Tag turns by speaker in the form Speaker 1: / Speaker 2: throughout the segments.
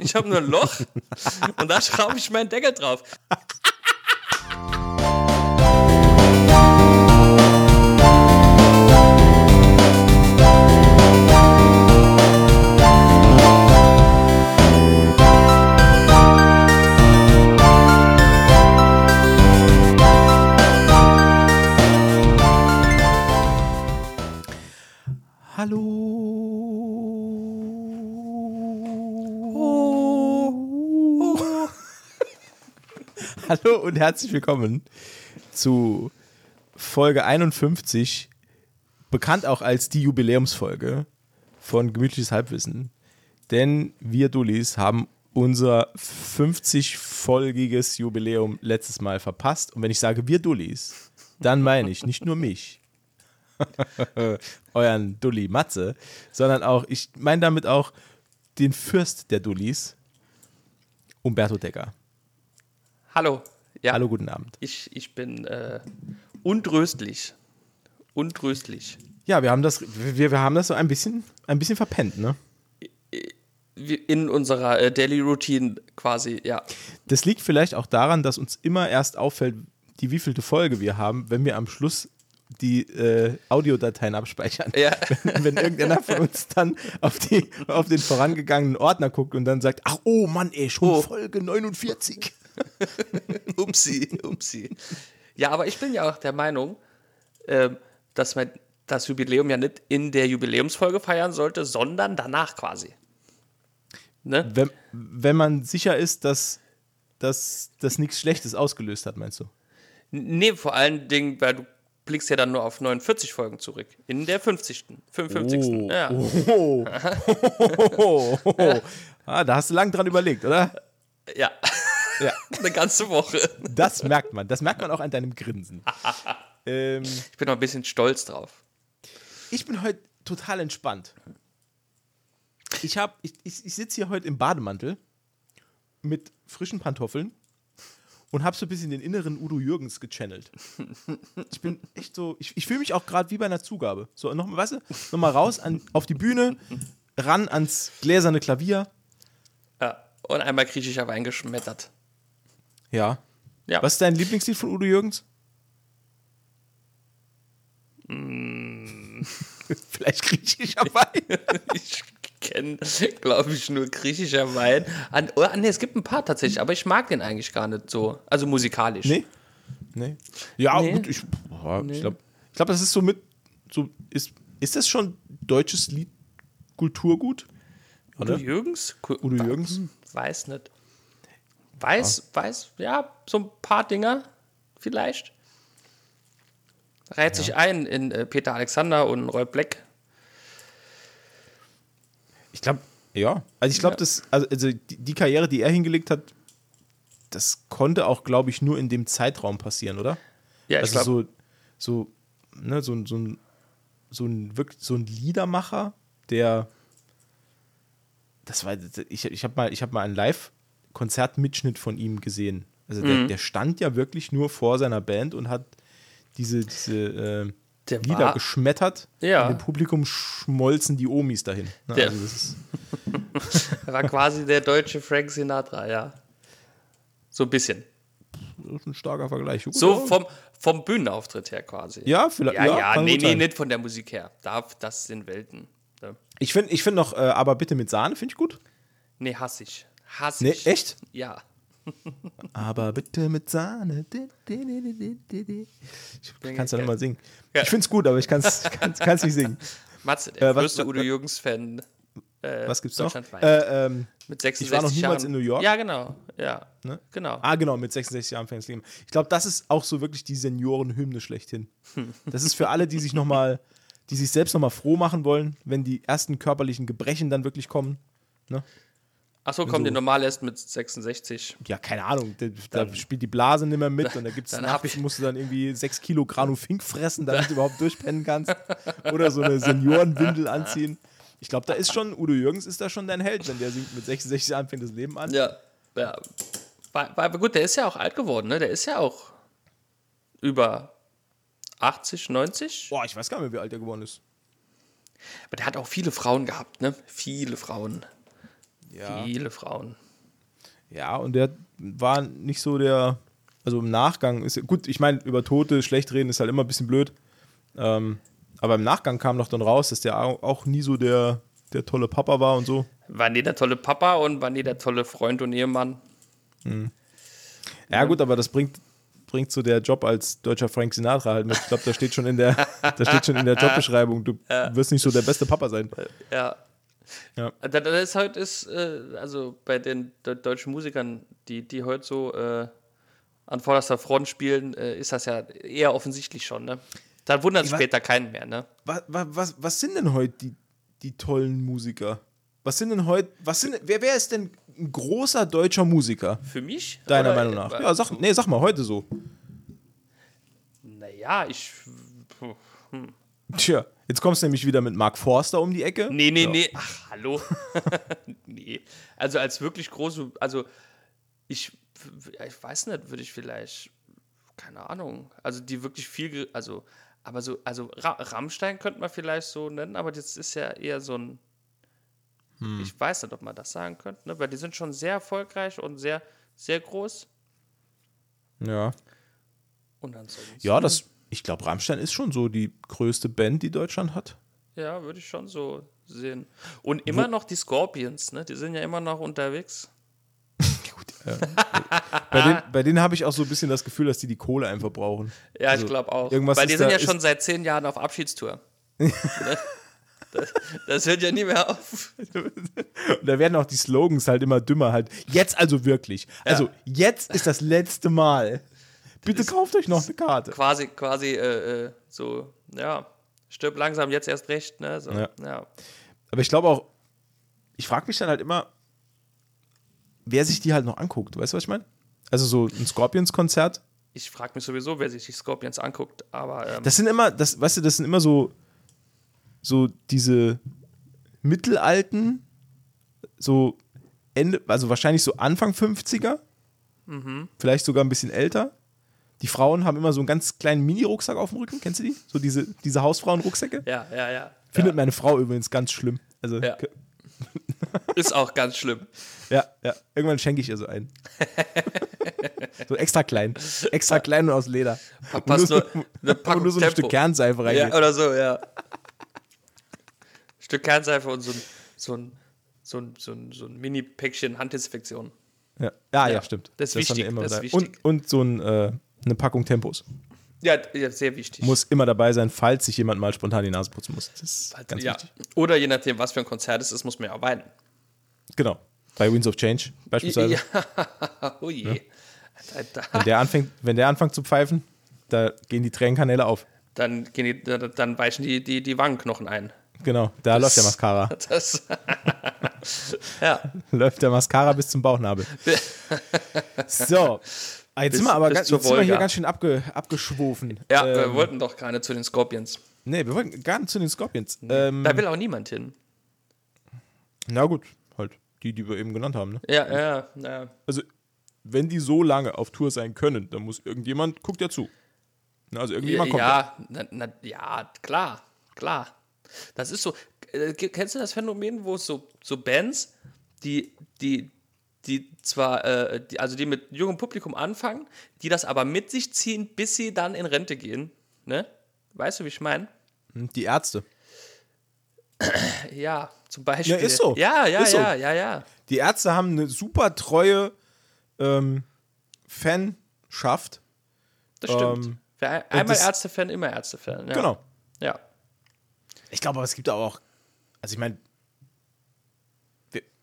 Speaker 1: Ich habe nur ein Loch und da schraube ich meinen Deckel drauf.
Speaker 2: Hallo und herzlich willkommen zu Folge 51, bekannt auch als die Jubiläumsfolge von Gemütliches Halbwissen. Denn wir Dullis haben unser 50-folgiges Jubiläum letztes Mal verpasst. Und wenn ich sage wir Dullis, dann meine ich nicht nur mich, euren Dulli Matze, sondern auch, ich meine damit auch den Fürst der Dullis, Umberto Decker.
Speaker 1: Hallo.
Speaker 2: Ja. Hallo, guten Abend.
Speaker 1: Ich, ich bin äh, untröstlich. Untröstlich.
Speaker 2: Ja, wir haben das, wir, wir haben das so ein bisschen, ein bisschen verpennt, ne?
Speaker 1: In unserer äh, Daily Routine quasi, ja.
Speaker 2: Das liegt vielleicht auch daran, dass uns immer erst auffällt, die wievielte Folge wir haben, wenn wir am Schluss die äh, Audiodateien abspeichern. Ja. Wenn, wenn irgendeiner von uns dann auf, die, auf den vorangegangenen Ordner guckt und dann sagt, ach oh Mann, ey, schon oh. Folge 49.
Speaker 1: upsi, upsi. Ja, aber ich bin ja auch der Meinung, äh, dass man das Jubiläum ja nicht in der Jubiläumsfolge feiern sollte, sondern danach quasi.
Speaker 2: Ne? Wenn, wenn man sicher ist, dass das nichts Schlechtes ausgelöst hat, meinst du?
Speaker 1: Nee, vor allen Dingen, weil du blickst ja dann nur auf 49 Folgen zurück. In der 50. 55. Oh. Ja. Oh.
Speaker 2: oh. oh. Ah, da hast du lang dran überlegt, oder?
Speaker 1: Ja. Ja. Eine ganze Woche.
Speaker 2: Das merkt man. Das merkt man auch an deinem Grinsen.
Speaker 1: ähm, ich bin noch ein bisschen stolz drauf.
Speaker 2: Ich bin heute total entspannt. Ich, ich, ich, ich sitze hier heute im Bademantel mit frischen Pantoffeln und habe so ein bisschen den inneren Udo Jürgens gechannelt. Ich bin echt so, ich, ich fühle mich auch gerade wie bei einer Zugabe. So, nochmal, weißt du, nochmal raus an, auf die Bühne, ran ans gläserne Klavier.
Speaker 1: Ja, und einmal griechischer Wein geschmettert.
Speaker 2: Ja. ja. Was ist dein Lieblingslied von Udo Jürgens?
Speaker 1: Mm.
Speaker 2: Vielleicht griechischer Wein.
Speaker 1: ich kenne, glaube ich, nur griechischer Wein. An, oh, nee, es gibt ein paar tatsächlich, aber ich mag den eigentlich gar nicht so. Also musikalisch.
Speaker 2: Nee. Nee. Ja, nee. gut, ich, oh, nee. ich glaube, ich glaub, das ist so mit. So, ist, ist das schon deutsches Lied Kulturgut?
Speaker 1: Udo Jürgens?
Speaker 2: Udo Jürgens?
Speaker 1: Weiß nicht. Weiß, ja. weiß, ja, so ein paar Dinger vielleicht. Reiht ja. sich ein in äh, Peter Alexander und Roy Black.
Speaker 2: Ich glaube, ja. Also ich glaube, ja. das, also, also die, die, Karriere, die er hingelegt hat, das konnte auch, glaube ich, nur in dem Zeitraum passieren, oder?
Speaker 1: Ja, ich
Speaker 2: also so, so, ne, so, so ein, so ein, wirklich, so ein Liedermacher, der das war, ich, ich habe mal, hab mal ein Live, Konzertmitschnitt von ihm gesehen. Also der, mhm. der, stand ja wirklich nur vor seiner Band und hat diese, diese äh, Lieder war, geschmettert.
Speaker 1: Ja.
Speaker 2: Und im Publikum schmolzen die Omis dahin.
Speaker 1: Ne? Der, also das war quasi der deutsche Frank Sinatra, ja. So ein bisschen.
Speaker 2: Das ist ein starker Vergleich.
Speaker 1: Gut, so vom, vom Bühnenauftritt her quasi.
Speaker 2: Ja, vielleicht.
Speaker 1: Ja, ja, ja nee, nee, nicht von der Musik her. das sind Welten. Ja.
Speaker 2: Ich finde ich find noch, äh, aber bitte mit Sahne, finde ich gut.
Speaker 1: Nee, hasse ich. Hasse
Speaker 2: nee, ich. Echt?
Speaker 1: Ja.
Speaker 2: Aber bitte mit Sahne. Ich kann es ja nochmal singen. Ja. Ich finde es gut, aber ich kann es kann's, nicht singen.
Speaker 1: Matze, der äh, größte Udo Jürgens-Fan.
Speaker 2: Äh, was gibt's noch?
Speaker 1: Äh, ähm, mit 66
Speaker 2: ich war noch niemals
Speaker 1: Jahren.
Speaker 2: in New York.
Speaker 1: Ja, genau. Ja, ne? genau.
Speaker 2: Ah, genau, mit 66 Jahren Fans leben. Ich glaube, das ist auch so wirklich die Seniorenhymne schlechthin. Das ist für alle, die sich nochmal, die sich selbst nochmal froh machen wollen, wenn die ersten körperlichen Gebrechen dann wirklich kommen. Ne?
Speaker 1: Achso, kommt so, normal erst mit 66.
Speaker 2: Ja, keine Ahnung. Da, da spielt die Blase nicht mehr mit und da gibt's nachts, musst du dann irgendwie 6 Kilo Granufink fressen, damit du überhaupt durchpennen kannst. Oder so eine Seniorenwindel anziehen. Ich glaube, da ist schon, Udo Jürgens ist da schon dein Held, wenn der singt mit 66 Jahren fängt das Leben an.
Speaker 1: Ja, ja. Aber gut, der ist ja auch alt geworden, ne? Der ist ja auch über 80, 90.
Speaker 2: Boah, ich weiß gar nicht mehr, wie alt er geworden ist.
Speaker 1: Aber der hat auch viele Frauen gehabt, ne? Viele Frauen.
Speaker 2: Ja.
Speaker 1: Viele Frauen.
Speaker 2: Ja, und der war nicht so der, also im Nachgang ist gut, ich meine, über Tote schlecht reden ist halt immer ein bisschen blöd. Ähm, aber im Nachgang kam doch dann raus, dass der au- auch nie so der, der tolle Papa war und so.
Speaker 1: War nie der tolle Papa und war nie der tolle Freund und Ehemann.
Speaker 2: Ja, gut, aber das bringt, bringt so der Job als deutscher Frank Sinatra halt mit. Ich glaube, da steht schon in der, da steht schon in der Jobbeschreibung, du wirst nicht so der beste Papa sein.
Speaker 1: Ja.
Speaker 2: Ja.
Speaker 1: Da- Das ist halt, ist, äh, also bei den de deutschen Musikern, die, die heute so äh, an vorderster Front spielen, äh, ist das ja eher offensichtlich schon, ne? Da wundert
Speaker 2: wa-
Speaker 1: später keinen mehr, ne?
Speaker 2: Was, was, was sind denn heute die, die tollen Musiker? Was sind denn heute, was sind, wer, wer ist denn ein großer deutscher Musiker?
Speaker 1: Für mich?
Speaker 2: Deiner
Speaker 1: Oder-
Speaker 2: Meinung nach?
Speaker 1: äh,
Speaker 2: Ja, sag, nee, sag mal, heute so.
Speaker 1: Naja, ich. puh.
Speaker 2: Tja, jetzt kommst du nämlich wieder mit Mark Forster um die Ecke.
Speaker 1: Nee, nee, nee. Ach, hallo. nee. Also als wirklich große, also ich, ich weiß nicht, würde ich vielleicht, keine Ahnung, also die wirklich viel, also, aber so, also Ra Rammstein könnte man vielleicht so nennen, aber das ist ja eher so ein, ich weiß nicht, ob man das sagen könnte, ne? weil die sind schon sehr erfolgreich und sehr, sehr groß.
Speaker 2: Ja.
Speaker 1: Und ansonsten,
Speaker 2: Ja, das, ich glaube, Rammstein ist schon so die größte Band, die Deutschland hat.
Speaker 1: ja, würde ich schon so sehen. Und immer noch die Scorpions, ne? Die sind ja immer noch unterwegs.
Speaker 2: Bei, denen, bei denen habe ich auch so ein bisschen das Gefühl, dass die die Kohle einfach brauchen.
Speaker 1: Ja,
Speaker 2: Also,
Speaker 1: ich glaube auch.
Speaker 2: irgendwas
Speaker 1: Weil die sind
Speaker 2: da-
Speaker 1: ja schon seit zehn Jahren auf Abschiedstour. Ne? das, das hört ja nie mehr auf.
Speaker 2: Und da werden auch die Slogans halt immer dümmer halt. Jetzt also wirklich. Also jetzt ist das letzte Mal. Bitte kauft euch noch eine Karte.
Speaker 1: Quasi, quasi äh, äh, so, ja, stirb langsam, jetzt erst recht. Ne? So,
Speaker 2: Ja.
Speaker 1: ja.
Speaker 2: Aber ich glaube auch, ich frage mich dann halt immer, wer sich die halt noch anguckt. Weißt du, was ich meine? Also so ein Scorpions-Konzert.
Speaker 1: Ich frage mich sowieso, wer sich die Scorpions anguckt, aber ähm,
Speaker 2: Das sind immer, das, weißt du, das sind immer so, so diese mittelalten, so Ende, also wahrscheinlich so Anfang 50er, vielleicht sogar ein bisschen älter. Die Frauen haben immer so einen ganz kleinen Mini-Rucksack auf dem Rücken, kennst du die? So diese, diese Hausfrauen-Rucksäcke?
Speaker 1: ja, ja, ja.
Speaker 2: Findet meine Frau übrigens ganz schlimm. Also,
Speaker 1: Ja. Ist auch ganz schlimm.
Speaker 2: ja, ja. Irgendwann schenke ich ihr so einen. so extra klein. Extra klein und aus Leder.
Speaker 1: Passt nur eine
Speaker 2: Wo
Speaker 1: Packung
Speaker 2: nur so ein
Speaker 1: Tempo.
Speaker 2: Stück Kernseife reingeht.
Speaker 1: Ja, oder so, ja. Stück Kernseife und so ein, so ein, so ein, so ein, so ein Mini-Päckchen Handdesinfektion.
Speaker 2: Ja, ja, ja,
Speaker 1: Ja,
Speaker 2: stimmt.
Speaker 1: das ist
Speaker 2: haben
Speaker 1: wichtig, das ist wichtig.
Speaker 2: Und, und so ein, äh, eine Packung Tempos.
Speaker 1: Ja, ja, sehr wichtig.
Speaker 2: Muss immer dabei sein, falls sich jemand mal spontan die Nase putzen muss. Das ist ganz
Speaker 1: ja.
Speaker 2: wichtig.
Speaker 1: Oder je nachdem, was für ein Konzert es ist, muss man ja auch weinen.
Speaker 2: Genau. Bei Winds of Change beispielsweise.
Speaker 1: Ja, oh je. Da,
Speaker 2: Wenn, der anfängt, wenn der anfängt zu pfeifen, da gehen die Tränenkanäle auf.
Speaker 1: dann, gehen die, da- dann weichen die, die, die Wangenknochen ein.
Speaker 2: Genau, da läuft der Mascara.
Speaker 1: Das, ja,
Speaker 2: läuft der Mascara bis zum Bauchnabel. So. Ah, Jetzt
Speaker 1: Bis-
Speaker 2: sind wir aber ganz, jetzt sind wir hier ganz schön abge, abgeschwofen.
Speaker 1: ja
Speaker 2: ähm,
Speaker 1: wir wollten doch keine zu den Scorpions.
Speaker 2: Nee, wir wollten gar nicht zu den Scorpions. Ähm,
Speaker 1: Da will auch niemand hin.
Speaker 2: na gut, halt. Die, die wir eben genannt haben. Ne?
Speaker 1: Ja, ja, ja.
Speaker 2: Also, wenn die so lange auf Tour sein können, dann muss irgendjemand, guckt ja zu. Also irgendjemand kommt.
Speaker 1: Ja, na, na, ja, klar, klar. Das ist so. Äh, kennst du das Phänomen, wo es so, so Bands, die, die, die zwar, äh, die, also die mit jungem Publikum anfangen, die das aber mit sich ziehen, bis sie dann in Rente gehen. Ne? Weißt du, wie ich meine?
Speaker 2: Hm, Die Ärzte.
Speaker 1: Ja, zum Beispiel.
Speaker 2: Ja, ist so.
Speaker 1: Ja, ja,
Speaker 2: Ist so.
Speaker 1: ja, ja, ja.
Speaker 2: Die Ärzte haben eine super treue ähm, Fanschaft.
Speaker 1: Das stimmt.
Speaker 2: Ähm,
Speaker 1: Wer ein- einmal Ärztefan, immer Ärztefan. Ja.
Speaker 2: Genau.
Speaker 1: Ja.
Speaker 2: Ich glaube aber, es gibt auch, also ich meine,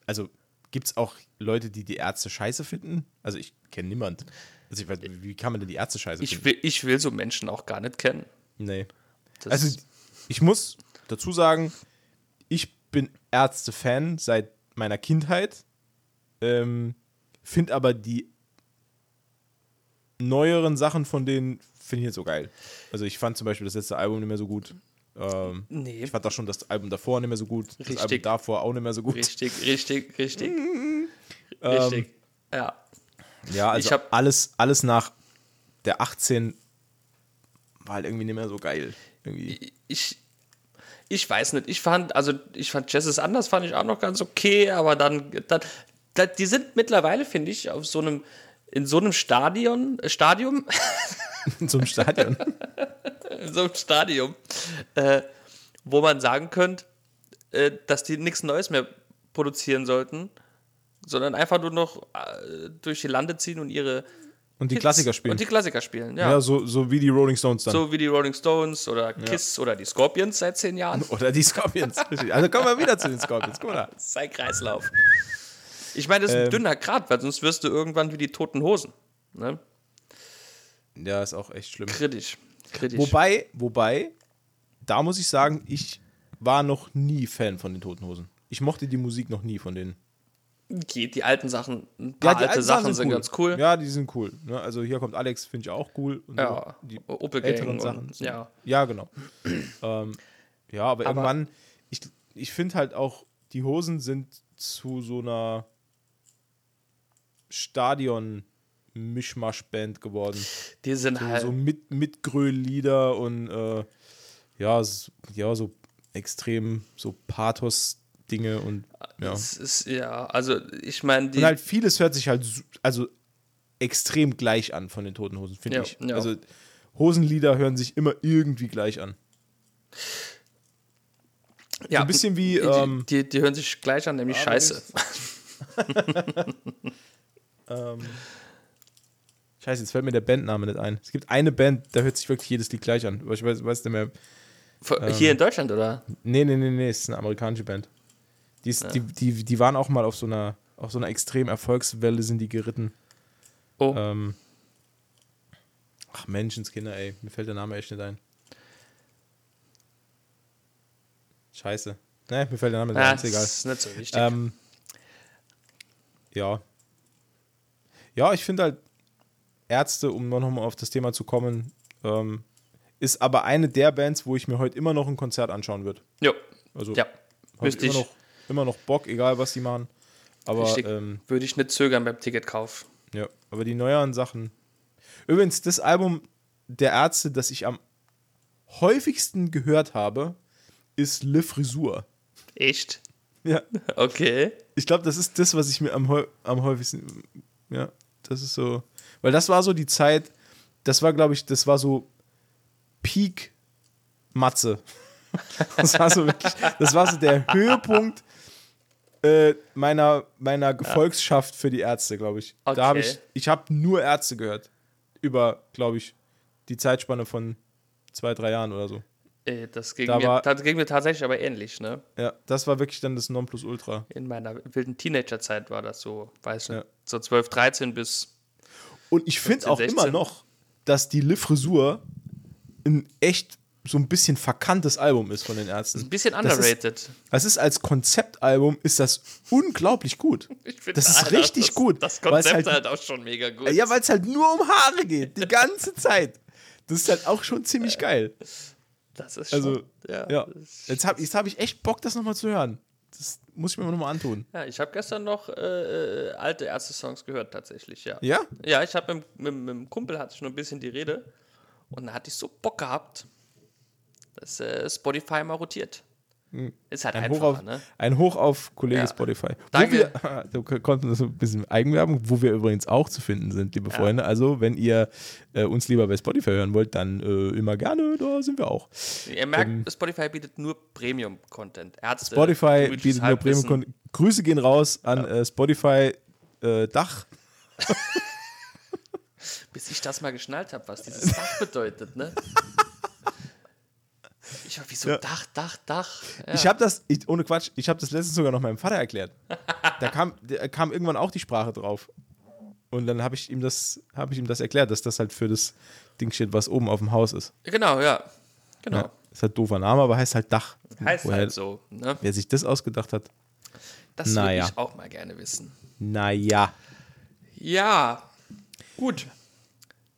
Speaker 2: also gibt es auch Leute, die die Ärzte scheiße finden? Also ich kenne niemand. Also ich weiß, wie kann man denn die Ärzte scheiße
Speaker 1: Ich
Speaker 2: finden?
Speaker 1: will, ich will so Menschen auch gar nicht kennen.
Speaker 2: Nee.
Speaker 1: Das
Speaker 2: Also ich muss dazu sagen, ich bin Ärzte-Fan seit meiner Kindheit, ähm, finde aber die neueren Sachen von denen finde ich nicht so geil. Also ich fand zum Beispiel das letzte Album nicht mehr so gut. Ähm,
Speaker 1: Nee.
Speaker 2: Ich fand auch schon das Album davor nicht mehr so gut. Das
Speaker 1: Richtig.
Speaker 2: Album davor auch nicht mehr so gut.
Speaker 1: Richtig, richtig, richtig.
Speaker 2: Ähm,
Speaker 1: richtig. Ja.
Speaker 2: Ja, also alles, alles nach der 18 war halt irgendwie nicht mehr so geil. Irgendwie.
Speaker 1: Ich, ich weiß nicht. Ich fand, also ich fand Jazz ist anders, fand ich auch noch ganz okay, aber dann, dann, dann die sind mittlerweile, finde ich, auf so einem, in so einem Stadion, äh, Stadium,
Speaker 2: In so einem Stadion.
Speaker 1: in so einem Stadium, äh, wo man sagen könnte, äh, dass die nichts Neues mehr produzieren sollten, sondern einfach nur noch äh, durch die Lande ziehen und ihre
Speaker 2: Und die
Speaker 1: Hits
Speaker 2: Klassiker spielen.
Speaker 1: Und die Klassiker spielen, ja.
Speaker 2: ja, so, so wie die Rolling Stones dann.
Speaker 1: So wie die Rolling Stones oder Kiss oder die Scorpions seit zehn Jahren.
Speaker 2: Oder die Scorpions. Also kommen wir wieder zu den Scorpions. Guck mal da.
Speaker 1: Ein Kreislauf. Ich meine, das ist ein
Speaker 2: Ähm.
Speaker 1: dünner Grat, weil sonst wirst du irgendwann wie die toten Hosen. Ne?
Speaker 2: Ja, ist auch echt schlimm.
Speaker 1: Kritisch. Kritisch.
Speaker 2: Wobei, wobei, da muss ich sagen, ich war noch nie Fan von den Toten Hosen. Ich mochte die Musik noch nie von denen.
Speaker 1: die, die alten Sachen, ein paar alte
Speaker 2: alten
Speaker 1: Sachen sind, ganz cool.
Speaker 2: Ja, die sind cool. Ne? Also hier kommt Alex, finde ich auch cool. Und
Speaker 1: Ja,
Speaker 2: so. die
Speaker 1: Opel
Speaker 2: älteren
Speaker 1: Gang
Speaker 2: Sachen.
Speaker 1: und-
Speaker 2: sind-
Speaker 1: ja.
Speaker 2: ja, genau. ähm, ja, aber,
Speaker 1: Aber-
Speaker 2: irgendwann, ich, ich finde halt auch, die Hosen sind zu so einer Stadion-Mischmasch-Band geworden.
Speaker 1: Die sind halt.
Speaker 2: so mit, mit Gröll-Lieder und äh, ja, s- ja, so extrem so Pathos-Dinge und ja.
Speaker 1: ist, ja, also ich meine, die.
Speaker 2: Und halt vieles hört sich halt also extrem gleich an von den Toten Hosen, finde
Speaker 1: Ja,
Speaker 2: ich.
Speaker 1: ja.
Speaker 2: Also Hosenlieder hören sich immer irgendwie gleich an.
Speaker 1: ja,
Speaker 2: so ein bisschen wie,
Speaker 1: Die,
Speaker 2: ähm,
Speaker 1: die, die hören sich gleich an, nämlich scheiße.
Speaker 2: ähm, Scheiße, jetzt fällt mir der Bandname nicht ein. Es gibt eine Band, da hört sich wirklich jedes Lied gleich an. Aber ich weiß, weiß nicht mehr. ähm,
Speaker 1: Hier in Deutschland, oder?
Speaker 2: Nee, nee, nee, nee, es ist eine amerikanische Band. Die, ist, die, die, die waren auch mal auf so einer, auf so einer extremen Erfolgswelle, sind die geritten.
Speaker 1: Oh,
Speaker 2: Ähm, ach, Menschenskinder, ey. Mir fällt der Name echt nicht ein. Scheiße. Ne, mir fällt der Name nicht
Speaker 1: ja,
Speaker 2: ein, ist egal.
Speaker 1: ist nicht so wichtig.
Speaker 2: Ähm, ja. Ja, ich finde halt, Ärzte, um noch mal auf das Thema zu kommen, ähm, ist aber eine der Bands, wo ich mir heute immer noch ein Konzert anschauen würde.
Speaker 1: jo,
Speaker 2: Also
Speaker 1: ja, wüsste
Speaker 2: immer
Speaker 1: ich.
Speaker 2: noch, immer noch Bock, egal was die machen. Aber, ähm,
Speaker 1: Würde ich nicht zögern beim Ticketkauf.
Speaker 2: ja, aber die neueren Sachen. Übrigens, das Album der Ärzte, das ich am häufigsten gehört habe, ist Le Frisur.
Speaker 1: Echt?
Speaker 2: Ja.
Speaker 1: Okay.
Speaker 2: Ich glaube, das ist das, was ich mir am, am häufigsten. Ja, das ist so. Weil das war so die Zeit, das war, glaube ich, das war so Peak Matze. Das war so wirklich, das war so der Höhepunkt äh, meiner, meiner Gefolgschaft für die Ärzte, glaube ich. Da habe ich,
Speaker 1: Okay.
Speaker 2: ich habe nur Ärzte gehört. Über, glaube ich, die Zeitspanne von zwei, drei Jahren oder so.
Speaker 1: Äh, Das ging,
Speaker 2: Da
Speaker 1: mir,
Speaker 2: war-
Speaker 1: das ging mir tatsächlich aber ähnlich, ne?
Speaker 2: Ja, das war wirklich dann das Nonplusultra.
Speaker 1: In meiner wilden Teenagerzeit war das so, weiß nicht,
Speaker 2: Ja.
Speaker 1: so 12, 13 bis.
Speaker 2: Und ich finde
Speaker 1: 15,
Speaker 2: auch immer
Speaker 1: 16.
Speaker 2: noch, dass die Le Frisur ein echt so ein bisschen verkanntes Album ist von den Ärzten.
Speaker 1: Ein bisschen
Speaker 2: Das ist-
Speaker 1: underrated.
Speaker 2: Das ist als Konzeptalbum ist das unglaublich gut. Das ist
Speaker 1: Alter,
Speaker 2: richtig
Speaker 1: das,
Speaker 2: gut,
Speaker 1: Das Konzept
Speaker 2: halt-
Speaker 1: halt, auch schon mega gut.
Speaker 2: Ja, weil es halt nur um Haare geht, die ganze Zeit. Das ist halt auch schon ziemlich geil.
Speaker 1: Das ist
Speaker 2: Also,
Speaker 1: schon, ja.
Speaker 2: Ja,
Speaker 1: ist-
Speaker 2: jetzt habe hab ich echt Bock, das nochmal zu hören. Das muss ich mir nochmal antun.
Speaker 1: ja ich habe gestern noch äh, äh, alte Ärzte-Songs gehört, tatsächlich, ja.
Speaker 2: Ja?
Speaker 1: Ja, ich habe mit, mit, mit dem Kumpel hatte ich nur ein bisschen die Rede und da hatte ich so Bock gehabt, dass äh, Spotify mal rotiert. Ist halt.
Speaker 2: Ein Hoch, auf,
Speaker 1: ne?
Speaker 2: ein Hoch auf Kollege
Speaker 1: Ja.
Speaker 2: Spotify.
Speaker 1: Danke.
Speaker 2: Wir, du konnten das ein bisschen Eigenwerbung, wo wir übrigens auch zu finden sind, liebe Freunde. Also, wenn ihr äh, uns lieber bei Spotify hören wollt, dann äh, immer gerne, da sind wir auch.
Speaker 1: Ihr merkt, Spotify bietet nur Premium-Content.
Speaker 2: Ähm, Spotify bietet nur
Speaker 1: Halbwissen.
Speaker 2: Premium. Grüße gehen raus an äh, Spotify äh, Dach.
Speaker 1: Bis ich das mal geschnallt habe, was dieses Dach bedeutet, ne? Ich war wie so
Speaker 2: Ja.
Speaker 1: Dach, Dach, Dach. Ja.
Speaker 2: Ich habe das, ich, ohne Quatsch, ich habe das letztens sogar noch meinem Vater erklärt. Da kam, da kam irgendwann auch die Sprache drauf. Und dann habe ich ihm das, habe ich ihm das erklärt, dass das halt für das Ding steht, was oben auf dem Haus ist.
Speaker 1: genau, ja. Genau.
Speaker 2: Ja, ist halt doofer Name, aber heißt halt Dach.
Speaker 1: Heißt
Speaker 2: Woher-
Speaker 1: halt so. Ne?
Speaker 2: Wer sich das ausgedacht hat,
Speaker 1: Das würde
Speaker 2: Naja.
Speaker 1: ich auch mal gerne wissen.
Speaker 2: naja.
Speaker 1: Ja, gut.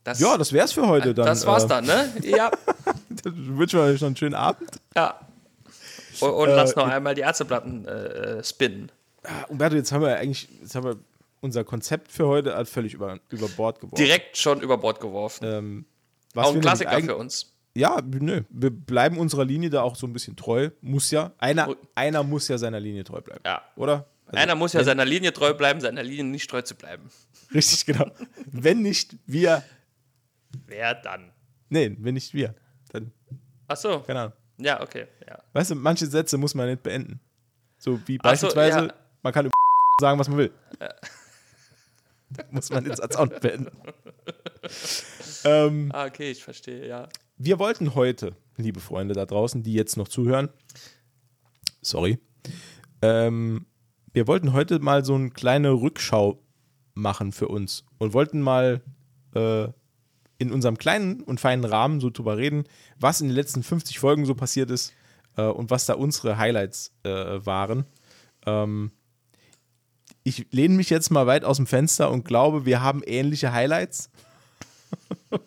Speaker 1: Das,
Speaker 2: Ja, das wär's für heute dann.
Speaker 1: das war's
Speaker 2: äh,
Speaker 1: dann, ne? Ja,
Speaker 2: Dann wünschen wir euch noch einen schönen Abend.
Speaker 1: ja. Und, und
Speaker 2: Äh,
Speaker 1: lass noch einmal die Ärzteplatten äh, spinnen.
Speaker 2: Ah, Umberto, jetzt haben wir eigentlich, jetzt haben wir unser Konzept für heute halt völlig über, über Bord geworfen.
Speaker 1: Direkt schon über Bord geworfen.
Speaker 2: Ähm, was
Speaker 1: auch ein Klassiker für uns.
Speaker 2: ja, nö, wir bleiben unserer Linie da auch so ein bisschen treu. Muss ja. Einer, einer muss ja seiner Linie treu bleiben.
Speaker 1: Ja.
Speaker 2: Oder? Also,
Speaker 1: Einer muss ja seiner Linie treu bleiben, seiner Linie nicht treu zu bleiben.
Speaker 2: Richtig, genau. wenn nicht wir.
Speaker 1: Wer dann?
Speaker 2: Nee, wenn nicht wir. Dann,
Speaker 1: Ach so.
Speaker 2: keine Ahnung.
Speaker 1: Ja, okay. Ja.
Speaker 2: Weißt du, manche Sätze muss man nicht beenden. So wie
Speaker 1: Ach so,
Speaker 2: beispielsweise,
Speaker 1: ja.
Speaker 2: man kann über sagen, was man will. muss man den Satz auch nicht beenden. ähm,
Speaker 1: Ah, okay, ich verstehe, ja.
Speaker 2: wir wollten heute, liebe Freunde da draußen, die jetzt noch zuhören, sorry, ähm, wir wollten heute mal so eine kleine Rückschau machen für uns und wollten mal äh, in unserem kleinen und feinen Rahmen so drüber reden, was in den letzten 50 Folgen so passiert ist äh, und was da unsere Highlights äh, waren. Ähm, ich lehne mich jetzt mal weit aus dem Fenster und glaube, wir haben ähnliche Highlights.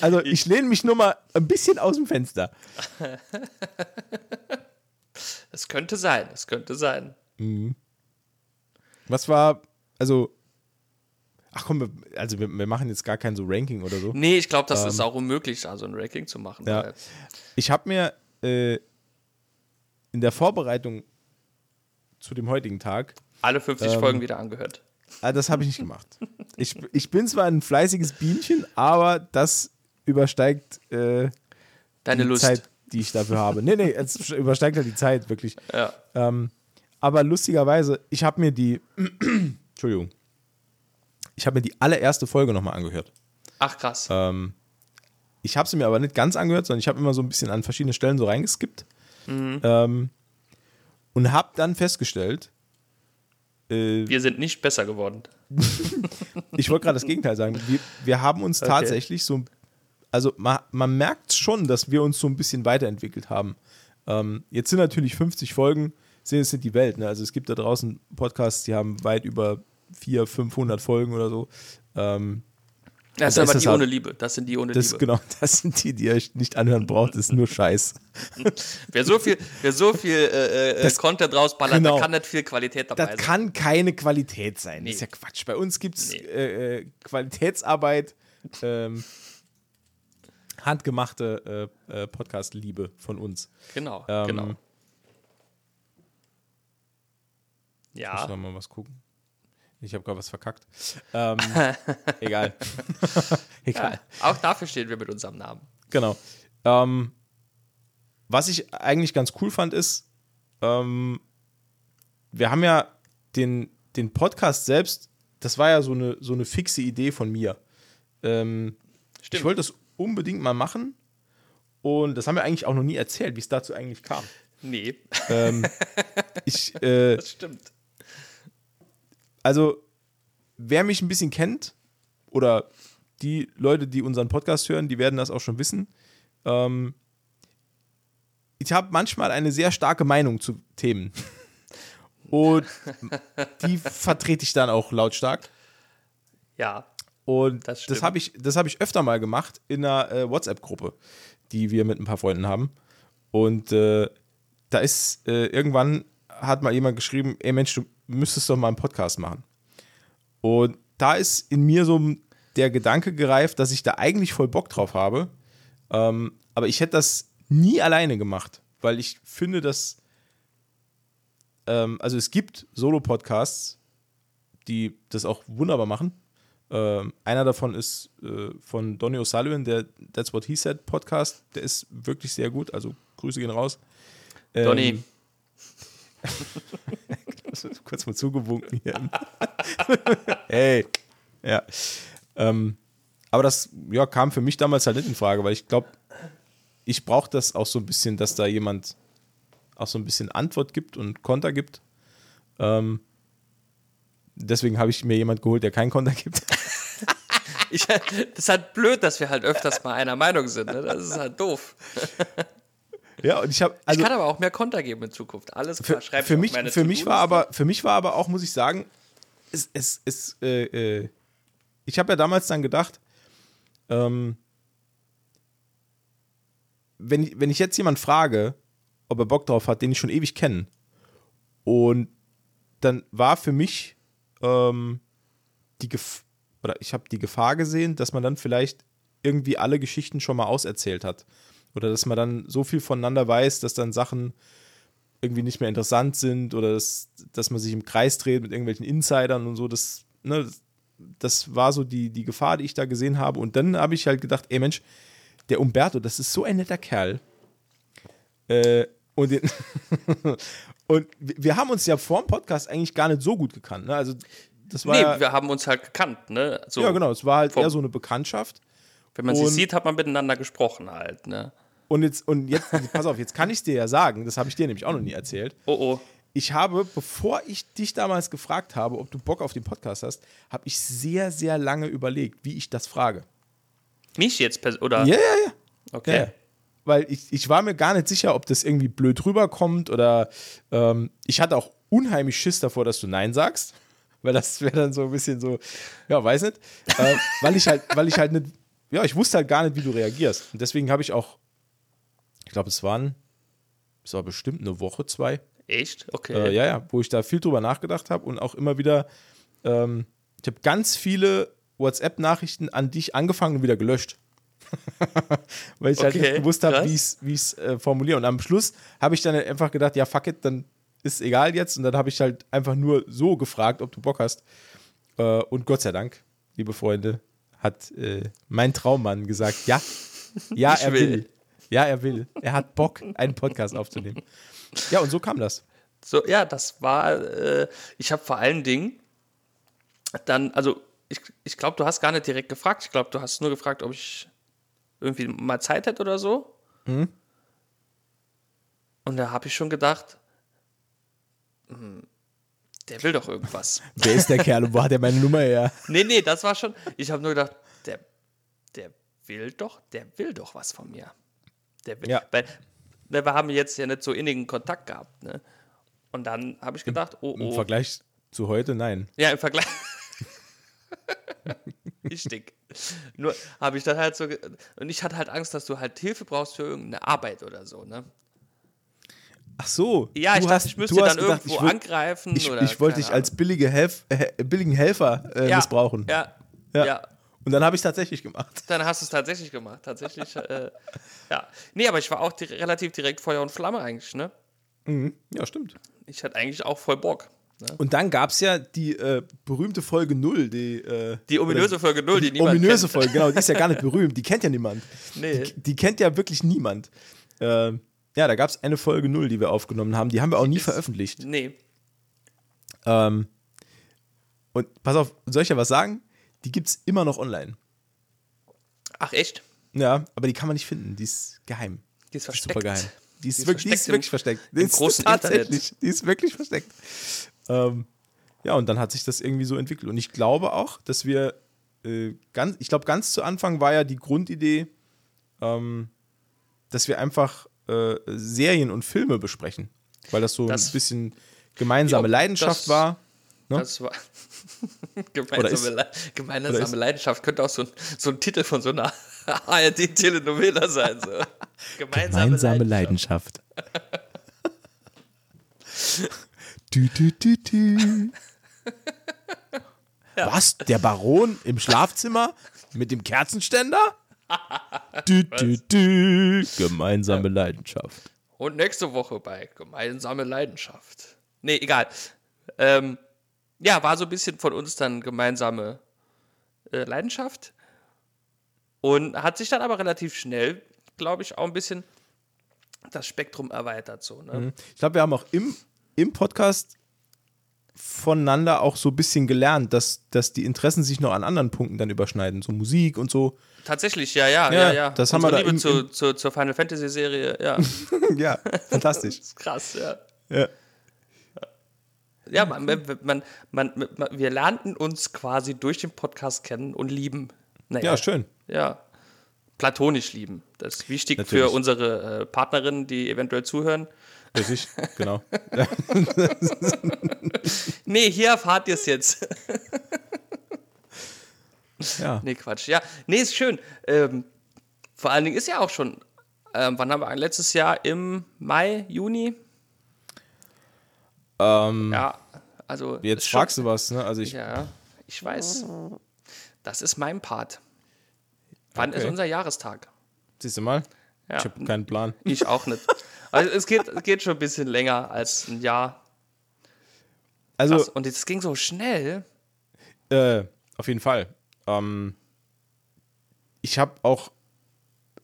Speaker 2: also ich lehne mich nur mal ein bisschen aus dem Fenster.
Speaker 1: Es könnte sein, es könnte sein.
Speaker 2: Was war, also, ach komm, wir, also wir, wir machen jetzt gar kein so Ranking oder so.
Speaker 1: Nee, ich glaube, das ist auch unmöglich, da so ein Ranking zu machen.
Speaker 2: Ähm. Ja. Ich habe mir äh, in der Vorbereitung zu dem heutigen Tag,
Speaker 1: Alle 50
Speaker 2: Ähm,
Speaker 1: Folgen wieder angehört.
Speaker 2: ah, das habe ich nicht gemacht. Ich, ich bin zwar ein fleißiges Bienchen, aber das übersteigt äh,
Speaker 1: Deine
Speaker 2: die
Speaker 1: Lust.
Speaker 2: Zeit, die ich dafür habe. Nee, nee, es übersteigt halt die Zeit, wirklich.
Speaker 1: Ja.
Speaker 2: Ähm, aber lustigerweise, ich habe mir die, Entschuldigung, ich habe mir die allererste Folge nochmal angehört.
Speaker 1: Ach, krass.
Speaker 2: Ähm, ich habe sie mir aber nicht ganz angehört, sondern ich habe immer so ein bisschen an verschiedene Stellen so reingeskippt.
Speaker 1: Mhm.
Speaker 2: Ähm, und habe dann festgestellt, äh,
Speaker 1: Wir sind nicht besser geworden.
Speaker 2: ich wollte gerade das Gegenteil sagen, wir, wir haben uns
Speaker 1: Okay.
Speaker 2: tatsächlich so, also man, man merkt schon, dass wir uns so ein bisschen weiterentwickelt haben. Ähm, jetzt sind natürlich 50 Folgen, sind jetzt nicht die Welt. Ne? Also es gibt da draußen Podcasts, die haben weit über 400, 500 Folgen oder so. Ähm,
Speaker 1: Das
Speaker 2: da
Speaker 1: sind
Speaker 2: ist
Speaker 1: aber
Speaker 2: das
Speaker 1: die
Speaker 2: halt-
Speaker 1: ohne Liebe. Das sind die ohne
Speaker 2: das,
Speaker 1: Liebe.
Speaker 2: genau, das sind die, die ihr euch nicht anhören braucht, das ist nur Scheiß.
Speaker 1: Wer so viel, wer so viel äh, äh,
Speaker 2: Das-
Speaker 1: Content rausballert,
Speaker 2: genau.
Speaker 1: da kann nicht viel Qualität dabei
Speaker 2: Das
Speaker 1: sein.
Speaker 2: kann keine Qualität sein. Das ist
Speaker 1: Nee.
Speaker 2: ja Quatsch. Bei uns gibt es
Speaker 1: Nee.
Speaker 2: äh, äh, Qualitätsarbeit, ähm, handgemachte äh, äh, Podcast-Liebe von uns.
Speaker 1: Genau,
Speaker 2: Ähm,
Speaker 1: genau.
Speaker 2: Muss
Speaker 1: Ja,
Speaker 2: noch mal was gucken. Ich habe gerade was verkackt. Ähm, egal. egal.
Speaker 1: auch dafür stehen wir mit unserem Namen.
Speaker 2: Genau. Ähm, was ich eigentlich ganz cool fand, ist, ähm, wir haben ja den, den Podcast selbst, das war ja so eine, so eine fixe Idee von mir. Ähm,
Speaker 1: Stimmt.
Speaker 2: Ich wollte das unbedingt mal machen und das haben wir eigentlich auch noch nie erzählt, wie es dazu eigentlich kam.
Speaker 1: Nee,
Speaker 2: Ähm, ich, äh,
Speaker 1: das stimmt.
Speaker 2: Also, wer mich ein bisschen kennt oder die Leute, die unseren Podcast hören, die werden das auch schon wissen. Ähm, ich habe manchmal eine sehr starke Meinung zu Themen. Und die vertrete ich dann auch lautstark.
Speaker 1: Ja,
Speaker 2: Und
Speaker 1: Das
Speaker 2: das, habe ich, das hab ich öfter mal gemacht in einer äh, WhatsApp-Gruppe, die wir mit ein paar Freunden haben. Und äh, da ist äh, irgendwann hat mal jemand geschrieben, ey Mensch, du müsstest doch mal einen Podcast machen. Und da ist in mir so der Gedanke gereift, dass ich da eigentlich voll Bock drauf habe. Ähm, aber ich hätte das nie alleine gemacht, weil ich finde, dass ähm, also es gibt Solo-Podcasts, die das auch wunderbar machen. Ähm, einer davon ist äh, von Donny O'Sullivan, der That's What He Said Podcast. Der ist wirklich sehr gut. Also Grüße gehen raus. Ähm,
Speaker 1: Donny.
Speaker 2: kurz mal zugewunken hier. hey. Ja. Ähm, aber das ja, kam für mich damals halt nicht in Frage, weil ich glaube, ich brauche das auch so ein bisschen, dass da jemand auch so ein bisschen Antwort gibt und Konter gibt. Ähm, deswegen habe ich mir jemand geholt, der keinen Konter gibt.
Speaker 1: Ich, das ist halt blöd, dass wir halt öfters mal einer Meinung sind. Ne? Das ist halt doof.
Speaker 2: ja, und ich habe also
Speaker 1: ich kann aber auch mehr Konter geben in Zukunft. Alles klar,
Speaker 2: für, für mich, für mich war aber für mich war aber auch muss ich sagen es, es, es äh, äh, ich habe ja damals dann gedacht ähm, wenn, ich, wenn ich jetzt jemand frage ob er Bock drauf hat den ich schon ewig kenne und dann war für mich ähm, die Gef oder ich habe die Gefahr gesehen dass man dann vielleicht irgendwie alle Geschichten schon mal auserzählt hat. Oder dass man dann so viel voneinander weiß, dass dann Sachen irgendwie nicht mehr interessant sind oder dass, dass man sich im Kreis dreht mit irgendwelchen Insidern und so. Das, ne, das, war so die, die Gefahr, die ich da gesehen habe. Und dann habe ich halt gedacht, ey Mensch, der Umberto, das ist so ein netter Kerl. Äh, und, den und wir haben uns ja vor dem Podcast eigentlich gar nicht so gut gekannt. Ne? Also das war
Speaker 1: Nee,
Speaker 2: ja,
Speaker 1: wir haben uns halt gekannt, ne? So,
Speaker 2: ja genau, es war halt eher so eine Bekanntschaft.
Speaker 1: Wenn man
Speaker 2: Und-
Speaker 1: sich sieht, hat man miteinander gesprochen halt, ne?
Speaker 2: Und jetzt, und jetzt, pass auf, jetzt kann ich es dir ja sagen, das habe ich dir nämlich auch noch nie erzählt.
Speaker 1: Oh oh.
Speaker 2: Ich habe, bevor ich dich damals gefragt habe, ob du Bock auf den Podcast hast, habe ich sehr, sehr lange überlegt, wie ich das frage.
Speaker 1: Mich jetzt oder?
Speaker 2: Ja, ja, ja.
Speaker 1: Okay.
Speaker 2: Ja, weil ich, ich war mir gar nicht sicher, ob das irgendwie blöd rüberkommt oder ähm, ich hatte auch unheimlich Schiss davor, dass du Nein sagst, weil das wäre dann so ein bisschen so, ja, weiß nicht, äh, weil ich halt, weil ich halt nicht, ja, ich wusste halt gar nicht, wie du reagierst und deswegen habe ich auch, ich glaube, es waren, es war bestimmt eine Woche, zwei,
Speaker 1: Echt? Okay.
Speaker 2: äh, ja, ja, wo ich da viel drüber nachgedacht habe und auch immer wieder, ähm, ich habe ganz viele WhatsApp-Nachrichten an dich angefangen und wieder gelöscht. Weil ich halt
Speaker 1: Okay,
Speaker 2: nicht gewusst habe, wie ich es äh, formuliere. Und am Schluss habe ich dann einfach gedacht, ja, fuck it, dann ist egal jetzt. Und dann habe ich halt einfach nur so gefragt, ob du Bock hast. Äh, und Gott sei Dank, liebe Freunde, hat äh, mein Traummann gesagt, ja, ja,
Speaker 1: Ich
Speaker 2: er
Speaker 1: will.
Speaker 2: will. Ja, er will. Er hat Bock, einen Podcast aufzunehmen. Ja, und so kam das.
Speaker 1: So, ja, das war, äh, ich habe vor allen Dingen dann, also ich, ich glaube, du hast gar nicht direkt gefragt. Ich glaube, du hast nur gefragt, ob ich irgendwie mal Zeit hätte oder so.
Speaker 2: Mhm.
Speaker 1: Und da habe ich schon gedacht, hm, der will doch irgendwas.
Speaker 2: Wer ist der Kerl und wo hat er meine Nummer her?
Speaker 1: nee, nee, das war schon, ich habe nur gedacht, der, der will doch, der will doch was von mir. Der will,
Speaker 2: Ja.
Speaker 1: weil, wir haben jetzt ja nicht so innigen Kontakt gehabt, ne? Und dann habe ich gedacht, oh,
Speaker 2: Im
Speaker 1: oh,
Speaker 2: Vergleich zu heute, nein.
Speaker 1: Ja, im Vergleich. ich dick. Nur habe ich dann halt so. Und ich hatte halt Angst, dass du halt Hilfe brauchst für irgendeine Arbeit oder so, ne?
Speaker 2: Ach so.
Speaker 1: Ja, ich dachte,
Speaker 2: hast-
Speaker 1: ich müsste dann
Speaker 2: gedacht,
Speaker 1: irgendwo
Speaker 2: würd-
Speaker 1: angreifen
Speaker 2: Ich,
Speaker 1: oder.
Speaker 2: ich wollte dich als billige Helf, äh, billigen Helfer äh,
Speaker 1: ja,
Speaker 2: missbrauchen.
Speaker 1: Ja,
Speaker 2: Ja.
Speaker 1: ja.
Speaker 2: Und dann habe ich es tatsächlich gemacht.
Speaker 1: Dann hast du es tatsächlich gemacht. Tatsächlich, äh, ja. Nee, aber ich war auch di relativ direkt Feuer und Flamme eigentlich, ne?
Speaker 2: Ja, stimmt.
Speaker 1: Ich hatte eigentlich auch voll Bock. Ne?
Speaker 2: Und dann gab es ja die äh, berühmte Folge 0, die, äh,
Speaker 1: Die ominöse Folge 0, die niemand
Speaker 2: ominöse
Speaker 1: kennt.
Speaker 2: Folge, genau, die ist ja gar nicht berühmt, die kennt ja niemand.
Speaker 1: Nee.
Speaker 2: Die, die kennt ja wirklich niemand. Ähm, ja, da gab es eine Folge 0, die wir aufgenommen haben, die haben wir auch nie
Speaker 1: Ist-
Speaker 2: veröffentlicht.
Speaker 1: Nee.
Speaker 2: Ähm, und pass auf, soll ich ja was sagen? Die gibt es immer noch online.
Speaker 1: Ach, echt?
Speaker 2: Ja, aber die kann man nicht finden. Die ist geheim.
Speaker 1: Die ist versteckt.
Speaker 2: Super geheim. Die ist,
Speaker 1: Die ist
Speaker 2: wirklich, die ist
Speaker 1: im-
Speaker 2: wirklich versteckt. Die ist
Speaker 1: großen
Speaker 2: tatsächlich. Die ist wirklich versteckt. Ähm, ja, und dann hat sich das irgendwie so entwickelt. Und ich glaube auch, dass wir äh, ganz, ich glaube, ganz zu Anfang war ja die Grundidee, ähm, dass wir einfach äh, Serien und Filme besprechen. Weil das so
Speaker 1: Das-
Speaker 2: ein bisschen gemeinsame
Speaker 1: Ja,
Speaker 2: Leidenschaft
Speaker 1: das-
Speaker 2: war. Ne?
Speaker 1: Das war gemeinsame, Le gemeinsame Leidenschaft könnte auch so ein, so ein Titel von so einer ARD-Telenovela sein. So. Gemeinsame, Leidenschaft.
Speaker 2: du, du, du, du. Was? Der Baron im Schlafzimmer mit dem Kerzenständer? Du, du, du. Gemeinsame Leidenschaft.
Speaker 1: Und nächste Woche bei Gemeinsame Leidenschaft. Nee, egal. Ähm, ja, war so ein bisschen von uns dann gemeinsame äh, Leidenschaft. Und hat sich dann aber relativ schnell, glaube ich, auch ein bisschen das Spektrum erweitert. So, ne?
Speaker 2: Ich glaube, wir haben auch im, im Podcast voneinander auch so ein bisschen gelernt, dass, dass die Interessen sich noch an anderen Punkten dann überschneiden, so Musik und so.
Speaker 1: Tatsächlich, ja, ja,
Speaker 2: Ja,
Speaker 1: ja, ja.
Speaker 2: das haben wir
Speaker 1: Unsere
Speaker 2: da
Speaker 1: Liebe
Speaker 2: im-
Speaker 1: zu, zu, zur Final Fantasy Serie, ja.
Speaker 2: ja, fantastisch.
Speaker 1: krass, ja.
Speaker 2: Ja.
Speaker 1: Ja, man, man, man, man, wir lernten uns quasi durch den Podcast kennen und lieben. Naja,
Speaker 2: ja, schön.
Speaker 1: Ja. Platonisch lieben. Das ist wichtig
Speaker 2: Natürlich.
Speaker 1: für unsere äh, Partnerinnen, die eventuell zuhören.
Speaker 2: Richtig, genau.
Speaker 1: Nee, hier erfahrt ihr es jetzt.
Speaker 2: Ja.
Speaker 1: nee, Quatsch. Ja, nee, ist schön. Ähm, vor allen Dingen ist ja auch schon, ähm, wann haben wir letztes Jahr im Mai, Juni?
Speaker 2: Ähm,
Speaker 1: Ja, also.
Speaker 2: jetzt
Speaker 1: ist schon-
Speaker 2: fragst du was, ne? Also ich,
Speaker 1: Ja, ich weiß. Das ist mein Part. Wann
Speaker 2: Okay.
Speaker 1: ist unser Jahrestag?
Speaker 2: Siehst du mal?
Speaker 1: Ja.
Speaker 2: Ich habe keinen Plan.
Speaker 1: Ich auch nicht. Also es geht, es geht schon ein bisschen länger als ein Jahr.
Speaker 2: Also,
Speaker 1: Krass. Und es ging so schnell.
Speaker 2: Äh, auf jeden Fall. Ähm, ich habe auch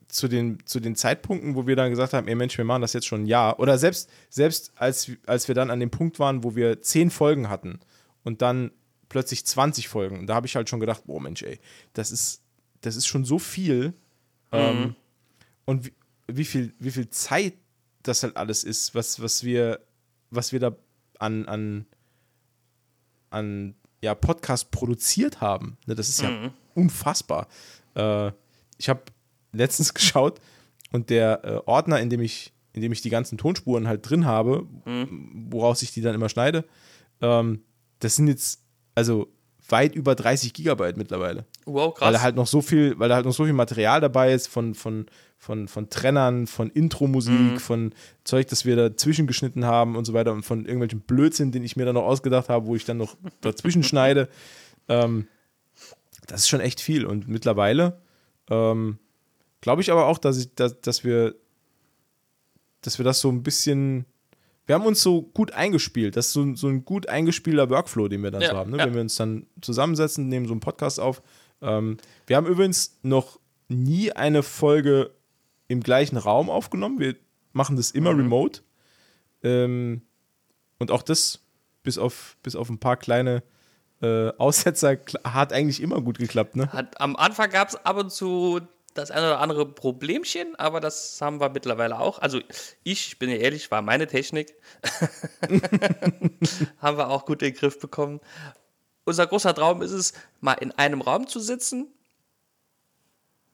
Speaker 2: zu den, zu den Zeitpunkten, wo wir dann gesagt haben, ey Mensch, wir machen das jetzt schon ein Jahr, oder selbst, selbst als, als wir dann an dem Punkt waren, wo wir zehn Folgen hatten und dann plötzlich 20 Folgen, da habe ich halt schon gedacht, boah Mensch, ey, das ist, das ist schon so viel. Ähm, und wie, wie, viel, wie viel Zeit das halt alles ist, was, was wir, was wir da an, an, an ja, Podcast produziert haben. Ne, das ist ja unfassbar. Äh, ich habe letztens geschaut und der äh, Ordner, in dem ich, in dem ich die ganzen Tonspuren halt drin habe, woraus ich die dann immer schneide, ähm, das sind jetzt also weit über 30 Gigabyte mittlerweile.
Speaker 1: Wow, krass.
Speaker 2: Weil da halt noch so viel, weil da halt noch so viel Material dabei ist von, von, von, von Trennern, von Intro-Musik,
Speaker 1: Mhm.
Speaker 2: von Zeug, das wir dazwischen geschnitten haben und so weiter und von irgendwelchen Blödsinn, den ich mir dann noch ausgedacht habe, wo ich dann noch dazwischen schneide. Ähm, das ist schon echt viel. Und mittlerweile ähm, glaube ich aber auch, dass, ich, dass, dass wir dass wir das so ein bisschen wir haben uns so gut eingespielt. Das ist so, so ein gut eingespielter Workflow, den wir dann
Speaker 1: Ja,
Speaker 2: so haben. Ne?
Speaker 1: ja.
Speaker 2: Wenn wir uns dann zusammensetzen, nehmen so einen Podcast auf. Ähm, wir haben übrigens noch nie eine Folge im gleichen Raum aufgenommen. Wir machen das immer remote. Ähm, und auch das, bis auf, bis auf ein paar kleine äh, Aussetzer, hat eigentlich immer gut geklappt. Ne?
Speaker 1: Hat, am Anfang gab es ab und zu das eine oder andere Problemchen, aber das haben wir mittlerweile auch. Also ich, bin ja ehrlich, war meine Technik. haben wir auch gut in den Griff bekommen. Unser großer Traum ist es, mal in einem Raum zu sitzen.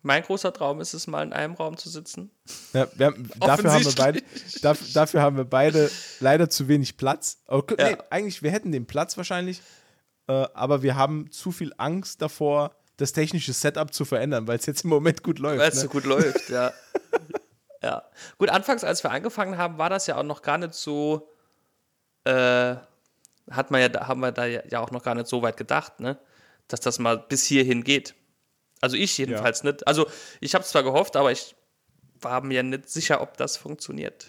Speaker 1: Mein großer Traum ist es, mal in einem Raum zu sitzen.
Speaker 2: Ja, haben, dafür, haben wir beide, dafür, dafür haben wir beide leider zu wenig Platz. Okay,
Speaker 1: Ja.
Speaker 2: nee, eigentlich, wir hätten den Platz wahrscheinlich, äh, aber wir haben zu viel Angst davor, das technische Setup zu verändern, weil es jetzt im Moment gut läuft.
Speaker 1: Weil es
Speaker 2: ne?
Speaker 1: so gut läuft, ja. ja. Gut, anfangs, als wir angefangen haben, war das ja auch noch gar nicht so, äh, hat man ja, haben wir da ja ja auch noch gar nicht so weit gedacht, ne? Dass das mal bis hierhin geht. Also ich jedenfalls nicht. Also ich habe zwar gehofft, aber ich war mir nicht sicher, ob das funktioniert.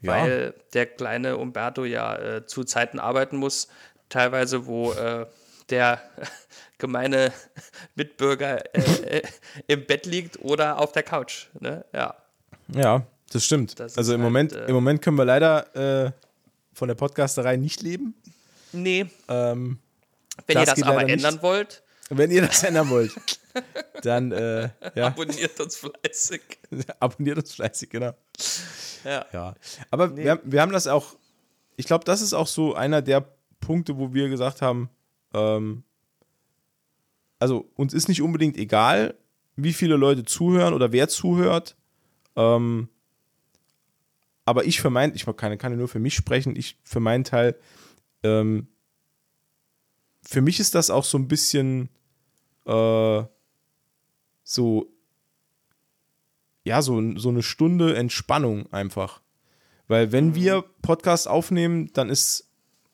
Speaker 2: Ja.
Speaker 1: Weil der kleine Umberto ja äh, zu Zeiten arbeiten muss, teilweise, wo äh, der gemeine Mitbürger äh, äh, im Bett liegt oder auf der Couch. Ne? Ja.
Speaker 2: Ja, das stimmt.
Speaker 1: Das
Speaker 2: also im,
Speaker 1: halt,
Speaker 2: Moment,
Speaker 1: äh,
Speaker 2: im Moment können wir leider äh, von der Podcasterei nicht leben.
Speaker 1: Nee,
Speaker 2: Ähm,
Speaker 1: wenn
Speaker 2: Das
Speaker 1: ihr das aber
Speaker 2: nicht.
Speaker 1: ändern wollt,
Speaker 2: wenn ihr das ändern wollt, dann äh, ja,
Speaker 1: abonniert uns fleißig.
Speaker 2: abonniert uns fleißig, genau.
Speaker 1: Ja.
Speaker 2: Ja, aber wir, haben- wir haben das auch, ich glaube, das ist auch so einer der Punkte, wo wir gesagt haben, ähm, also uns ist nicht unbedingt egal, wie viele Leute zuhören oder wer zuhört, ähm, aber ich für mein, ich kann, kann ja nur für mich sprechen, ich für meinen Teil, ähm, für mich ist das auch so ein bisschen äh, so ja, so, so eine Stunde Entspannung einfach. Weil wenn wir Podcast aufnehmen, dann ist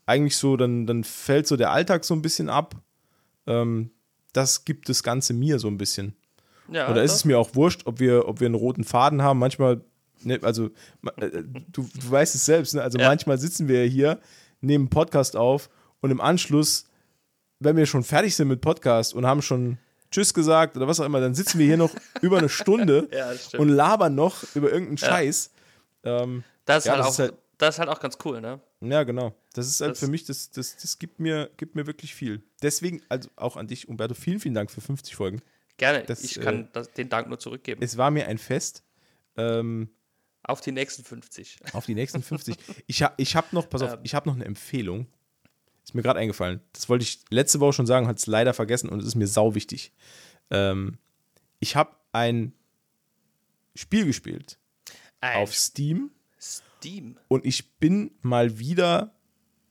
Speaker 2: eigentlich so, dann, dann fällt so der Alltag so ein bisschen ab. Ähm, das gibt das Ganze mir so ein bisschen.
Speaker 1: Ja,
Speaker 2: Oder ist es mir auch wurscht, ob wir, ob wir einen roten Faden haben? Manchmal, ne, also äh, du, du weißt es selbst, ne? also
Speaker 1: Ja.
Speaker 2: manchmal sitzen wir hier, nehmen einen Podcast auf und im Anschluss, wenn wir schon fertig sind mit Podcast und haben schon Tschüss gesagt oder was auch immer, dann sitzen wir hier noch über eine Stunde
Speaker 1: Ja,
Speaker 2: und labern noch über irgendeinen Scheiß. Ähm,
Speaker 1: das, ist halt
Speaker 2: das
Speaker 1: auch,
Speaker 2: ist halt-
Speaker 1: das ist halt auch ganz cool, ne?
Speaker 2: ja, genau. Das ist halt
Speaker 1: Das-
Speaker 2: für mich, das, das, das gibt, mir, gibt mir wirklich viel. Deswegen, also auch an dich, Umberto, vielen, vielen Dank für 50 Folgen.
Speaker 1: Gerne.
Speaker 2: Das,
Speaker 1: ich
Speaker 2: äh,
Speaker 1: kann das, den Dank nur zurückgeben.
Speaker 2: Es war mir ein Fest. Ähm,
Speaker 1: Auf die nächsten 50.
Speaker 2: Auf die nächsten 50. Ich habe ich hab noch, pass auf,
Speaker 1: Ähm.
Speaker 2: ich habe noch eine Empfehlung. Ist mir gerade eingefallen. Das wollte ich letzte Woche schon sagen, hat es leider vergessen und es ist mir sau wichtig. Ähm, ich habe ein Spiel gespielt
Speaker 1: Ein
Speaker 2: auf Steam
Speaker 1: Steam.
Speaker 2: und ich bin mal wieder,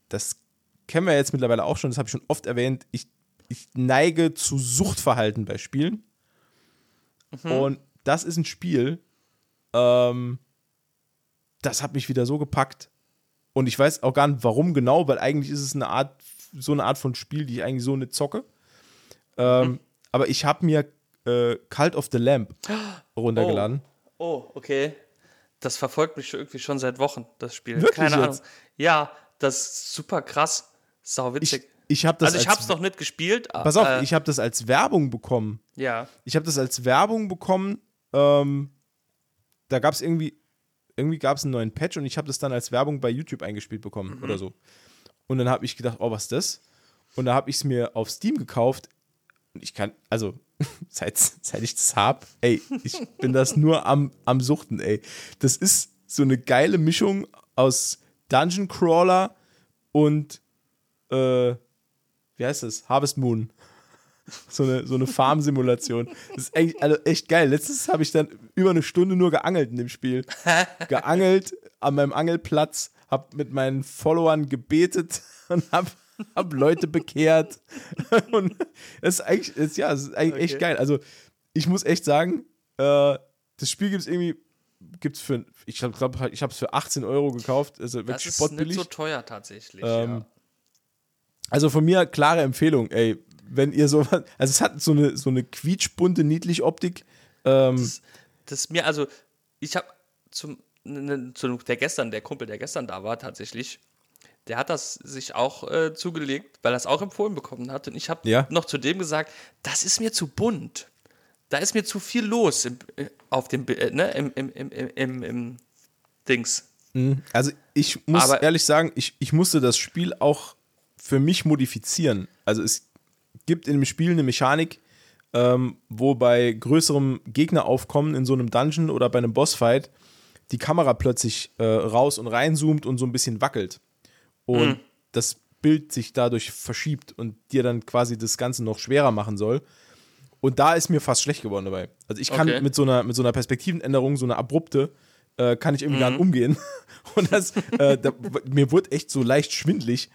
Speaker 2: das kennen wir jetzt mittlerweile auch schon, das habe ich schon oft erwähnt, ich, ich neige zu Suchtverhalten bei Spielen. Und das ist ein Spiel, ähm, das hat mich wieder so gepackt. Und ich weiß auch gar nicht, warum genau, weil eigentlich ist es eine Art, so eine Art von Spiel, die ich eigentlich so nicht zocke. Ähm, Aber ich habe mir äh, Cult of the Lamp runtergeladen.
Speaker 1: Oh, okay. Das verfolgt mich irgendwie schon seit Wochen, das Spiel.
Speaker 2: Wirklich
Speaker 1: Keine Ahnung.
Speaker 2: jetzt?
Speaker 1: Ja, das ist super krass. Sau
Speaker 2: Ich,
Speaker 1: witzig.
Speaker 2: ich habe das
Speaker 1: also ich
Speaker 2: als,
Speaker 1: hab's noch nicht gespielt.
Speaker 2: Pass auf,
Speaker 1: äh,
Speaker 2: ich habe das als Werbung bekommen.
Speaker 1: Ja.
Speaker 2: Ich habe das als Werbung bekommen. Ähm, da gab es irgendwie, irgendwie gab es einen neuen Patch und ich habe das dann als Werbung bei YouTube eingespielt bekommen oder so. Und dann habe ich gedacht, oh, was ist das? Und da habe ich es mir auf Steam gekauft. Und ich kann, also, seit, seit ich das habe, ey, ich bin das nur am, am Suchten, ey. Das ist so eine geile Mischung aus Dungeon Crawler und, äh, wie heißt das? Harvest Moon. So eine, so eine Farm-Simulation. Das ist eigentlich also echt geil. Letztens habe ich dann über eine Stunde nur geangelt in dem Spiel. Geangelt an meinem Angelplatz, habe mit meinen Followern gebetet und habe hab Leute bekehrt. Und das ist eigentlich, das, ja, das ist eigentlich echt
Speaker 1: Okay.
Speaker 2: geil. Also, ich muss echt sagen, äh, das Spiel gibt es irgendwie, gibt's für, ich glaube, ich habe es für 18 Euro gekauft. Also
Speaker 1: Das
Speaker 2: wirklich
Speaker 1: ist
Speaker 2: spottbillig.
Speaker 1: nicht so teuer tatsächlich.
Speaker 2: Ähm,
Speaker 1: ja.
Speaker 2: Also von mir klare Empfehlung, ey, wenn ihr so also es hat so eine, so eine quietschbunte, niedlich Optik. Ähm,
Speaker 1: Das, das ist mir, also, ich habe zum, ne, zu der gestern, der Kumpel, der gestern da war, tatsächlich, der hat das sich auch äh, zugelegt, weil er es auch empfohlen bekommen hat. Und ich habe
Speaker 2: Ja.
Speaker 1: noch zu dem gesagt, das ist mir zu bunt. Da ist mir zu viel los im, äh, auf dem, äh, ne, im, im, im, im, im, Dings.
Speaker 2: also ich muss
Speaker 1: Aber-
Speaker 2: ehrlich sagen, ich, ich musste das Spiel auch für mich modifizieren. Also es gibt in dem Spiel eine Mechanik, ähm, wo bei größerem Gegneraufkommen in so einem Dungeon oder bei einem Bossfight die Kamera plötzlich äh, raus und reinzoomt und so ein bisschen wackelt. Und das Bild sich dadurch verschiebt und dir dann quasi das Ganze noch schwerer machen soll. Und da ist mir fast schlecht geworden dabei. Also ich kann
Speaker 1: Okay.
Speaker 2: mit so einer, mit so einer Perspektivenänderung, so einer abrupte, äh, kann ich irgendwie gar nicht umgehen. Und das, äh, da, mir wurde echt so leicht schwindlig.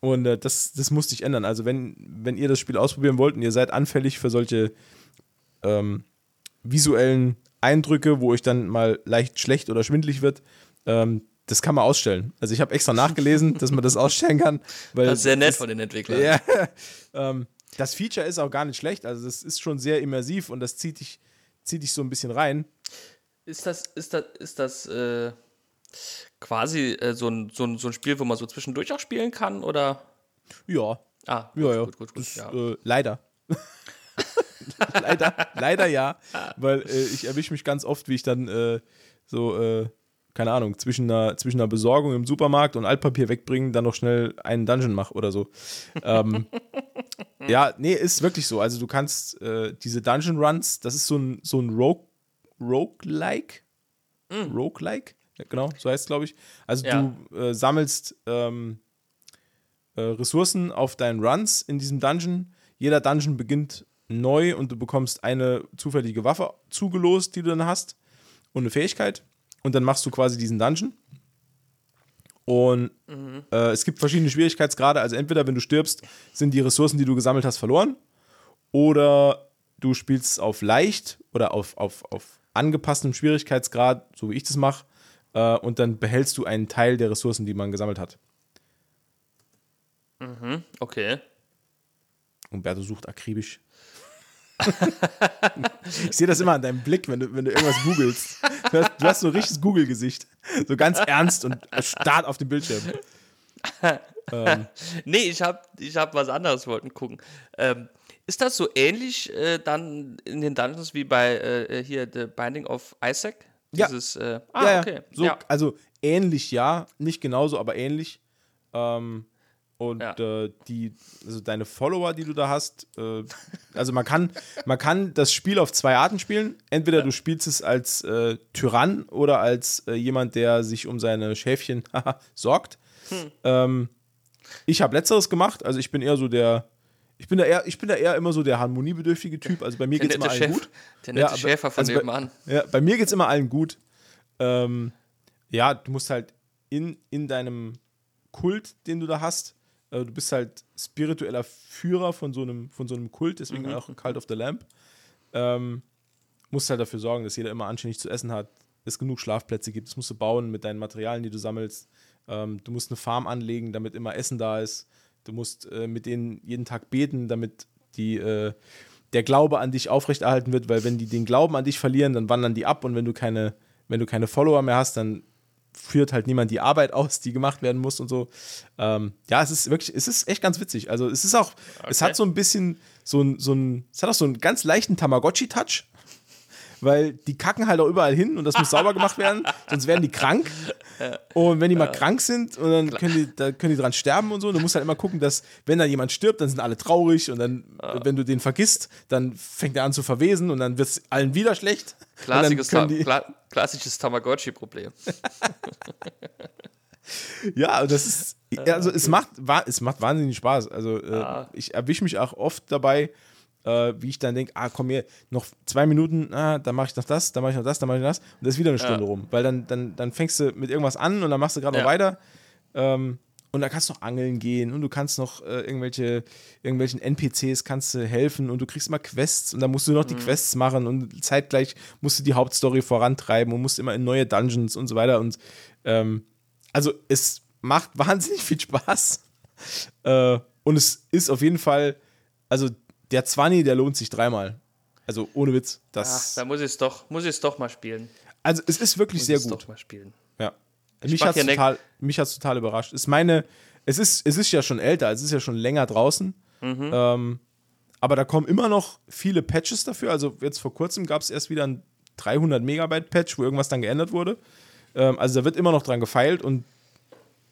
Speaker 2: Und äh, das, das musste ich ändern. Also wenn, wenn ihr das Spiel ausprobieren wollt und ihr seid anfällig für solche ähm, visuellen Eindrücke, wo euch dann mal leicht schlecht oder schwindlig wird, ähm, das kann man ausstellen. Also ich habe extra nachgelesen, dass man das ausstellen kann. Weil
Speaker 1: Das ist sehr nett
Speaker 2: das-
Speaker 1: von den Entwicklern.
Speaker 2: ja, ähm, das Feature ist auch gar nicht schlecht. Also das ist schon sehr immersiv und das zieht dich, zieht dich so ein bisschen rein.
Speaker 1: Ist das, ist das, ist das äh, quasi äh, so, ein, so, ein, so ein Spiel, wo man so zwischendurch auch spielen kann? Oder?
Speaker 2: Ja,
Speaker 1: Ah,
Speaker 2: ja, ja.
Speaker 1: gut, gut, gut.
Speaker 2: Das,
Speaker 1: ja.
Speaker 2: äh, leider. leider, leider ja, weil äh, ich erwische mich ganz oft, wie ich dann äh, so, äh, keine Ahnung, zwischen einer, zwischen einer Besorgung im Supermarkt und Altpapier wegbringen, dann noch schnell einen Dungeon mache oder so. Ähm, ja, nee, ist wirklich so. Also du kannst äh, diese Dungeon Runs, das ist so ein, so ein Rogue, Roguelike. Roguelike? Ja, genau, so heißt es, glaube ich. Also
Speaker 1: Ja.
Speaker 2: du äh, sammelst ähm, äh, Ressourcen auf deinen Runs in diesem Dungeon. Jeder Dungeon beginnt neu und du bekommst eine zufällige Waffe zugelost, die du dann hast und eine Fähigkeit. Und dann machst du quasi diesen Dungeon. Und äh, es gibt verschiedene Schwierigkeitsgrade. Also entweder, wenn du stirbst, sind die Ressourcen, die du gesammelt hast, verloren. Oder du spielst auf leicht oder auf, auf, auf angepasstem Schwierigkeitsgrad, so wie ich das mache. Äh, und dann behältst du einen Teil der Ressourcen, die man gesammelt hat.
Speaker 1: Okay.
Speaker 2: Umberto sucht akribisch. Ich sehe das immer an deinem Blick, wenn du, wenn du irgendwas googelst. Du hast, du hast so ein richtiges Google-Gesicht. So ganz ernst und starrt auf dem Bildschirm.
Speaker 1: Nee, ich habe ich hab was anderes wollten gucken. Ähm, ist das so ähnlich äh, dann in den Dungeons wie bei äh, hier The Binding of Isaac?
Speaker 2: Ja.
Speaker 1: Dieses, äh, ah,
Speaker 2: ja, ja.
Speaker 1: okay.
Speaker 2: So,
Speaker 1: ja.
Speaker 2: Also ähnlich, ja. Nicht genauso, aber ähnlich. Ähm, und
Speaker 1: Ja.
Speaker 2: äh, die, also deine Follower, die du da hast, äh, also man kann, man kann das Spiel auf zwei Arten spielen. Entweder du spielst es als äh, Tyrann oder als äh, jemand, der sich um seine Schäfchen sorgt.
Speaker 1: Hm.
Speaker 2: Ähm, ich habe letzteres gemacht, also ich bin eher so der, ich bin da eher, ich bin da eher immer so der harmoniebedürftige Typ. Also bei mir geht es immer allen
Speaker 1: Chef,
Speaker 2: gut.
Speaker 1: der nette
Speaker 2: Ja,
Speaker 1: Schäfer von
Speaker 2: also bei-
Speaker 1: nebenan.
Speaker 2: Ja, bei mir geht es immer allen gut. Ähm, ja, du musst halt in, in deinem Kult, den du da hast, äh, du bist halt spiritueller Führer von so einem, von so einem Kult, deswegen auch Cult of the Lamp. Ähm, musst halt dafür sorgen, dass jeder immer anständig zu essen hat, es genug Schlafplätze gibt. Das musst du bauen mit deinen Materialien, die du sammelst. Ähm, du musst eine Farm anlegen, damit immer Essen da ist. Du musst äh, mit denen jeden Tag beten, damit die, äh, der Glaube an dich aufrechterhalten wird, weil wenn die den Glauben an dich verlieren, dann wandern die ab und wenn du keine, wenn du keine Follower mehr hast, dann führt halt niemand die Arbeit aus, die gemacht werden muss und so. Ähm, ja, es ist wirklich, es ist echt ganz witzig. Also es ist auch, okay. es hat so ein bisschen so ein, so ein, es hat auch so einen ganz leichten Tamagotchi-Touch weil die kacken halt auch überall hin und das muss sauber gemacht werden, sonst werden die krank. Und wenn die mal krank sind, und dann können die, da können die dran sterben und so. Du musst halt immer gucken, dass, wenn da jemand stirbt, dann sind alle traurig und dann, wenn du den vergisst, dann fängt er an zu verwesen und dann wird es allen wieder schlecht.
Speaker 1: Klassisches, Ta Kla klassisches Tamagotchi-Problem.
Speaker 2: ja, das ist, also es macht, es macht wahnsinnig Spaß. Also äh, ich erwische mich auch oft dabei, äh, wie ich dann denke, ah, komm hier, noch zwei Minuten, ah, dann mache ich noch das, dann mache ich noch das, dann mache ich noch das. Und das ist wieder eine Stunde ja. rum. Weil dann, dann, dann fängst du mit irgendwas an und dann machst du gerade ja. noch weiter. Ähm, und da kannst du noch angeln gehen und du kannst noch äh, irgendwelche, irgendwelchen NPCs kannst du helfen und du kriegst immer Quests und dann musst du noch mhm. die Quests machen und zeitgleich musst du die Hauptstory vorantreiben und musst immer in neue Dungeons und so weiter. Und ähm, also es macht wahnsinnig viel Spaß. Äh, und es ist auf jeden Fall, also der 20, der lohnt sich dreimal. Also ohne Witz. Das
Speaker 1: ja, da muss ich es doch, doch mal spielen.
Speaker 2: Also es ist wirklich muss sehr gut.
Speaker 1: Doch mal spielen.
Speaker 2: Ja. Ich mich hat es total, total überrascht. Ist meine, es ist, es ist ja schon älter, es ist ja schon länger draußen. Mhm. Ähm, aber da kommen immer noch viele Patches dafür. Also jetzt vor kurzem gab es erst wieder ein 300 Megabyte Patch, wo irgendwas dann geändert wurde. Ähm, also da wird immer noch dran gefeilt und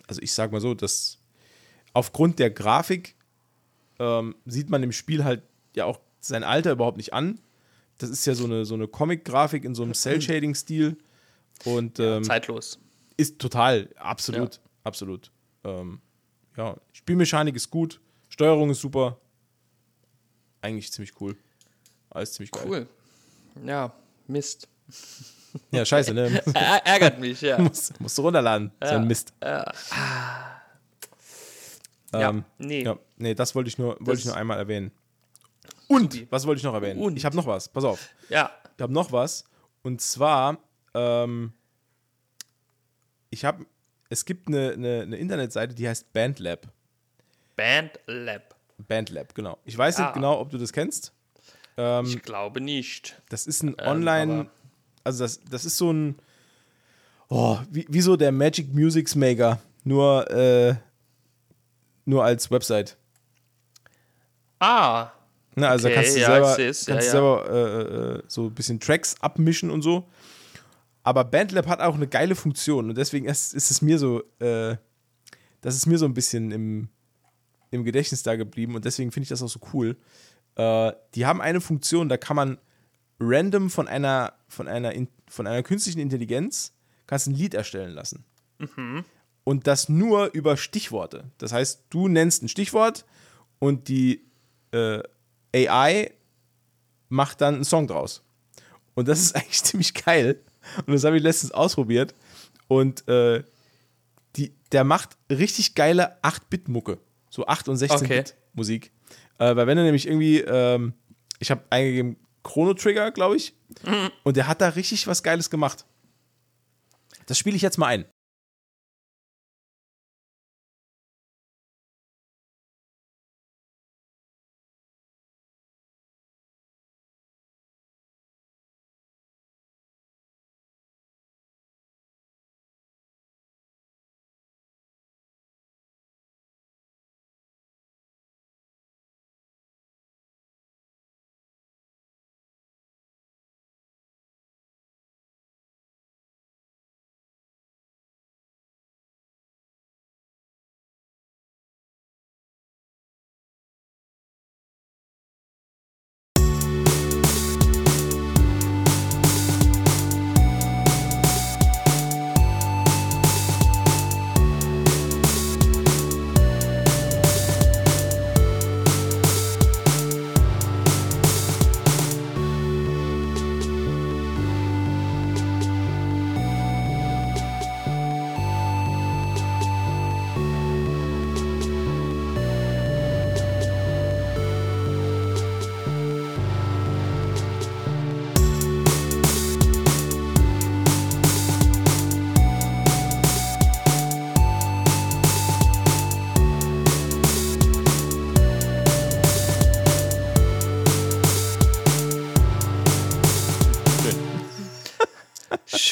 Speaker 2: also ich sag mal so, dass aufgrund der Grafik ähm, sieht man im Spiel halt ja auch sein Alter überhaupt nicht an. Das ist ja so eine, so eine Comic-Grafik in so einem Cell-Shading-Stil. Und ähm, ja,
Speaker 1: zeitlos.
Speaker 2: Ist total, absolut, ja. absolut. Ähm, ja, Spielmechanik ist gut, Steuerung ist super. Eigentlich ziemlich cool. Alles ziemlich geil. Cool.
Speaker 1: Ja, Mist.
Speaker 2: Ja, scheiße, ne?
Speaker 1: Ärgert mich, ja.
Speaker 2: musst, musst du runterladen. Ja. So ein Mist.
Speaker 1: Ja.
Speaker 2: Ja, ähm, nee. Ja, nee, das wollte ich, nur, wollte ich nur einmal erwähnen. Und, Subi. was wollte ich noch erwähnen? Und. Ich habe noch was, pass auf.
Speaker 1: Ja.
Speaker 2: Ich habe noch was. Und zwar, ähm, ich habe, es gibt eine, eine, eine, Internetseite, die heißt Bandlab.
Speaker 1: Bandlab.
Speaker 2: Bandlab, genau. Ich weiß ja. nicht genau, ob du das kennst.
Speaker 1: Ähm, ich glaube nicht.
Speaker 2: Das ist ein ähm, Online, also das, das ist so ein, oh, wie, wie so der Magic Music Maker, nur, äh, nur als Website.
Speaker 1: Ah.
Speaker 2: Na, also okay, kannst du ja, selber, kannst ja, ja. selber äh, äh, so ein bisschen Tracks abmischen und so. Aber Bandlab hat auch eine geile Funktion und deswegen ist, ist es mir so, äh, das ist mir so ein bisschen im, im Gedächtnis da geblieben und deswegen finde ich das auch so cool. Äh, die haben eine Funktion, da kann man random von einer, von einer, von einer künstlichen Intelligenz kannst ein Lied erstellen lassen. Mhm und das nur über Stichworte. Das heißt, du nennst ein Stichwort und die äh, AI macht dann einen Song draus. Und das ist eigentlich ziemlich geil. Und das habe ich letztens ausprobiert. Und äh, die, der macht richtig geile 8-Bit-Mucke. So 8 und 16-Bit-Musik. Okay. Äh, weil wenn er nämlich irgendwie, ähm, ich habe eingegeben Chrono Trigger, glaube ich. Mhm. Und der hat da richtig was Geiles gemacht. Das spiele ich jetzt mal ein.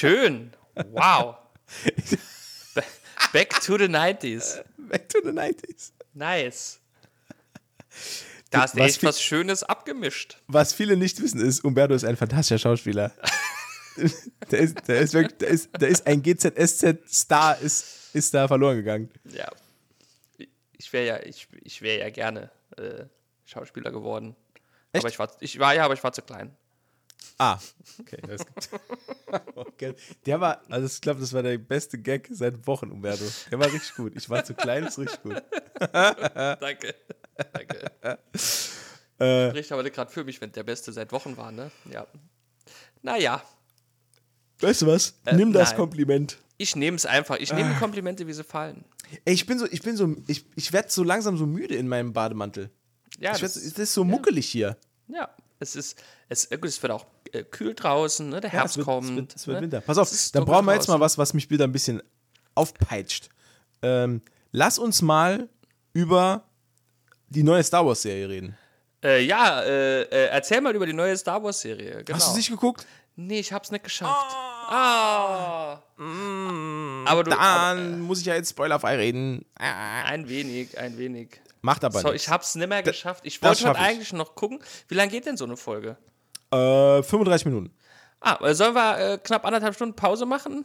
Speaker 1: Schön. Wow. Ba- Back to the 90s.
Speaker 2: Back to the 90s.
Speaker 1: Nice. Da hast du
Speaker 2: Was
Speaker 1: echt was Schönes abgemischt.
Speaker 2: Was viele nicht wissen ist, Umberto ist ein fantastischer Schauspieler. der, ist, der, ist wirklich, der, ist, der ist ein GZSZ-Star, ist, ist da verloren gegangen.
Speaker 1: Ja. Ich wäre ja, ich, ich wäre ja gerne äh, Schauspieler geworden.
Speaker 2: Echt?
Speaker 1: Aber ich war, ich war ja, aber ich war zu klein.
Speaker 2: Ah, okay. Das ist gut. okay. Der war, also ich glaube, das war der beste Gag seit Wochen, Umberto. Der war richtig gut. Ich war zu klein, ist richtig gut.
Speaker 1: Danke. Danke.
Speaker 2: Äh,
Speaker 1: Spricht aber gerade für mich, wenn der Beste seit Wochen war, ne? Ja. Naja,
Speaker 2: weißt du was? Nimm das
Speaker 1: nein.
Speaker 2: Kompliment.
Speaker 1: ich nehme es einfach. Ich nehme die Komplimente, wie sie fallen.
Speaker 2: Ey, ich bin so, ich bin so, ich, ich werde so langsam so müde in meinem Bademantel.
Speaker 1: Ja,
Speaker 2: Ich werd,
Speaker 1: das,
Speaker 2: so- es ist so muckelig hier.
Speaker 1: ja es ist, es, gut, es wird auch äh, kühl draußen, ne? Der
Speaker 2: Ja,
Speaker 1: Herbst
Speaker 2: es wird,
Speaker 1: kommt.
Speaker 2: Es wird, es wird
Speaker 1: ne?
Speaker 2: Winter. Pass auf, dann brauchen wir jetzt mal was, was mich wieder ein bisschen aufpeitscht. Ähm, lass uns mal über die neue Star Wars Serie reden.
Speaker 1: Äh, ja, äh, äh, erzähl mal über die neue Star Wars Serie. Genau.
Speaker 2: Hast du es nicht geguckt?
Speaker 1: Nee, ich hab's nicht geschafft. Ah. aber du. Aber,
Speaker 2: Dann muss ich ja jetzt spoilerfrei reden. Ah,
Speaker 1: ein wenig, ein wenig.
Speaker 2: Macht aber
Speaker 1: So,
Speaker 2: nichts.
Speaker 1: ich hab's nicht mehr geschafft. Ich wollte heute eigentlich noch gucken. Wie lange geht denn so eine Folge?
Speaker 2: Äh, 35 Minuten.
Speaker 1: Ah, äh, sollen wir äh, knapp anderthalb Stunden Pause machen?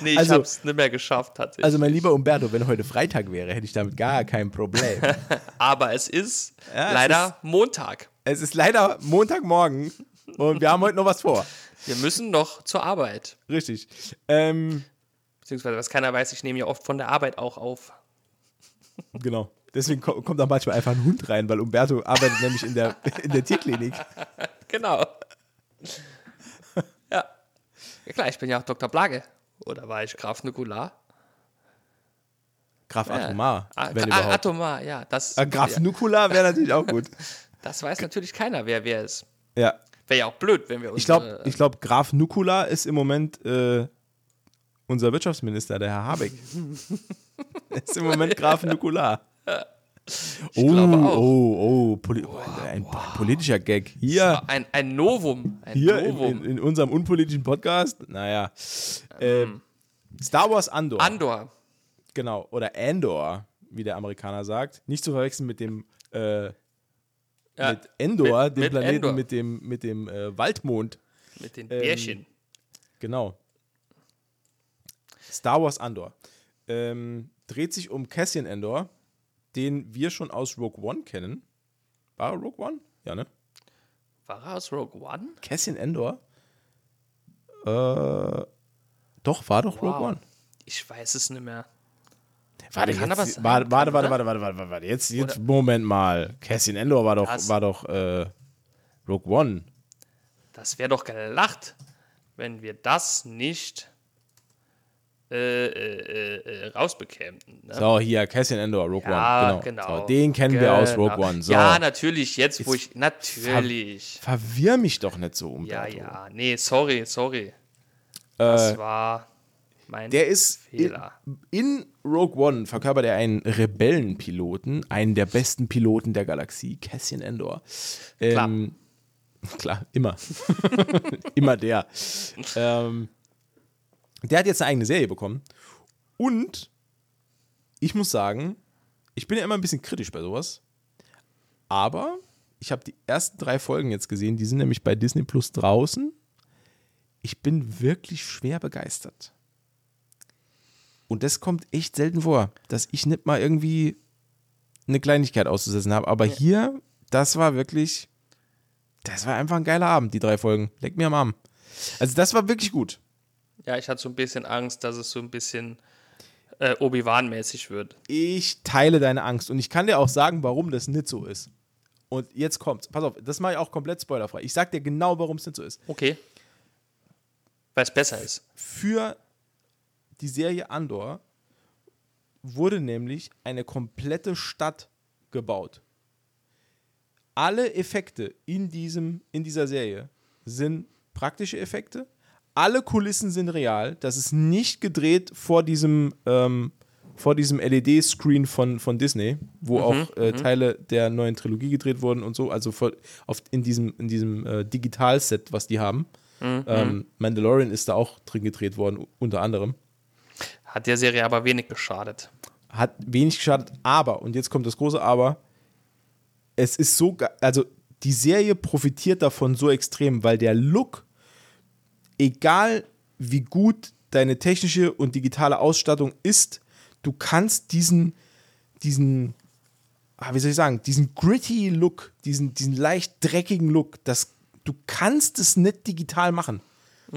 Speaker 1: nee, ich
Speaker 2: Also-
Speaker 1: hab's nicht mehr geschafft, tatsächlich.
Speaker 2: Also mein lieber Umberto, wenn heute Freitag wäre, hätte ich damit gar kein Problem.
Speaker 1: Aber es ist
Speaker 2: Ja, es
Speaker 1: leider Montag.
Speaker 2: es ist leider Montagmorgen und wir haben heute noch was vor.
Speaker 1: Wir müssen noch zur Arbeit.
Speaker 2: Richtig. Ähm,
Speaker 1: Beziehungsweise, was keiner weiß, ich nehme ja oft von der Arbeit auch auf.
Speaker 2: genau. Deswegen ko kommt da manchmal einfach ein Hund rein, weil Umberto arbeitet nämlich in der, in der Tierklinik.
Speaker 1: Genau. ja. Ja klar, ich bin ja auch Dr. Blage. Oder war ich Graf Nukular?
Speaker 2: Graf
Speaker 1: Ja.
Speaker 2: Atomar,
Speaker 1: Ah,
Speaker 2: wenn
Speaker 1: ah,
Speaker 2: überhaupt.
Speaker 1: Atomar, ja. Das,
Speaker 2: Äh, Graf
Speaker 1: ja,
Speaker 2: Nukula wäre natürlich auch gut.
Speaker 1: das weiß natürlich keiner, wer wer ist.
Speaker 2: Ja.
Speaker 1: Wäre ja auch blöd, wenn wir uns.
Speaker 2: Ich glaube, ich glaub, Graf Nukula ist im Moment äh, unser Wirtschaftsminister, der Herr Habeck. Ist im Moment Graf Nukula. Oh,
Speaker 1: glaube auch.
Speaker 2: oh, oh, Poli ein politischer Gag. Hier,
Speaker 1: ein, ein Novum. Ein
Speaker 2: hier in,
Speaker 1: Novum.
Speaker 2: in, in unserem unpolitischen Podcast. Naja. Ähm, Star Wars Andor.
Speaker 1: Andor.
Speaker 2: genau. Oder Andor, wie der Amerikaner sagt. Nicht zu verwechseln mit dem äh,
Speaker 1: Ja,
Speaker 2: mit Endor,
Speaker 1: mit-
Speaker 2: dem
Speaker 1: mit
Speaker 2: Planeten
Speaker 1: Endor.
Speaker 2: mit dem, mit dem äh, Waldmond.
Speaker 1: mit den
Speaker 2: ähm,
Speaker 1: Bärchen.
Speaker 2: Genau. Star Wars Andor. Ähm, dreht sich um Cassian Endor, den wir schon aus Rogue One kennen. War er Rogue One? Ja, ne?
Speaker 1: War er aus Rogue One?
Speaker 2: Cassian Endor? Äh, doch, war doch Rogue
Speaker 1: Wow.
Speaker 2: One.
Speaker 1: Ich weiß es nicht mehr.
Speaker 2: Warte, jetzt, warte, warte, warte, warte, warte, warte, warte, jetzt, jetzt, Moment mal. Cassian Endor war doch,
Speaker 1: Das-
Speaker 2: war doch, äh, Rogue One.
Speaker 1: Das wäre doch gelacht, wenn wir das nicht äh, äh, äh, rausbekämen. Ne?
Speaker 2: So, hier, Cassian Endor, Rogue
Speaker 1: Ja,
Speaker 2: One.
Speaker 1: genau.
Speaker 2: So, den kennen wir aus
Speaker 1: Genau.
Speaker 2: Rogue One. So,
Speaker 1: Ja, natürlich, jetzt wo ich. Natürlich.
Speaker 2: verwirr mich doch nicht so,
Speaker 1: Ja,
Speaker 2: Umberto.
Speaker 1: ja. Nee, sorry, sorry. Das
Speaker 2: Äh,
Speaker 1: war mein
Speaker 2: Der ist in,
Speaker 1: Fehler.
Speaker 2: in Rogue One verkörpert er einen Rebellenpiloten, einen der besten Piloten der Galaxie, Cassian Endor. Ähm, klar, immer. immer der. Ähm, der hat jetzt eine eigene Serie bekommen. Und ich muss sagen, ich bin ja immer ein bisschen kritisch bei sowas. Aber ich habe die ersten drei Folgen jetzt gesehen, die sind nämlich bei Disney Plus draußen. Ich bin wirklich schwer begeistert. Und das kommt echt selten vor, dass ich nicht mal irgendwie eine Kleinigkeit auszusetzen habe. Aber hier, das war wirklich, das war einfach ein geiler Abend, die drei Folgen. Leck mir am Arm. Also das war wirklich gut.
Speaker 1: Ja, ich hatte so ein bisschen Angst, dass es so ein bisschen äh, Obi-Wan-mäßig wird.
Speaker 2: Ich teile deine Angst und ich kann dir auch sagen, warum das nicht so ist. Und jetzt kommt's. Pass auf, das mache ich auch komplett spoilerfrei. Ich sag dir genau, warum es nicht so ist.
Speaker 1: Okay. Weil es besser ist.
Speaker 2: Für die Serie Andor wurde nämlich eine komplette Stadt gebaut. Alle Effekte in, diesem, in dieser Serie sind praktische Effekte. Alle Kulissen sind real. Das ist nicht gedreht vor diesem ähm, vor diesem LED-Screen von, von Disney, wo
Speaker 1: Mhm,
Speaker 2: auch äh, Teile der neuen Trilogie gedreht wurden und so, also vor, auf, in diesem, in diesem äh, Digitalset, was die haben.
Speaker 1: Mhm,
Speaker 2: Ähm, Mandalorian ist da auch drin gedreht worden, unter anderem.
Speaker 1: Hat der Serie aber wenig geschadet.
Speaker 2: Hat wenig geschadet, aber, und jetzt kommt das große Aber, es ist so, also die Serie profitiert davon so extrem, weil der Look, egal wie gut deine technische und digitale Ausstattung ist, du kannst diesen, diesen, ah, wie soll ich sagen, diesen gritty Look, diesen, diesen leicht dreckigen Look, das, du kannst es nicht digital machen.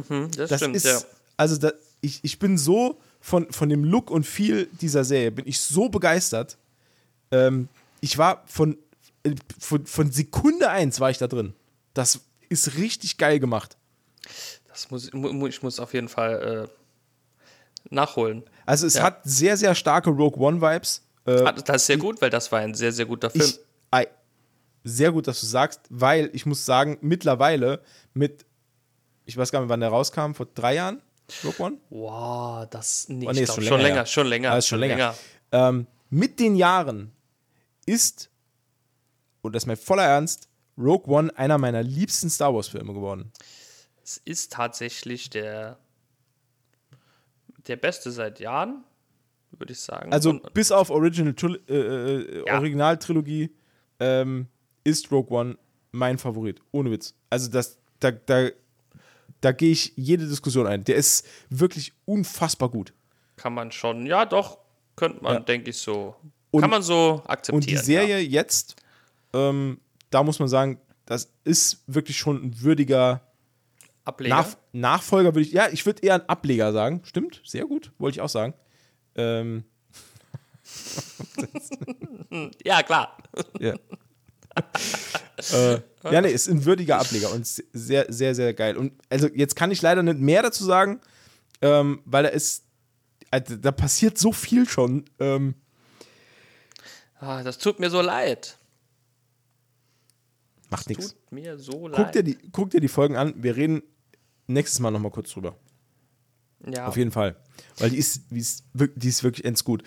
Speaker 1: Hm, das,
Speaker 2: Das
Speaker 1: stimmt,
Speaker 2: ist,
Speaker 1: ja.
Speaker 2: also da, ich, ich bin so von, von dem Look und Feel dieser Serie, bin ich so begeistert. Ähm, ich war von, äh, von, von Sekunde eins war ich da drin. Das ist richtig geil gemacht.
Speaker 1: Das muss, mu- mu- ich muss auf jeden Fall äh, nachholen.
Speaker 2: Also es
Speaker 1: Ja.
Speaker 2: hat sehr, sehr starke Rogue One-Vibes. Äh,
Speaker 1: Ah, Das ist sehr gut, weil das war ein sehr, sehr guter Film.
Speaker 2: ich, sehr gut, dass du sagst, weil ich muss sagen, mittlerweile mit, ich weiß gar nicht, wann der rauskam, vor drei Jahren, Rogue One?
Speaker 1: wow, das nee,
Speaker 2: Oh, nee,
Speaker 1: glaub,
Speaker 2: schon
Speaker 1: schon
Speaker 2: länger,
Speaker 1: länger,
Speaker 2: ja.
Speaker 1: schon länger,
Speaker 2: Ah, ist schon länger. Ähm, mit den Jahren ist, und das ist mein voller Ernst, Rogue One einer meiner liebsten Star Wars-Filme geworden.
Speaker 1: Es ist tatsächlich der der beste seit Jahren, würde ich sagen.
Speaker 2: Also
Speaker 1: Und-
Speaker 2: bis auf Original Tril äh, äh,
Speaker 1: Ja.
Speaker 2: Originaltrilogie ähm, ist Rogue One mein Favorit. Ohne Witz. Also das, da, da, da gehe ich jede Diskussion ein. Der ist wirklich unfassbar gut.
Speaker 1: kann man schon, ja doch, könnte man,
Speaker 2: Ja.
Speaker 1: denke ich, so,
Speaker 2: Und-
Speaker 1: kann man so akzeptieren.
Speaker 2: Und die Serie jetzt, ähm, da muss man sagen, das ist wirklich schon ein würdiger
Speaker 1: ja. Ableger.
Speaker 2: Nach, Nachfolger, würde ich, ja, ich würde eher ein Ableger sagen. Stimmt, sehr gut, wollte ich auch sagen. Ähm,
Speaker 1: ja, klar.
Speaker 2: ja. äh, ja, nee, ist ein würdiger Ableger und sehr, sehr, sehr geil. Und also jetzt kann ich leider nicht mehr dazu sagen, ähm, weil da ist, also, da passiert so viel schon. Ähm,
Speaker 1: Ah, das tut mir so leid.
Speaker 2: macht nichts.
Speaker 1: Tut mir so
Speaker 2: Guck
Speaker 1: leid.
Speaker 2: dir, die, guck dir die Folgen an. Wir reden nächstes Mal nochmal kurz drüber.
Speaker 1: ja.
Speaker 2: Auf jeden Fall. Weil die ist, die ist, die ist wirklich ends gut.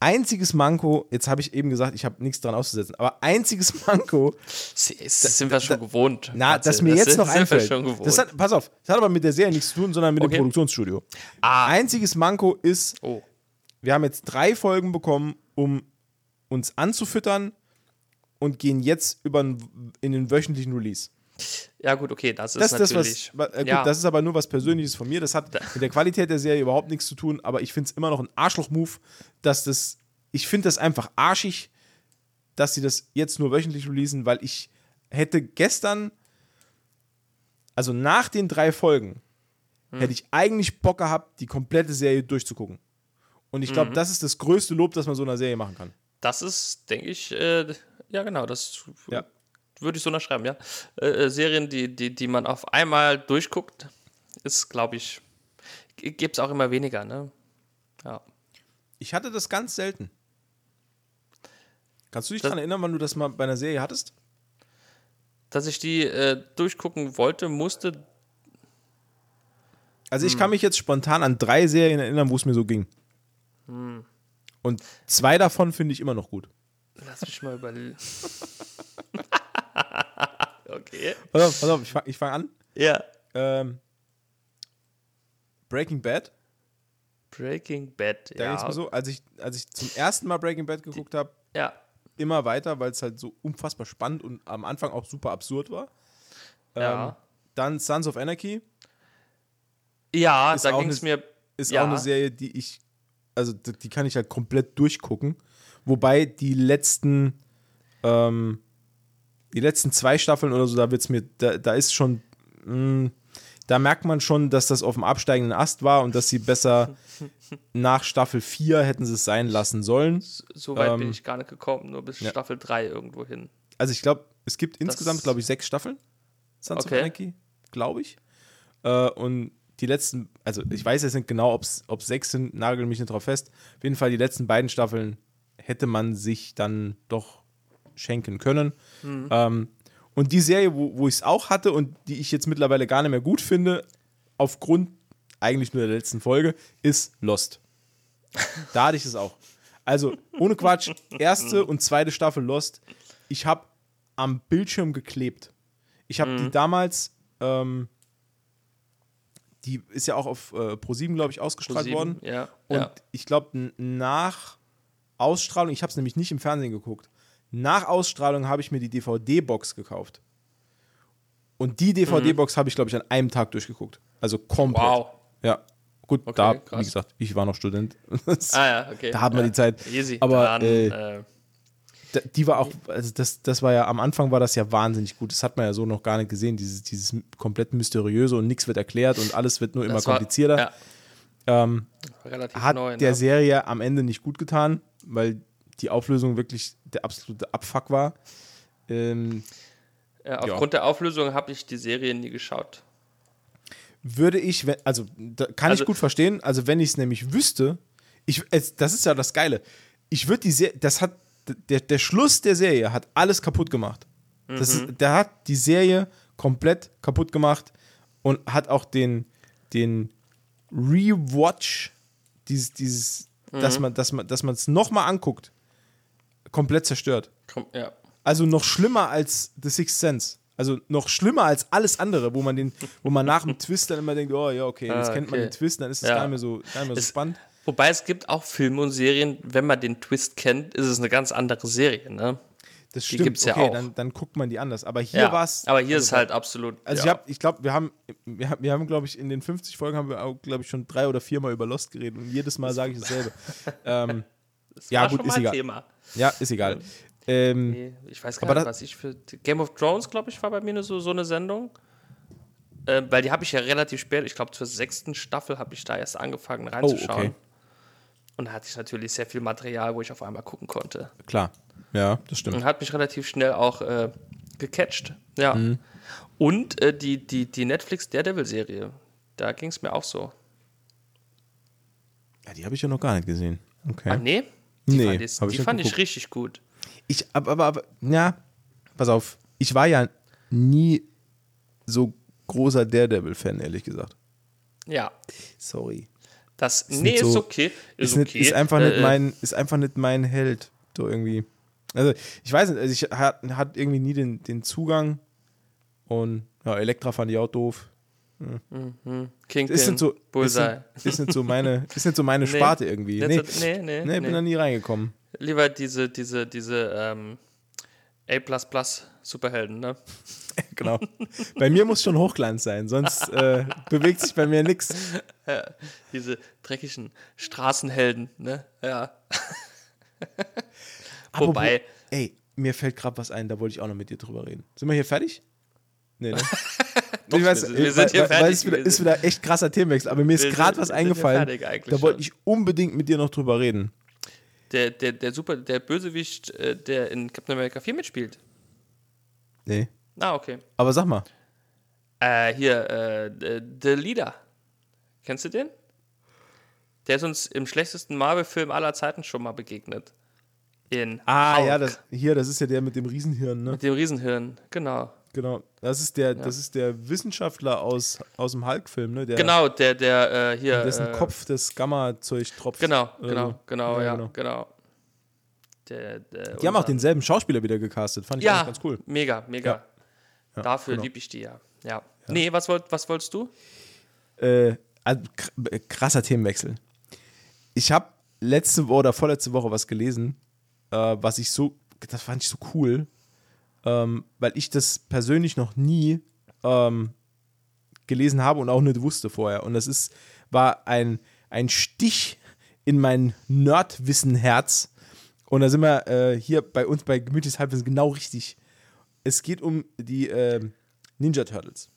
Speaker 2: Einziges Manko, jetzt habe ich eben gesagt, ich habe nichts dran auszusetzen, aber einziges Manko,
Speaker 1: Das sind wir schon gewohnt.
Speaker 2: na, das mir
Speaker 1: Das
Speaker 2: jetzt noch
Speaker 1: sind wir
Speaker 2: einfällt.
Speaker 1: schon gewohnt.
Speaker 2: Das hat, pass auf, das hat aber mit der Serie nichts zu tun, sondern mit
Speaker 1: Okay.
Speaker 2: dem Produktionsstudio.
Speaker 1: Ah.
Speaker 2: Einziges Manko ist,
Speaker 1: oh.
Speaker 2: wir haben jetzt drei Folgen bekommen, um uns anzufüttern und gehen jetzt über in den wöchentlichen Release.
Speaker 1: Ja, gut, okay, das ist
Speaker 2: Das, das,
Speaker 1: natürlich.
Speaker 2: was, wa- äh, gut,
Speaker 1: ja,
Speaker 2: das ist aber nur was Persönliches von mir. Das hat mit der Qualität der Serie überhaupt nichts zu tun, aber ich finde es immer noch ein Arschloch-Move, dass das. Ich finde das einfach arschig, dass sie das jetzt nur wöchentlich releasen, weil ich hätte gestern, also nach den drei Folgen,
Speaker 1: Hm.
Speaker 2: hätte ich eigentlich Bock gehabt, die komplette Serie durchzugucken. Und ich
Speaker 1: Mhm.
Speaker 2: glaube, das ist das größte Lob, das man so einer Serie machen kann.
Speaker 1: das ist, denke ich, äh, ja, genau, das
Speaker 2: Ja.
Speaker 1: Würde ich so unterschreiben, ja. Äh, äh, Serien, die, die, die man auf einmal durchguckt, ist, glaube ich, gibt es auch immer weniger, ne? Ja.
Speaker 2: Ich hatte das ganz selten. Kannst du dich daran erinnern, wann du das mal bei einer Serie hattest?
Speaker 1: Dass ich die äh, durchgucken wollte, musste,
Speaker 2: Also
Speaker 1: Hm.
Speaker 2: ich kann mich jetzt spontan an drei Serien erinnern, wo es mir so ging.
Speaker 1: Hm.
Speaker 2: Und zwei davon finde ich immer noch gut.
Speaker 1: lass mich mal überlegen. okay.
Speaker 2: Pass auf, pass auf ich fange fang an.
Speaker 1: Ja.
Speaker 2: Ähm, Breaking Bad,
Speaker 1: Breaking Bad,
Speaker 2: da
Speaker 1: ja.
Speaker 2: mir so, als ich, als ich zum ersten Mal Breaking Bad geguckt habe,
Speaker 1: Ja,
Speaker 2: immer weiter, weil es halt so unfassbar spannend und am Anfang auch super absurd war.
Speaker 1: ja.
Speaker 2: Ähm, dann Sons of Anarchy
Speaker 1: ja,
Speaker 2: ist
Speaker 1: da ging es mir.
Speaker 2: ist
Speaker 1: Ja.
Speaker 2: auch eine Serie, die ich, also die kann ich halt komplett durchgucken. Wobei die letzten, ähm, die letzten zwei Staffeln oder so, da wird's mir, da, da ist schon, mh, da merkt man schon, dass das auf dem absteigenden Ast war und dass sie besser nach Staffel 4 hätten sie es sein lassen sollen.
Speaker 1: So weit bin
Speaker 2: Ähm,
Speaker 1: ich gar nicht gekommen, nur bis
Speaker 2: ja.
Speaker 1: Staffel 3 irgendwo hin.
Speaker 2: Also ich glaube, es gibt insgesamt, glaube ich, sechs Staffeln. Sons
Speaker 1: Okay.
Speaker 2: of Anarchy, glaube ich. Äh, und die letzten, also ich weiß jetzt nicht genau, ob es sechs sind, nagel mich nicht drauf fest. Auf jeden Fall die letzten beiden Staffeln hätte man sich dann doch schenken können.
Speaker 1: Mhm.
Speaker 2: Ähm, und die Serie, wo, wo ich es auch hatte und die ich jetzt mittlerweile gar nicht mehr gut finde, aufgrund eigentlich nur der letzten Folge, ist Lost. Da hatte ich es auch. Also, ohne Quatsch, erste und zweite Staffel Lost. Ich habe am Bildschirm geklebt. Ich habe die damals, ähm, die ist ja auch auf äh, Pro7, glaube ich, ausgestrahlt worden.
Speaker 1: Ja.
Speaker 2: Und
Speaker 1: ja.
Speaker 2: ich glaube, nach Ausstrahlung, ich habe es nämlich nicht im Fernsehen geguckt, nach Ausstrahlung habe ich mir die DVD-Box gekauft. Und die DVD-Box habe ich, glaube ich, an einem Tag durchgeguckt. Also komplett.
Speaker 1: Wow.
Speaker 2: Ja. Gut,
Speaker 1: Okay,
Speaker 2: da,
Speaker 1: krass.
Speaker 2: wie gesagt, ich war noch Student.
Speaker 1: Ah ja, okay.
Speaker 2: Da hat man
Speaker 1: ja.
Speaker 2: die Zeit.
Speaker 1: Easy.
Speaker 2: Aber,
Speaker 1: Dann,
Speaker 2: äh,
Speaker 1: äh,
Speaker 2: die war auch, also das, das war ja, am Anfang war das ja wahnsinnig gut. Das hat man ja so noch gar nicht gesehen, dieses, dieses komplett mysteriöse und nichts wird erklärt und alles wird nur immer
Speaker 1: war-
Speaker 2: komplizierter.
Speaker 1: Ja,
Speaker 2: Ähm,
Speaker 1: relativ
Speaker 2: hat
Speaker 1: neu.
Speaker 2: der
Speaker 1: ne?
Speaker 2: Serie am Ende nicht gut getan, weil die Auflösung wirklich der absolute Abfuck war. Ähm,
Speaker 1: ja, aufgrund der Auflösung habe ich die Serie nie geschaut.
Speaker 2: würde ich, also da kann
Speaker 1: Also-
Speaker 2: ich gut verstehen, also wenn ich es nämlich wüsste, ich, es, das ist ja das Geile, ich würde die Serie, das hat, der, der Schluss der Serie hat alles kaputt gemacht. Das
Speaker 1: Mhm.
Speaker 2: ist, der hat die Serie komplett kaputt gemacht und hat auch den, den Rewatch, dieses, dieses,
Speaker 1: Mhm.
Speaker 2: dass man, dass man, dass man es nochmal anguckt, komplett zerstört.
Speaker 1: Komm, ja.
Speaker 2: Also noch schlimmer als The Sixth Sense. Also noch schlimmer als alles andere, wo man den, wo man nach dem Twist dann immer denkt, oh ja, okay, jetzt
Speaker 1: Ah,
Speaker 2: kennt man
Speaker 1: okay.
Speaker 2: den Twist, dann ist es
Speaker 1: Ja.
Speaker 2: gar nicht mehr so, gar nicht mehr so
Speaker 1: Es-
Speaker 2: spannend.
Speaker 1: Wobei es gibt auch Filme und Serien, wenn man den Twist kennt, ist es eine ganz andere Serie, ne?
Speaker 2: Das
Speaker 1: die
Speaker 2: stimmt,
Speaker 1: gibt's ja
Speaker 2: okay,
Speaker 1: auch.
Speaker 2: Dann, dann guckt man die anders. Aber hier
Speaker 1: ja.
Speaker 2: war es.
Speaker 1: Aber hier
Speaker 2: also
Speaker 1: ist halt absolut.
Speaker 2: Also
Speaker 1: ja.
Speaker 2: ich, hab, ich glaube, wir haben, wir haben, wir haben glaube ich, in den 50 Folgen haben wir auch, glaube ich, schon drei oder viermal über Lost geredet und jedes Mal sage ich dasselbe. ähm,
Speaker 1: das
Speaker 2: ja,
Speaker 1: war
Speaker 2: gut,
Speaker 1: schon
Speaker 2: ist
Speaker 1: mal ein
Speaker 2: egal.
Speaker 1: Thema.
Speaker 2: ja, ist egal. Ähm,
Speaker 1: Nee, ich weiß gar nicht, was ich für. Game of Thrones, glaube ich, war bei mir eine so, so eine Sendung. Äh, weil die habe ich ja relativ spät, ich glaube zur sechsten Staffel habe ich da erst angefangen reinzuschauen.
Speaker 2: Oh, okay.
Speaker 1: Und da hatte ich natürlich sehr viel Material, wo ich auf einmal gucken konnte.
Speaker 2: klar. Ja, das stimmt.
Speaker 1: Und hat mich relativ schnell auch äh, gecatcht. Ja.
Speaker 2: Mhm.
Speaker 1: Und äh, die, die, die Netflix Daredevil-Serie, da ging es mir auch so.
Speaker 2: Ja, die habe ich ja noch gar nicht gesehen. Okay.
Speaker 1: Ah, nee? Die
Speaker 2: Nee,
Speaker 1: fand, ich, die
Speaker 2: nicht
Speaker 1: fand ich richtig gut.
Speaker 2: Ich, aber, aber, aber, ja, pass auf. Ich war ja nie so großer Daredevil-Fan, ehrlich gesagt.
Speaker 1: Ja.
Speaker 2: Sorry.
Speaker 1: Das,
Speaker 2: Ist
Speaker 1: nee,
Speaker 2: nicht
Speaker 1: ist
Speaker 2: so-
Speaker 1: okay. Ist,
Speaker 2: Ist, nicht,
Speaker 1: okay.
Speaker 2: ist, einfach
Speaker 1: Äh,
Speaker 2: nicht mein, ist einfach nicht mein Held. So irgendwie. Also, ich weiß nicht, also ich hat, hat irgendwie nie den, den Zugang. Und ja, Elektra fand ich auch doof.
Speaker 1: Kingpin,
Speaker 2: Ist nicht so, ist
Speaker 1: Bullseye.
Speaker 2: nicht, ist nicht so meine, ist nicht so meine. Sparte irgendwie. Nee,
Speaker 1: so- nee, nee,
Speaker 2: nee,
Speaker 1: nee.
Speaker 2: bin da nie reingekommen.
Speaker 1: Lieber diese, diese, diese ähm, A Superhelden, ne?
Speaker 2: genau. Bei mir muss schon Hochglanz sein, sonst äh, bewegt sich bei mir nichts.
Speaker 1: Diese dreckigen Straßenhelden, ne? Ja. Wobei,
Speaker 2: Ey, mir fällt gerade was ein, da wollte ich auch noch mit dir drüber reden. Sind wir hier fertig? Nee, ne?
Speaker 1: Doch,
Speaker 2: ich weiß,
Speaker 1: wir sind- sind hier fertig
Speaker 2: es wieder, ist wieder echt krasser Themenwechsel, aber mir ist gerade was eingefallen. Da wollte ich unbedingt mit dir noch drüber reden.
Speaker 1: der, der, der Super, der Bösewicht, äh, der in Captain America 4 mitspielt.
Speaker 2: Nee.
Speaker 1: Ah, okay.
Speaker 2: Aber sag mal.
Speaker 1: Äh, hier, äh, äh, The Leader. Kennst du den? Der ist uns im schlechtesten Marvel-Film aller Zeiten schon mal begegnet. In
Speaker 2: Ah,
Speaker 1: Hulk.
Speaker 2: ja, das, hier, das ist ja der mit dem Riesenhirn, ne?
Speaker 1: Mit dem Riesenhirn, genau.
Speaker 2: Genau. Das ist der, das ist der Wissenschaftler aus, aus dem Hulk-Film, ne? Der,
Speaker 1: Genau, der, der äh, hier.
Speaker 2: Dessen
Speaker 1: äh,
Speaker 2: Kopf das Gamma-Zeug tropft.
Speaker 1: Genau, genau,
Speaker 2: so.
Speaker 1: genau, ja,
Speaker 2: genau.
Speaker 1: genau. Der, der,
Speaker 2: Die haben auch denselben Schauspieler wieder gecastet. Fand ich
Speaker 1: Ja,
Speaker 2: ganz cool.
Speaker 1: mega, mega.
Speaker 2: Ja,
Speaker 1: Dafür
Speaker 2: genau.
Speaker 1: liebe ich die ja. ja. Nee, was, wollt, was wolltest du?
Speaker 2: Äh, also, kr- krasser Themenwechsel. Ich habe letzte Woche oder vorletzte Woche was gelesen, äh, was ich so, das fand ich so cool, ähm, weil ich das persönlich noch nie ähm, gelesen habe und auch nicht wusste vorher. Und das ist, war ein, ein Stich in mein Nerdwissen-Herz. Und da sind wir äh, hier bei uns bei Gemütliches Halbwissen genau richtig. Es geht um die ähm, Ninja Turtles.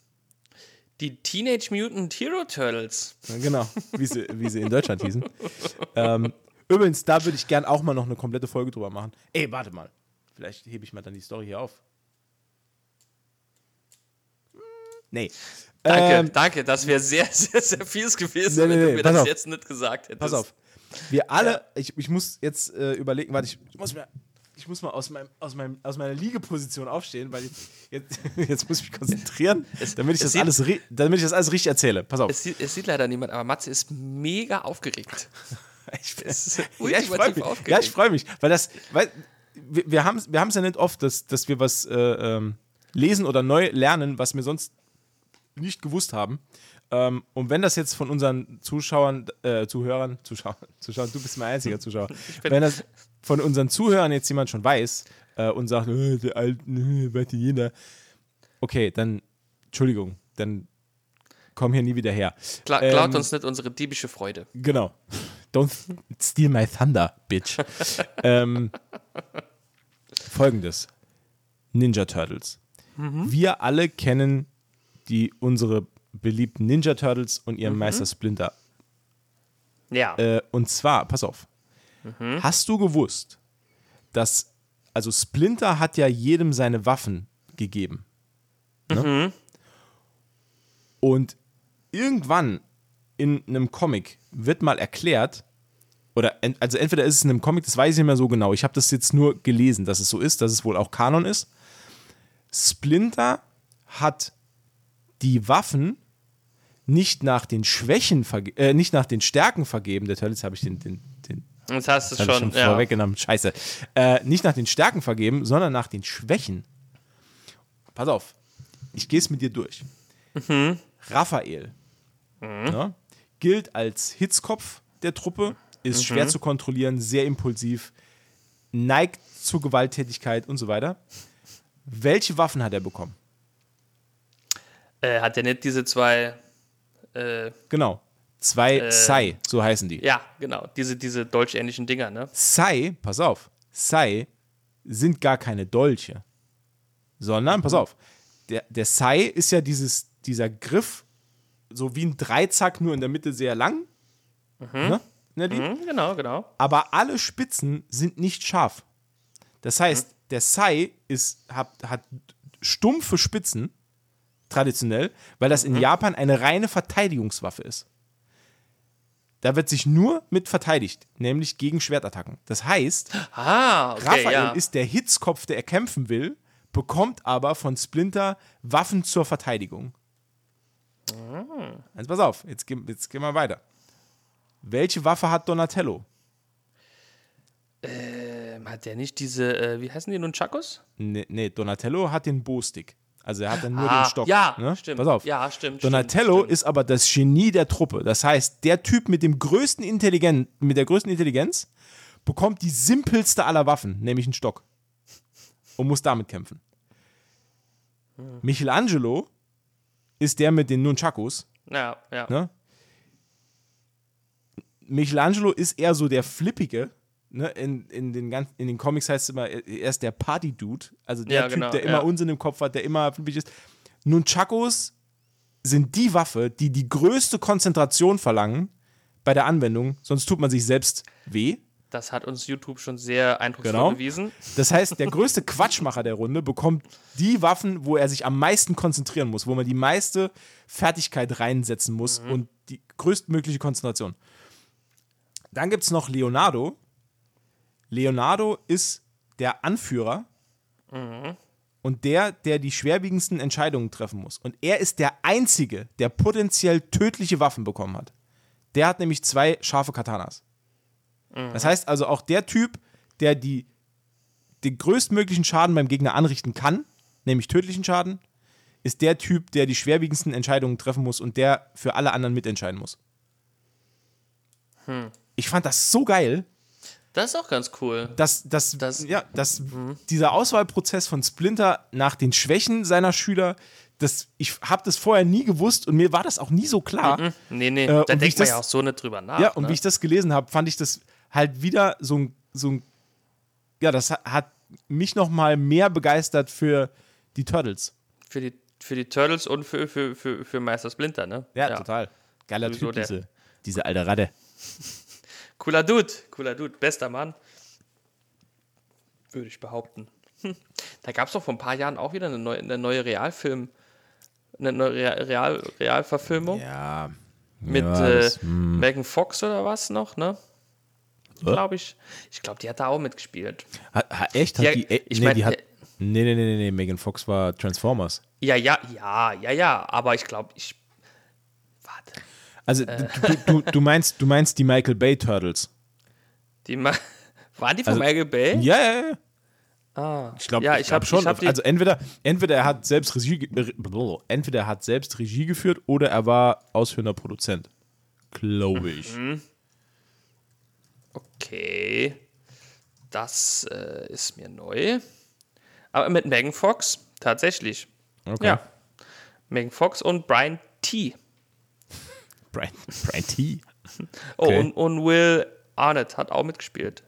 Speaker 1: Die Teenage Mutant Hero Turtles.
Speaker 2: Ja, Genau, wie sie, wie sie in Deutschland hießen. ähm, übrigens, da würde ich gern auch mal noch eine komplette Folge drüber machen. Ey, warte mal. Vielleicht hebe ich mal dann die Story hier auf. Hm, Nee.
Speaker 1: Danke,
Speaker 2: Ähm,
Speaker 1: danke. Das wäre sehr, sehr, sehr fies gewesen,
Speaker 2: Nee, nee,
Speaker 1: wenn du
Speaker 2: nee,
Speaker 1: mir das
Speaker 2: auf.
Speaker 1: jetzt nicht gesagt hättest.
Speaker 2: pass auf. Wir alle, ich, ich muss jetzt äh, überlegen, warte, ich, ich muss mir. Ich muss mal aus, meinem, aus, meinem, aus meiner Liegeposition aufstehen, weil ich, jetzt, jetzt muss ich mich konzentrieren, damit, ich das
Speaker 1: sieht-
Speaker 2: alles, damit ich das alles richtig erzähle. Pass auf.
Speaker 1: Es sieht, es sieht leider niemand, aber Matze ist mega aufgeregt.
Speaker 2: Ich,
Speaker 1: Das ist
Speaker 2: ja, ich freue mich.
Speaker 1: aufgeregt.
Speaker 2: Ja, ich freue mich, weil das, weil wir, wir haben wir es ja nicht oft, dass, dass wir was äh, ähm, lesen oder neu lernen, was wir sonst nicht gewusst haben. Ähm, und wenn das jetzt von unseren Zuschauern, äh, Zuhörern, Zuschauern, Zuschauern, du bist mein einziger Zuschauer, wenn das von unseren Zuhörern jetzt jemand schon weiß äh, und sagt, äh, der alten, äh, jeder, okay, dann, Entschuldigung, dann komm hier nie wieder her.
Speaker 1: Kla
Speaker 2: Ähm,
Speaker 1: klaut uns nicht unsere diebische Freude.
Speaker 2: Genau. Don't steal my thunder, bitch. ähm, Folgendes: Ninja Turtles. Wir alle kennen die unsere beliebten Ninja Turtles und ihren Meister Splinter.
Speaker 1: Ja.
Speaker 2: Äh, und zwar, pass auf. Hast du gewusst, dass also Splinter hat ja jedem seine Waffen gegeben. Ne? Und irgendwann in einem Comic wird mal erklärt, oder en, also entweder ist es in einem Comic, das weiß ich nicht mehr so genau. Ich habe das jetzt nur gelesen, dass es so ist, dass es wohl auch Kanon ist. Splinter hat die Waffen nicht nach den Schwächen, äh, nicht nach den Stärken vergeben. Der Turtles habe ich den, den, den
Speaker 1: Jetzt hast du es schon.
Speaker 2: schon
Speaker 1: ja.
Speaker 2: vorweggenommen. Scheiße. Äh, nicht nach den Stärken vergeben, sondern nach den Schwächen. Pass auf. Ich gehe es mit dir durch.
Speaker 1: Mhm.
Speaker 2: Raphael ne, gilt als Hitzkopf der Truppe, ist
Speaker 1: Mhm.
Speaker 2: schwer zu kontrollieren, sehr impulsiv, neigt zu Gewalttätigkeit und so weiter. Welche Waffen hat er bekommen?
Speaker 1: Äh, hat er nicht diese zwei. Äh,
Speaker 2: Genau. Zwei Sai, so heißen die.
Speaker 1: ja, genau. Diese, diese dolchähnlichen Dinger, ne?
Speaker 2: Sai, pass auf, Sai sind gar keine Dolche, sondern, pass auf, der, der Sai ist ja dieses, dieser Griff, so wie ein Dreizack, nur in der Mitte sehr lang. Ne? Ne, die?
Speaker 1: Mhm, genau, genau.
Speaker 2: Aber alle Spitzen sind nicht scharf. Das heißt, der Sai ist, hat, hat stumpfe Spitzen, traditionell, weil das in Japan eine reine Verteidigungswaffe ist. Da wird sich nur mit verteidigt, nämlich gegen Schwertattacken. Das heißt,
Speaker 1: Ah, okay,
Speaker 2: Raphael
Speaker 1: ja.
Speaker 2: ist der Hitzkopf, der er kämpfen will, bekommt aber von Splinter Waffen zur Verteidigung. Also pass auf, jetzt, jetzt gehen wir weiter. Welche Waffe hat Donatello?
Speaker 1: Ähm, hat der nicht diese, äh, wie heißen die Nunchakos?
Speaker 2: Nee, nee, Donatello hat den Bo-Stick. Also er hat dann nur
Speaker 1: Ah,
Speaker 2: den Stock.
Speaker 1: ja,
Speaker 2: ne?
Speaker 1: stimmt.
Speaker 2: Pass auf.
Speaker 1: Ja, stimmt,
Speaker 2: Donatello
Speaker 1: stimmt,
Speaker 2: ist aber das Genie der Truppe. Das heißt, der Typ mit dem größten Intelligenz, mit der größten Intelligenz bekommt die simpelste aller Waffen, nämlich einen Stock. Und muss damit kämpfen.
Speaker 1: Hm.
Speaker 2: Michelangelo ist der mit den Nunchakos.
Speaker 1: Ja, ja.
Speaker 2: Ne? Michelangelo ist eher so der Flippige. Ne? In, in, den ganz, in den Comics heißt es immer, er ist der Party-Dude. Also der
Speaker 1: Ja,
Speaker 2: Typ,
Speaker 1: genau,
Speaker 2: der immer
Speaker 1: ja.
Speaker 2: Unsinn im Kopf hat, der immer flippig ist. Nunchakos sind die Waffe, die die größte Konzentration verlangen bei der Anwendung, sonst tut man sich selbst weh.
Speaker 1: Das hat uns YouTube schon sehr eindrucksvoll
Speaker 2: Genau.
Speaker 1: bewiesen.
Speaker 2: Das heißt, der größte Quatschmacher der Runde bekommt die Waffen, wo er sich am meisten konzentrieren muss, wo man die meiste Fertigkeit reinsetzen muss und die größtmögliche Konzentration. Dann gibt es noch Leonardo. Leonardo ist der Anführer und der, der die schwerwiegendsten Entscheidungen treffen muss. Und er ist der Einzige, der potenziell tödliche Waffen bekommen hat. Der hat nämlich zwei scharfe Katanas. Das heißt also auch der Typ, der die, den größtmöglichen Schaden beim Gegner anrichten kann, nämlich tödlichen Schaden, ist der Typ, der die schwerwiegendsten Entscheidungen treffen muss und der für alle anderen mitentscheiden muss. Ich fand das so geil,
Speaker 1: Das ist auch ganz cool.
Speaker 2: dass, dass,
Speaker 1: Das-
Speaker 2: ja, dass dieser Auswahlprozess von Splinter nach den Schwächen seiner Schüler, das, ich habe das vorher nie gewusst und mir war das auch nie so klar.
Speaker 1: Nee, nee,
Speaker 2: Äh,
Speaker 1: da denkt man ja auch so nicht drüber nach.
Speaker 2: Ja, und
Speaker 1: ne?
Speaker 2: wie ich das gelesen habe, fand ich das halt wieder so ein, so ein ja, das hat, mich noch mal mehr begeistert für die Turtles.
Speaker 1: für, die, für die Turtles und für, für, für, für Meister Splinter, ne?
Speaker 2: Ja, total. Geiler
Speaker 1: Sowieso
Speaker 2: Typ, diese, diese alte Ratte.
Speaker 1: Cooler Dude, cooler Dude, bester Mann. Würde ich behaupten. Hm. Da gab es doch vor ein paar Jahren auch wieder eine neue, eine neue Realfilm, eine neue Real, Real, Realverfilmung
Speaker 2: Ja.
Speaker 1: mit
Speaker 2: ja,
Speaker 1: äh,
Speaker 2: hm.
Speaker 1: Megan Fox oder was noch, ne? Glaube ich. Ich glaube, die hat da auch mitgespielt.
Speaker 2: Ha, ha, echt? Hat
Speaker 1: Ja,
Speaker 2: die, äh,
Speaker 1: ich
Speaker 2: nee,
Speaker 1: mein,
Speaker 2: die hat.
Speaker 1: äh,
Speaker 2: Nee, nee, nee, nee, nee, Megan Fox war Transformers.
Speaker 1: Ja, ja, ja, ja, ja, aber ich glaube, ich. Warte.
Speaker 2: Also, du, du, du, meinst, du meinst die Michael Bay Turtles.
Speaker 1: Die ma Waren die von
Speaker 2: Also-
Speaker 1: Michael Bay?
Speaker 2: Ja, ja, ja.
Speaker 1: Ah.
Speaker 2: Ich glaube
Speaker 1: ja,
Speaker 2: ich
Speaker 1: ich habe
Speaker 2: schon.
Speaker 1: Hab die,
Speaker 2: also entweder, entweder er hat selbst Regie, äh, entweder er hat selbst Regie geführt oder er war ausführender Produzent. Glaube ich.
Speaker 1: Mhm. okay. Das äh, ist mir neu. Aber mit Megan Fox, tatsächlich.
Speaker 2: Okay.
Speaker 1: Ja. Megan Fox und Brian T.
Speaker 2: Brian, Brian T.
Speaker 1: Oh,
Speaker 2: Okay.
Speaker 1: und, und Will Arnett hat auch mitgespielt.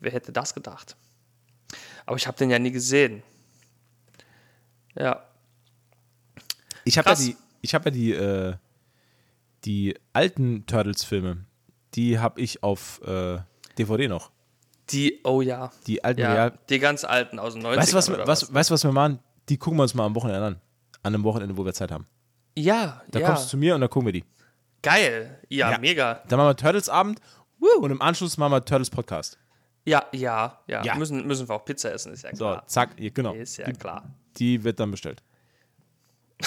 Speaker 1: Wer hätte das gedacht? Aber ich habe den ja nie gesehen. Ja.
Speaker 2: Ich habe ja die, ich habe ja die, äh, die alten Turtles-Filme, die habe ich auf äh, DVD noch.
Speaker 1: Die, oh ja.
Speaker 2: Die alten
Speaker 1: Ja, die ganz alten aus den 90ern.
Speaker 2: Weißt du, was, was, weißt, du, was wir machen? Die gucken wir uns mal am Wochenende an. An einem Wochenende, wo wir Zeit haben.
Speaker 1: Ja,
Speaker 2: Da
Speaker 1: ja.
Speaker 2: kommst du zu mir und dann gucken wir die.
Speaker 1: Geil. Ja,
Speaker 2: Ja.
Speaker 1: mega.
Speaker 2: Dann machen wir Turtles-Abend und im Anschluss machen wir Turtles-Podcast.
Speaker 1: Ja, ja, ja.
Speaker 2: Ja.
Speaker 1: Müssen, müssen wir auch Pizza essen, ist ja
Speaker 2: So,
Speaker 1: klar.
Speaker 2: zack, hier, genau.
Speaker 1: Ist ja klar.
Speaker 2: Die wird dann bestellt.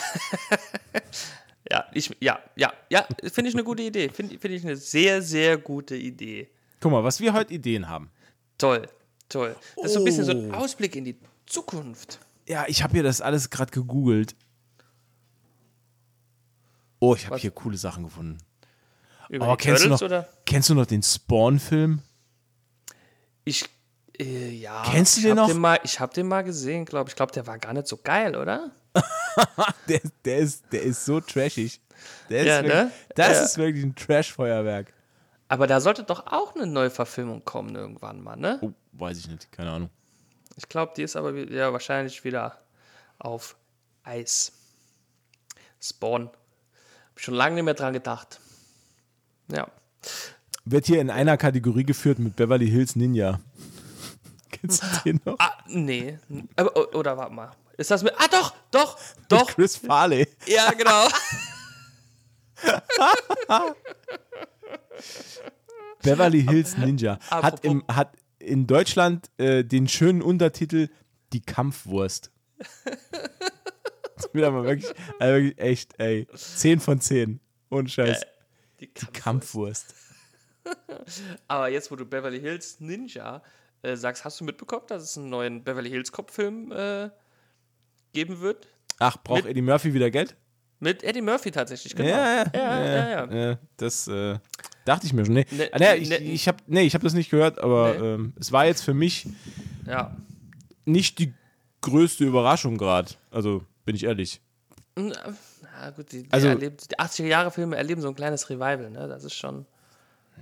Speaker 1: Ja, ich, ja, ja, ja, finde ich eine gute Idee. Finde find ich eine sehr, sehr gute Idee.
Speaker 2: Guck mal, was wir heute Ideen haben.
Speaker 1: Toll, toll. Das ist so ein bisschen so
Speaker 2: Oh.
Speaker 1: ein Ausblick in die Zukunft.
Speaker 2: Ja, ich habe hier das alles gerade gegoogelt. Oh, ich habe hier coole Sachen gefunden.
Speaker 1: Über
Speaker 2: Aber
Speaker 1: die
Speaker 2: kennst du,
Speaker 1: Turtles
Speaker 2: noch,
Speaker 1: oder?
Speaker 2: kennst du noch den Spawn-Film?
Speaker 1: Ich, äh, ja.
Speaker 2: Kennst du den noch?
Speaker 1: Den mal, ich habe den mal gesehen, glaube ich. Ich glaube, der war gar nicht so geil, oder?
Speaker 2: Der, der, ist, der ist so trashig. Der
Speaker 1: Ja,
Speaker 2: ist wirklich,
Speaker 1: ne?
Speaker 2: Das
Speaker 1: Ja.
Speaker 2: ist wirklich ein Trash-Feuerwerk.
Speaker 1: Aber da sollte doch auch eine neue Verfilmung kommen irgendwann mal, ne?
Speaker 2: Oh, weiß ich nicht, keine Ahnung.
Speaker 1: Ich glaube, die ist aber ja, wahrscheinlich wieder auf Eis. Spawn. Schon lange nicht mehr dran gedacht. Ja.
Speaker 2: Wird hier in einer Kategorie geführt mit Beverly Hills Ninja. Kennst du den noch?
Speaker 1: Ah, nee. Aber, oder warte mal. Ist das mit. Ah, doch, doch, doch.
Speaker 2: Chris Farley.
Speaker 1: Ja, genau.
Speaker 2: Beverly Hills Ninja. Hat, im, hat in Deutschland äh, den schönen Untertitel Die Kampfwurst. Das ist wieder mal wirklich, also wirklich echt, ey. 10 von 10. Ohne Scheiß.
Speaker 1: Die
Speaker 2: Die
Speaker 1: Kampf
Speaker 2: Kampfwurst.
Speaker 1: Aber jetzt, wo du Beverly Hills Ninja äh, sagst, hast du mitbekommen, dass es einen neuen Beverly Hills Cop-Film äh, geben wird?
Speaker 2: Ach, braucht Eddie Murphy wieder Geld?
Speaker 1: Mit Eddie Murphy tatsächlich, genau.
Speaker 2: Ja, ja,
Speaker 1: ja, ja. ja.
Speaker 2: Äh, das äh, dachte ich mir schon. Nee,
Speaker 1: Ne-
Speaker 2: ah, nee, ich,
Speaker 1: ne-
Speaker 2: ich habe nee, ich hab das nicht gehört, aber
Speaker 1: Nee.
Speaker 2: ähm, es war jetzt für mich
Speaker 1: ja.
Speaker 2: nicht die größte Überraschung gerade. Also, bin ich ehrlich.
Speaker 1: Na gut, die, die,
Speaker 2: Also-
Speaker 1: erlebt, die 80er-Jahre-Filme erleben so ein kleines Revival, ne? Das ist schon,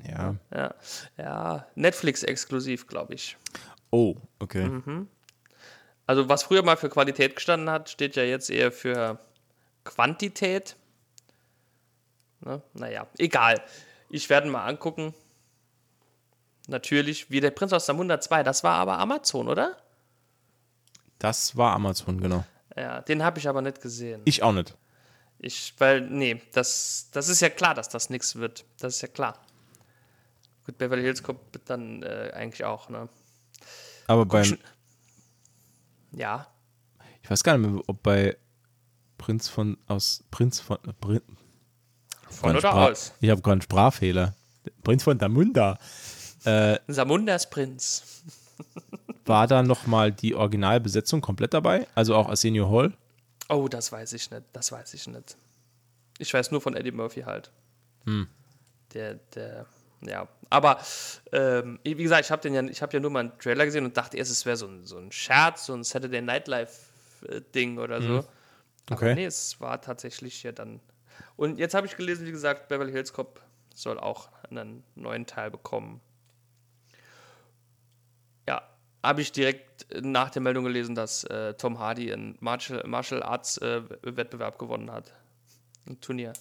Speaker 2: Ja.
Speaker 1: ja, ja Netflix-exklusiv, glaube ich.
Speaker 2: Oh, okay.
Speaker 1: Mhm. Also, was früher mal für Qualität gestanden hat, steht ja jetzt eher für Quantität. Ne? Naja, egal. Ich werde mal angucken. Natürlich, wie der Prinz aus Samunda 2. Das war aber Amazon, oder?
Speaker 2: Das war Amazon, genau.
Speaker 1: Ja, den habe ich aber nicht gesehen.
Speaker 2: Ich auch nicht.
Speaker 1: Ich, weil, nee, das, das ist ja klar, dass das nichts wird. Das ist ja klar. Gut, Beverly Hills kommt dann äh, eigentlich auch, ne?
Speaker 2: Aber beim,
Speaker 1: schon- Ja.
Speaker 2: ich weiß gar nicht mehr, ob bei Prinz von aus Prinz von äh, Prin,
Speaker 1: Von oder
Speaker 2: Sprach-
Speaker 1: aus?
Speaker 2: Ich habe gerade einen Sprachfehler. Prinz von Damunda.
Speaker 1: Samundas Prinz.
Speaker 2: War da nochmal die Originalbesetzung komplett dabei? Also auch Arsenio Hall?
Speaker 1: Oh, das weiß ich nicht. Das weiß ich nicht. Ich weiß nur von Eddie Murphy halt.
Speaker 2: Hm.
Speaker 1: Der, der, ja. Aber, ähm, wie gesagt, ich habe den ja, ich habe ja nur mal einen Trailer gesehen und dachte erst, es wäre so ein, so ein Scherz, so ein Saturday Night Live-Ding oder so. Aber
Speaker 2: Hm. Okay.
Speaker 1: nee, es war tatsächlich ja dann. Und jetzt habe ich gelesen, wie gesagt, Beverly Hills Cop soll auch einen neuen Teil bekommen. Habe ich direkt nach der Meldung gelesen, dass äh, Tom Hardy einen Martial, Martial Arts äh, Wettbewerb gewonnen hat. Ein Turnier.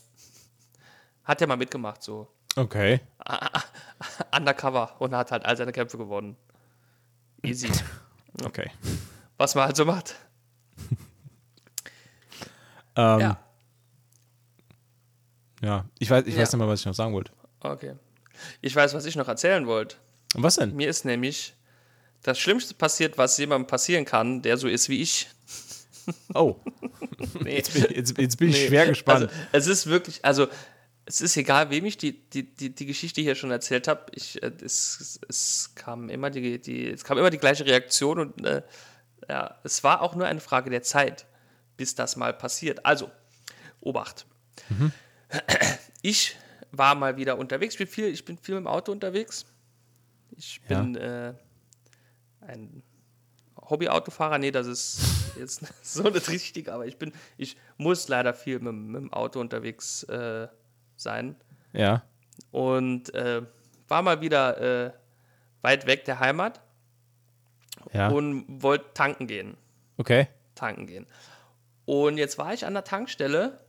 Speaker 1: Hat er mal mitgemacht, so
Speaker 2: Okay.
Speaker 1: undercover und hat halt all seine Kämpfe gewonnen. Easy.
Speaker 2: Okay.
Speaker 1: Was man halt so macht.
Speaker 2: Ähm,
Speaker 1: Ja.
Speaker 2: ja. Ich weiß, ich
Speaker 1: Ja.
Speaker 2: weiß nicht mal, was ich noch sagen wollte.
Speaker 1: Okay. Ich weiß, was ich noch erzählen wollte.
Speaker 2: Und was denn?
Speaker 1: Mir ist nämlich das Schlimmste passiert, was jemandem passieren kann, der so ist wie ich.
Speaker 2: Oh,
Speaker 1: Nee.
Speaker 2: jetzt bin, jetzt, jetzt bin ich
Speaker 1: Nee,
Speaker 2: schwer gespannt.
Speaker 1: Also, es ist wirklich, also es ist egal, wem ich die, die, die, die Geschichte hier schon erzählt habe. Ich, äh, es, es, kam immer die, die, es kam immer die gleiche Reaktion und äh, ja, es war auch nur eine Frage der Zeit, bis das mal passiert. Also, Obacht. Mhm. Ich war mal wieder unterwegs. Ich bin viel, ich bin viel im Auto unterwegs. Ich bin ja. äh, ein Hobby-Autofahrer. Nee, das ist jetzt so nicht richtig, aber ich bin, ich muss leider viel mit, mit dem Auto unterwegs äh, sein.
Speaker 2: Ja.
Speaker 1: Und äh, war mal wieder äh, weit weg der Heimat
Speaker 2: ja.
Speaker 1: und wollte tanken gehen.
Speaker 2: Okay.
Speaker 1: Tanken gehen. Und jetzt war ich an der Tankstelle.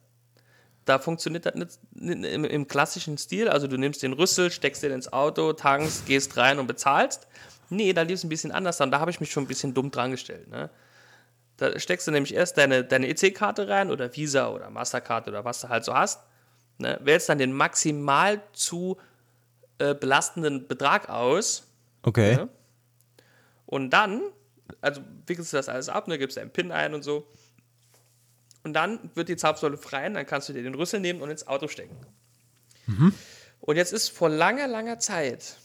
Speaker 1: Da funktioniert das nicht, im, im, klassischen Stil. Also du nimmst den Rüssel, steckst den ins Auto, tankst, gehst rein und bezahlst. Nee, da lief es ein bisschen anders an. Da habe ich mich schon ein bisschen dumm dran gestellt. Ne? Da steckst du nämlich erst deine, deine EC-Karte rein oder Visa oder Mastercard oder was du halt so hast. Ne? Wählst dann den maximal zu äh, belastenden Betrag aus.
Speaker 2: Okay. Ne?
Speaker 1: Und dann, also wickelst du das alles ab, ne, gibst deinen PIN ein und so. Und dann wird die Zapfsäule frei und dann kannst du dir den Rüssel nehmen und ins Auto stecken. Mhm. Und jetzt ist vor langer, langer Zeit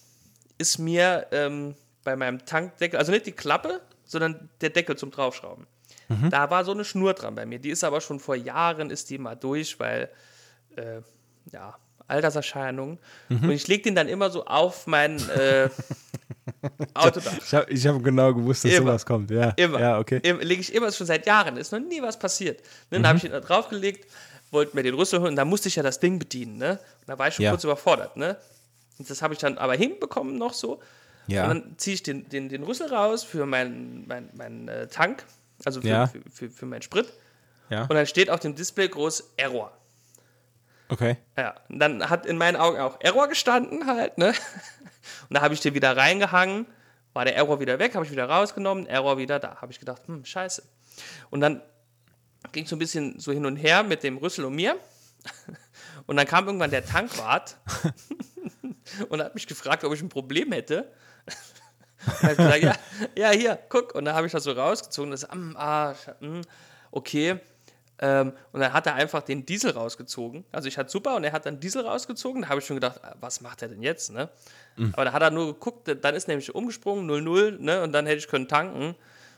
Speaker 1: ist mir ähm, bei meinem Tankdeckel, also nicht die Klappe, sondern der Deckel zum Draufschrauben. Mhm. Da war so eine Schnur dran bei mir. Die ist aber schon vor Jahren, ist die mal durch, weil, äh, ja, Alterserscheinungen. Mhm. Und ich lege den dann immer so auf mein äh, Autodach.
Speaker 2: Ich habe hab genau gewusst, dass immer. sowas kommt. Ja,
Speaker 1: immer.
Speaker 2: Ja, okay.
Speaker 1: Lege ich immer schon seit Jahren. Ist noch nie was passiert. Ne, dann mhm. habe ich ihn da draufgelegt, wollte mir den Rüssel holen und dann musste ich ja das Ding bedienen. Ne? Und da war ich schon ja. kurz überfordert. Ne? Und das habe ich dann aber hinbekommen noch so.
Speaker 2: Ja.
Speaker 1: Und dann ziehe ich den, den, den Rüssel raus für meinen mein, mein, äh, Tank, also für,
Speaker 2: ja.
Speaker 1: für, für, für meinen Sprit.
Speaker 2: Ja.
Speaker 1: Und dann steht auf dem Display groß Error.
Speaker 2: Okay.
Speaker 1: Ja, und dann hat in meinen Augen auch Error gestanden halt, ne? Und da habe ich den wieder reingehangen, war der Error wieder weg, habe ich wieder rausgenommen, Error wieder da. Habe ich gedacht, hm, scheiße. Und dann ging es so ein bisschen so hin und her mit dem Rüssel und mir. Und dann kam irgendwann der Tankwart und hat mich gefragt, ob ich ein Problem hätte. Und habe gesagt, ja, ja, hier, guck. Und dann habe ich das so rausgezogen. Das, ah, hm, okay. Ähm, und dann hat er einfach den Diesel rausgezogen. Also ich hatte super und er hat dann Diesel rausgezogen. Da habe ich schon gedacht, ah, was macht er denn jetzt? Ne? Mhm. Aber da hat er nur geguckt, dann ist nämlich umgesprungen, 0-0, ne? Und dann hätte ich können tanken.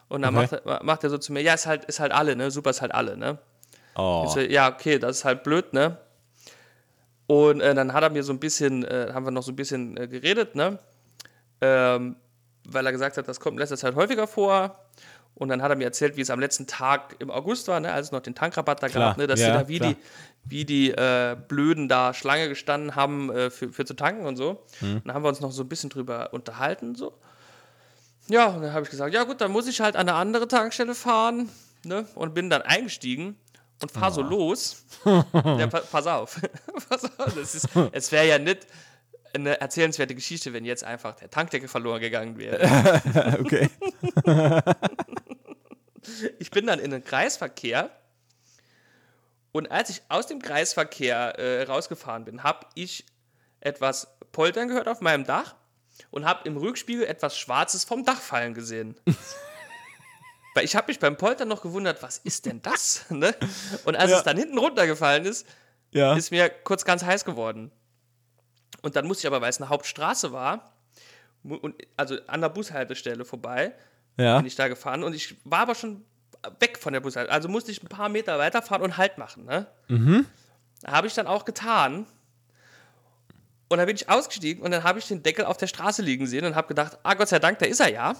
Speaker 1: Und dann okay. macht, er, macht er so zu mir, ja, ist halt, ist halt alle, ne? Super ist halt alle, ne?
Speaker 2: Oh.
Speaker 1: So, ja, okay, das ist halt blöd, ne? Und äh, dann hat er mir so ein bisschen, äh, haben wir noch so ein bisschen äh, geredet, ne? Ähm, weil er gesagt hat, das kommt in letzter Zeit häufiger vor. Und dann hat er mir erzählt, wie es am letzten Tag im August war, ne, als es noch den Tankrabatt da
Speaker 2: klar,
Speaker 1: gab, ne, dass
Speaker 2: ja,
Speaker 1: sie da wie klar. die, wie die äh, Blöden da Schlange gestanden haben äh, für, für zu tanken und so. Mhm. Und dann haben wir uns noch so ein bisschen drüber unterhalten. So. Ja, und dann habe ich gesagt, ja gut, dann muss ich halt an eine andere Tankstelle fahren. Ne, und bin dann eingestiegen und fahre oh. so los. ja, pa pass auf. pass auf es wäre ja nicht eine erzählenswerte Geschichte, wenn jetzt einfach der Tankdeckel verloren gegangen wäre.
Speaker 2: okay.
Speaker 1: ich bin dann in den Kreisverkehr und als ich aus dem Kreisverkehr äh, rausgefahren bin, habe ich etwas poltern gehört auf meinem Dach und habe im Rückspiegel etwas Schwarzes vom Dach fallen gesehen. Weil ich habe mich beim Poltern noch gewundert, was ist denn das? ne? Und als ja. es dann hinten runtergefallen ist,
Speaker 2: ja.
Speaker 1: ist mir kurz ganz heiß geworden. Und dann musste ich aber, weil es eine Hauptstraße war, und, also an der Bushaltestelle vorbei,
Speaker 2: ja.
Speaker 1: bin ich da gefahren. Und ich war aber schon weg von der Bushaltestelle. Also musste ich ein paar Meter weiterfahren und Halt machen. Ne?
Speaker 2: Mhm.
Speaker 1: Habe ich dann auch getan. Und dann bin ich ausgestiegen und dann habe ich den Deckel auf der Straße liegen sehen und habe gedacht, ah Gott sei Dank, da ist er ja.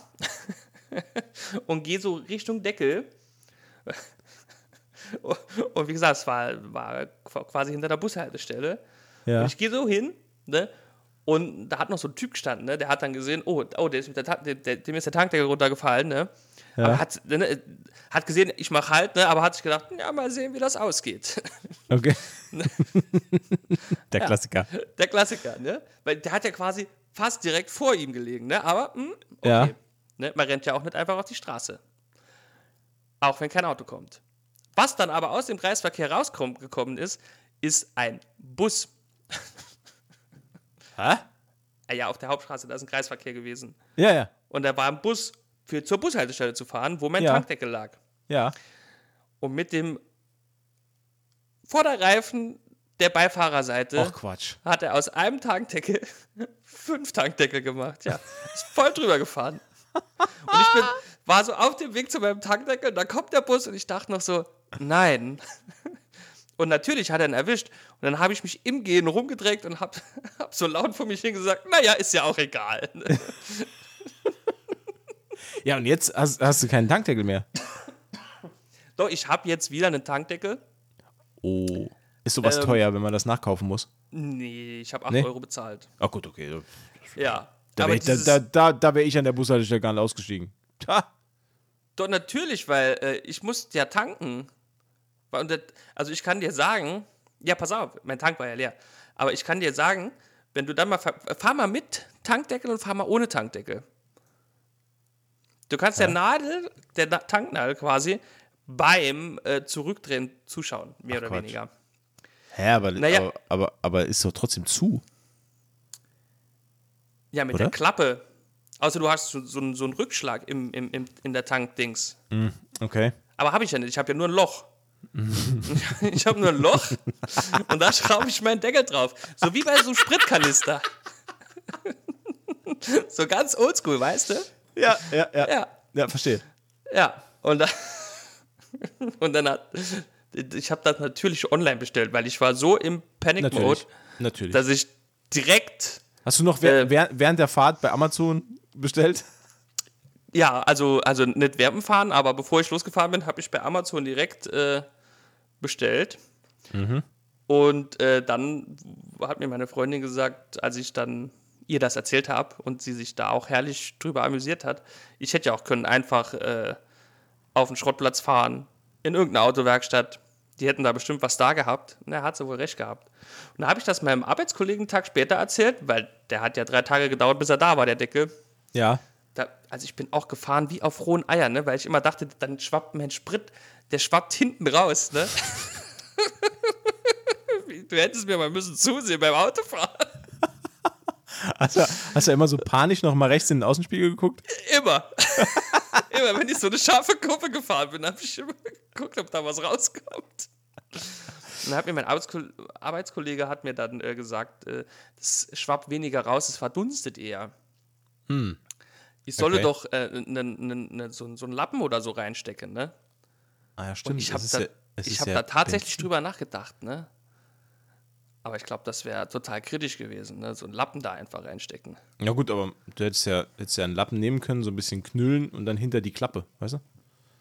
Speaker 1: und gehe so Richtung Deckel. und wie gesagt, es war, war quasi hinter der Bushaltestelle.
Speaker 2: Ja.
Speaker 1: Und ich gehe so hin Ne? Und da hat noch so ein Typ gestanden, ne? der hat dann gesehen, oh, oh der ist mit der, der, der, dem ist der Tankdeckel runtergefallen, ne? Ja. Aber hat, ne, hat gesehen, ich mache halt, ne? aber hat sich gedacht, ja, mal sehen, wie das ausgeht.
Speaker 2: Okay. der ja, Klassiker.
Speaker 1: Der Klassiker, ne? Weil der hat ja quasi fast direkt vor ihm gelegen, ne? Aber, mh, hm, okay.
Speaker 2: Ja.
Speaker 1: Ne? Man rennt ja auch nicht einfach auf die Straße. Auch wenn kein Auto kommt. Was dann aber aus dem Kreisverkehr rausgekommen ist, ist ein Bus.
Speaker 2: Hä?
Speaker 1: Ah ja, auf der Hauptstraße, da ist ein Kreisverkehr gewesen.
Speaker 2: Ja, ja.
Speaker 1: Und da war ein Bus für, zur Bushaltestelle zu fahren, wo mein
Speaker 2: ja.
Speaker 1: Tankdeckel lag.
Speaker 2: Ja.
Speaker 1: Und mit dem Vorderreifen der Beifahrerseite
Speaker 2: Ach Quatsch.
Speaker 1: hat er aus einem Tankdeckel fünf Tankdeckel gemacht. Ja, ist voll drüber gefahren. Und ich bin, war so auf dem Weg zu meinem Tankdeckel, da kommt der Bus und ich dachte noch so, nein. Und natürlich hat er ihn erwischt. Und dann habe ich mich im Gehen rumgedreht und habe hab so laut vor mich hin gesagt, naja, ist ja auch egal.
Speaker 2: Ja, und jetzt hast, hast du keinen Tankdeckel mehr.
Speaker 1: Doch, ich habe jetzt wieder einen Tankdeckel.
Speaker 2: Oh. Ist sowas
Speaker 1: Ähm,
Speaker 2: teuer, wenn man das nachkaufen muss?
Speaker 1: Nee, ich habe 8
Speaker 2: Nee?
Speaker 1: Euro bezahlt.
Speaker 2: Ach gut, okay.
Speaker 1: Ja.
Speaker 2: Da wäre ich, da, da, da wär ich an der Bushaltestelle gar nicht ausgestiegen. Ha.
Speaker 1: Doch, natürlich, weil äh, ich muss ja tanken. Also ich kann dir sagen, ja, pass auf, mein Tank war ja leer. Aber ich kann dir sagen, wenn du dann mal, fahr, fahr mal mit Tankdeckel und fahr mal ohne Tankdeckel. Du kannst der Nadel, der Na Tanknadel quasi, beim äh, Zurückdrehen zuschauen, mehr oder
Speaker 2: Quatsch.
Speaker 1: weniger.
Speaker 2: Hä, aber,
Speaker 1: Naja.
Speaker 2: aber, aber, aber ist doch trotzdem zu.
Speaker 1: Ja, mit
Speaker 2: Oder?
Speaker 1: der Klappe. Außer du hast so, so, einen- so einen Rückschlag im, im, im, in der Tankdings.
Speaker 2: Okay.
Speaker 1: Aber habe ich ja nicht. Ich habe ja nur ein Loch. ich habe nur ein Loch und da schraube ich meinen Deckel drauf. So wie bei so einem Spritkanister. so ganz oldschool, weißt du?
Speaker 2: Ja, ja, ja.
Speaker 1: Ja,
Speaker 2: Ja, verstehe.
Speaker 1: ja. Und, da, und dann hat. Ich habe das natürlich online bestellt, weil ich war so im Panic-Mode,
Speaker 2: Natürlich.
Speaker 1: Dass ich direkt
Speaker 2: Hast du noch während,
Speaker 1: Äh,
Speaker 2: während der Fahrt bei Amazon bestellt?
Speaker 1: Ja, also, also nicht Werben fahren, aber bevor ich losgefahren bin, habe ich bei Amazon direkt äh, bestellt. Und äh, dann hat mir meine Freundin gesagt, als ich dann ihr das erzählt habe und sie sich da auch herrlich drüber amüsiert hat, ich hätte ja auch können einfach äh, auf den Schrottplatz fahren, in irgendeine Autowerkstatt. Die hätten da bestimmt was da gehabt. Und er hat sie wohl recht gehabt. Und da habe ich das meinem Arbeitskollegen einen Tag später erzählt, weil der hat ja drei Tage gedauert, bis er da war, der Deckel
Speaker 2: Ja.
Speaker 1: da, also ich bin auch gefahren wie auf rohen Eiern, ne? weil ich immer dachte, dann schwappt mein Sprit, der schwappt hinten raus. Ne? du hättest mir mal müssen zusehen beim Autofahren.
Speaker 2: Hast du, hast du immer so panisch noch mal rechts in den Außenspiegel geguckt?
Speaker 1: Immer. immer, wenn ich so eine scharfe Kurve gefahren bin, habe ich immer geguckt, ob da was rauskommt. Und dann hat mir mein Arbeitsko Arbeitskollege hat mir dann äh, gesagt, äh, das schwappt weniger raus, es verdunstet eher. Ich solle
Speaker 2: Okay.
Speaker 1: doch äh, ne, ne, ne, so, so einen Lappen oder so reinstecken, ne?
Speaker 2: Ah ja, stimmt.
Speaker 1: Ich
Speaker 2: Es
Speaker 1: habe da,
Speaker 2: ja-
Speaker 1: ich hab
Speaker 2: ja
Speaker 1: da tatsächlich drüber nachgedacht, ne? Aber ich glaube, das wäre total kritisch gewesen, ne? So einen Lappen da einfach reinstecken.
Speaker 2: Ja gut, aber du hättest ja, hättest ja einen Lappen nehmen können, so ein bisschen knüllen und dann hinter die Klappe, weißt du?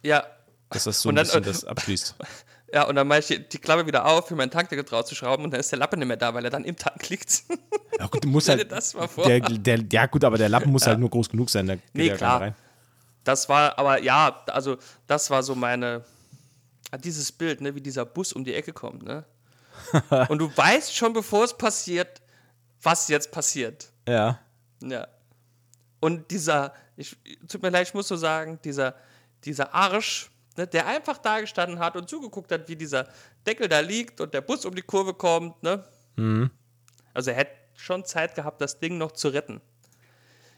Speaker 1: Ja,
Speaker 2: Dass das so
Speaker 1: Und
Speaker 2: ein bisschen das abschließt.
Speaker 1: ja, und dann mache ich die, die Klappe wieder auf, für meinen Tankdeckel drauf zu schrauben und dann ist der Lappen nicht mehr da, weil er dann im Tank liegt.
Speaker 2: Ja gut, du musst halt,
Speaker 1: das mal vor.
Speaker 2: der, der, ja gut, aber der Lappen muss halt nur groß genug sein. Da geht
Speaker 1: Nee,
Speaker 2: ja
Speaker 1: klar. Das war, aber ja, also das war so meine, dieses Bild, ne, wie dieser Bus um die Ecke kommt, ne? Und du weißt schon, bevor es passiert, was jetzt passiert.
Speaker 2: Ja.
Speaker 1: Ja. Und dieser, ich, tut mir leid, ich muss so sagen, dieser, dieser Arsch, ne, der einfach da gestanden hat und zugeguckt hat, wie dieser Deckel da liegt und der Bus um die Kurve kommt, ne? Also er hätte schon Zeit gehabt, das Ding noch zu retten.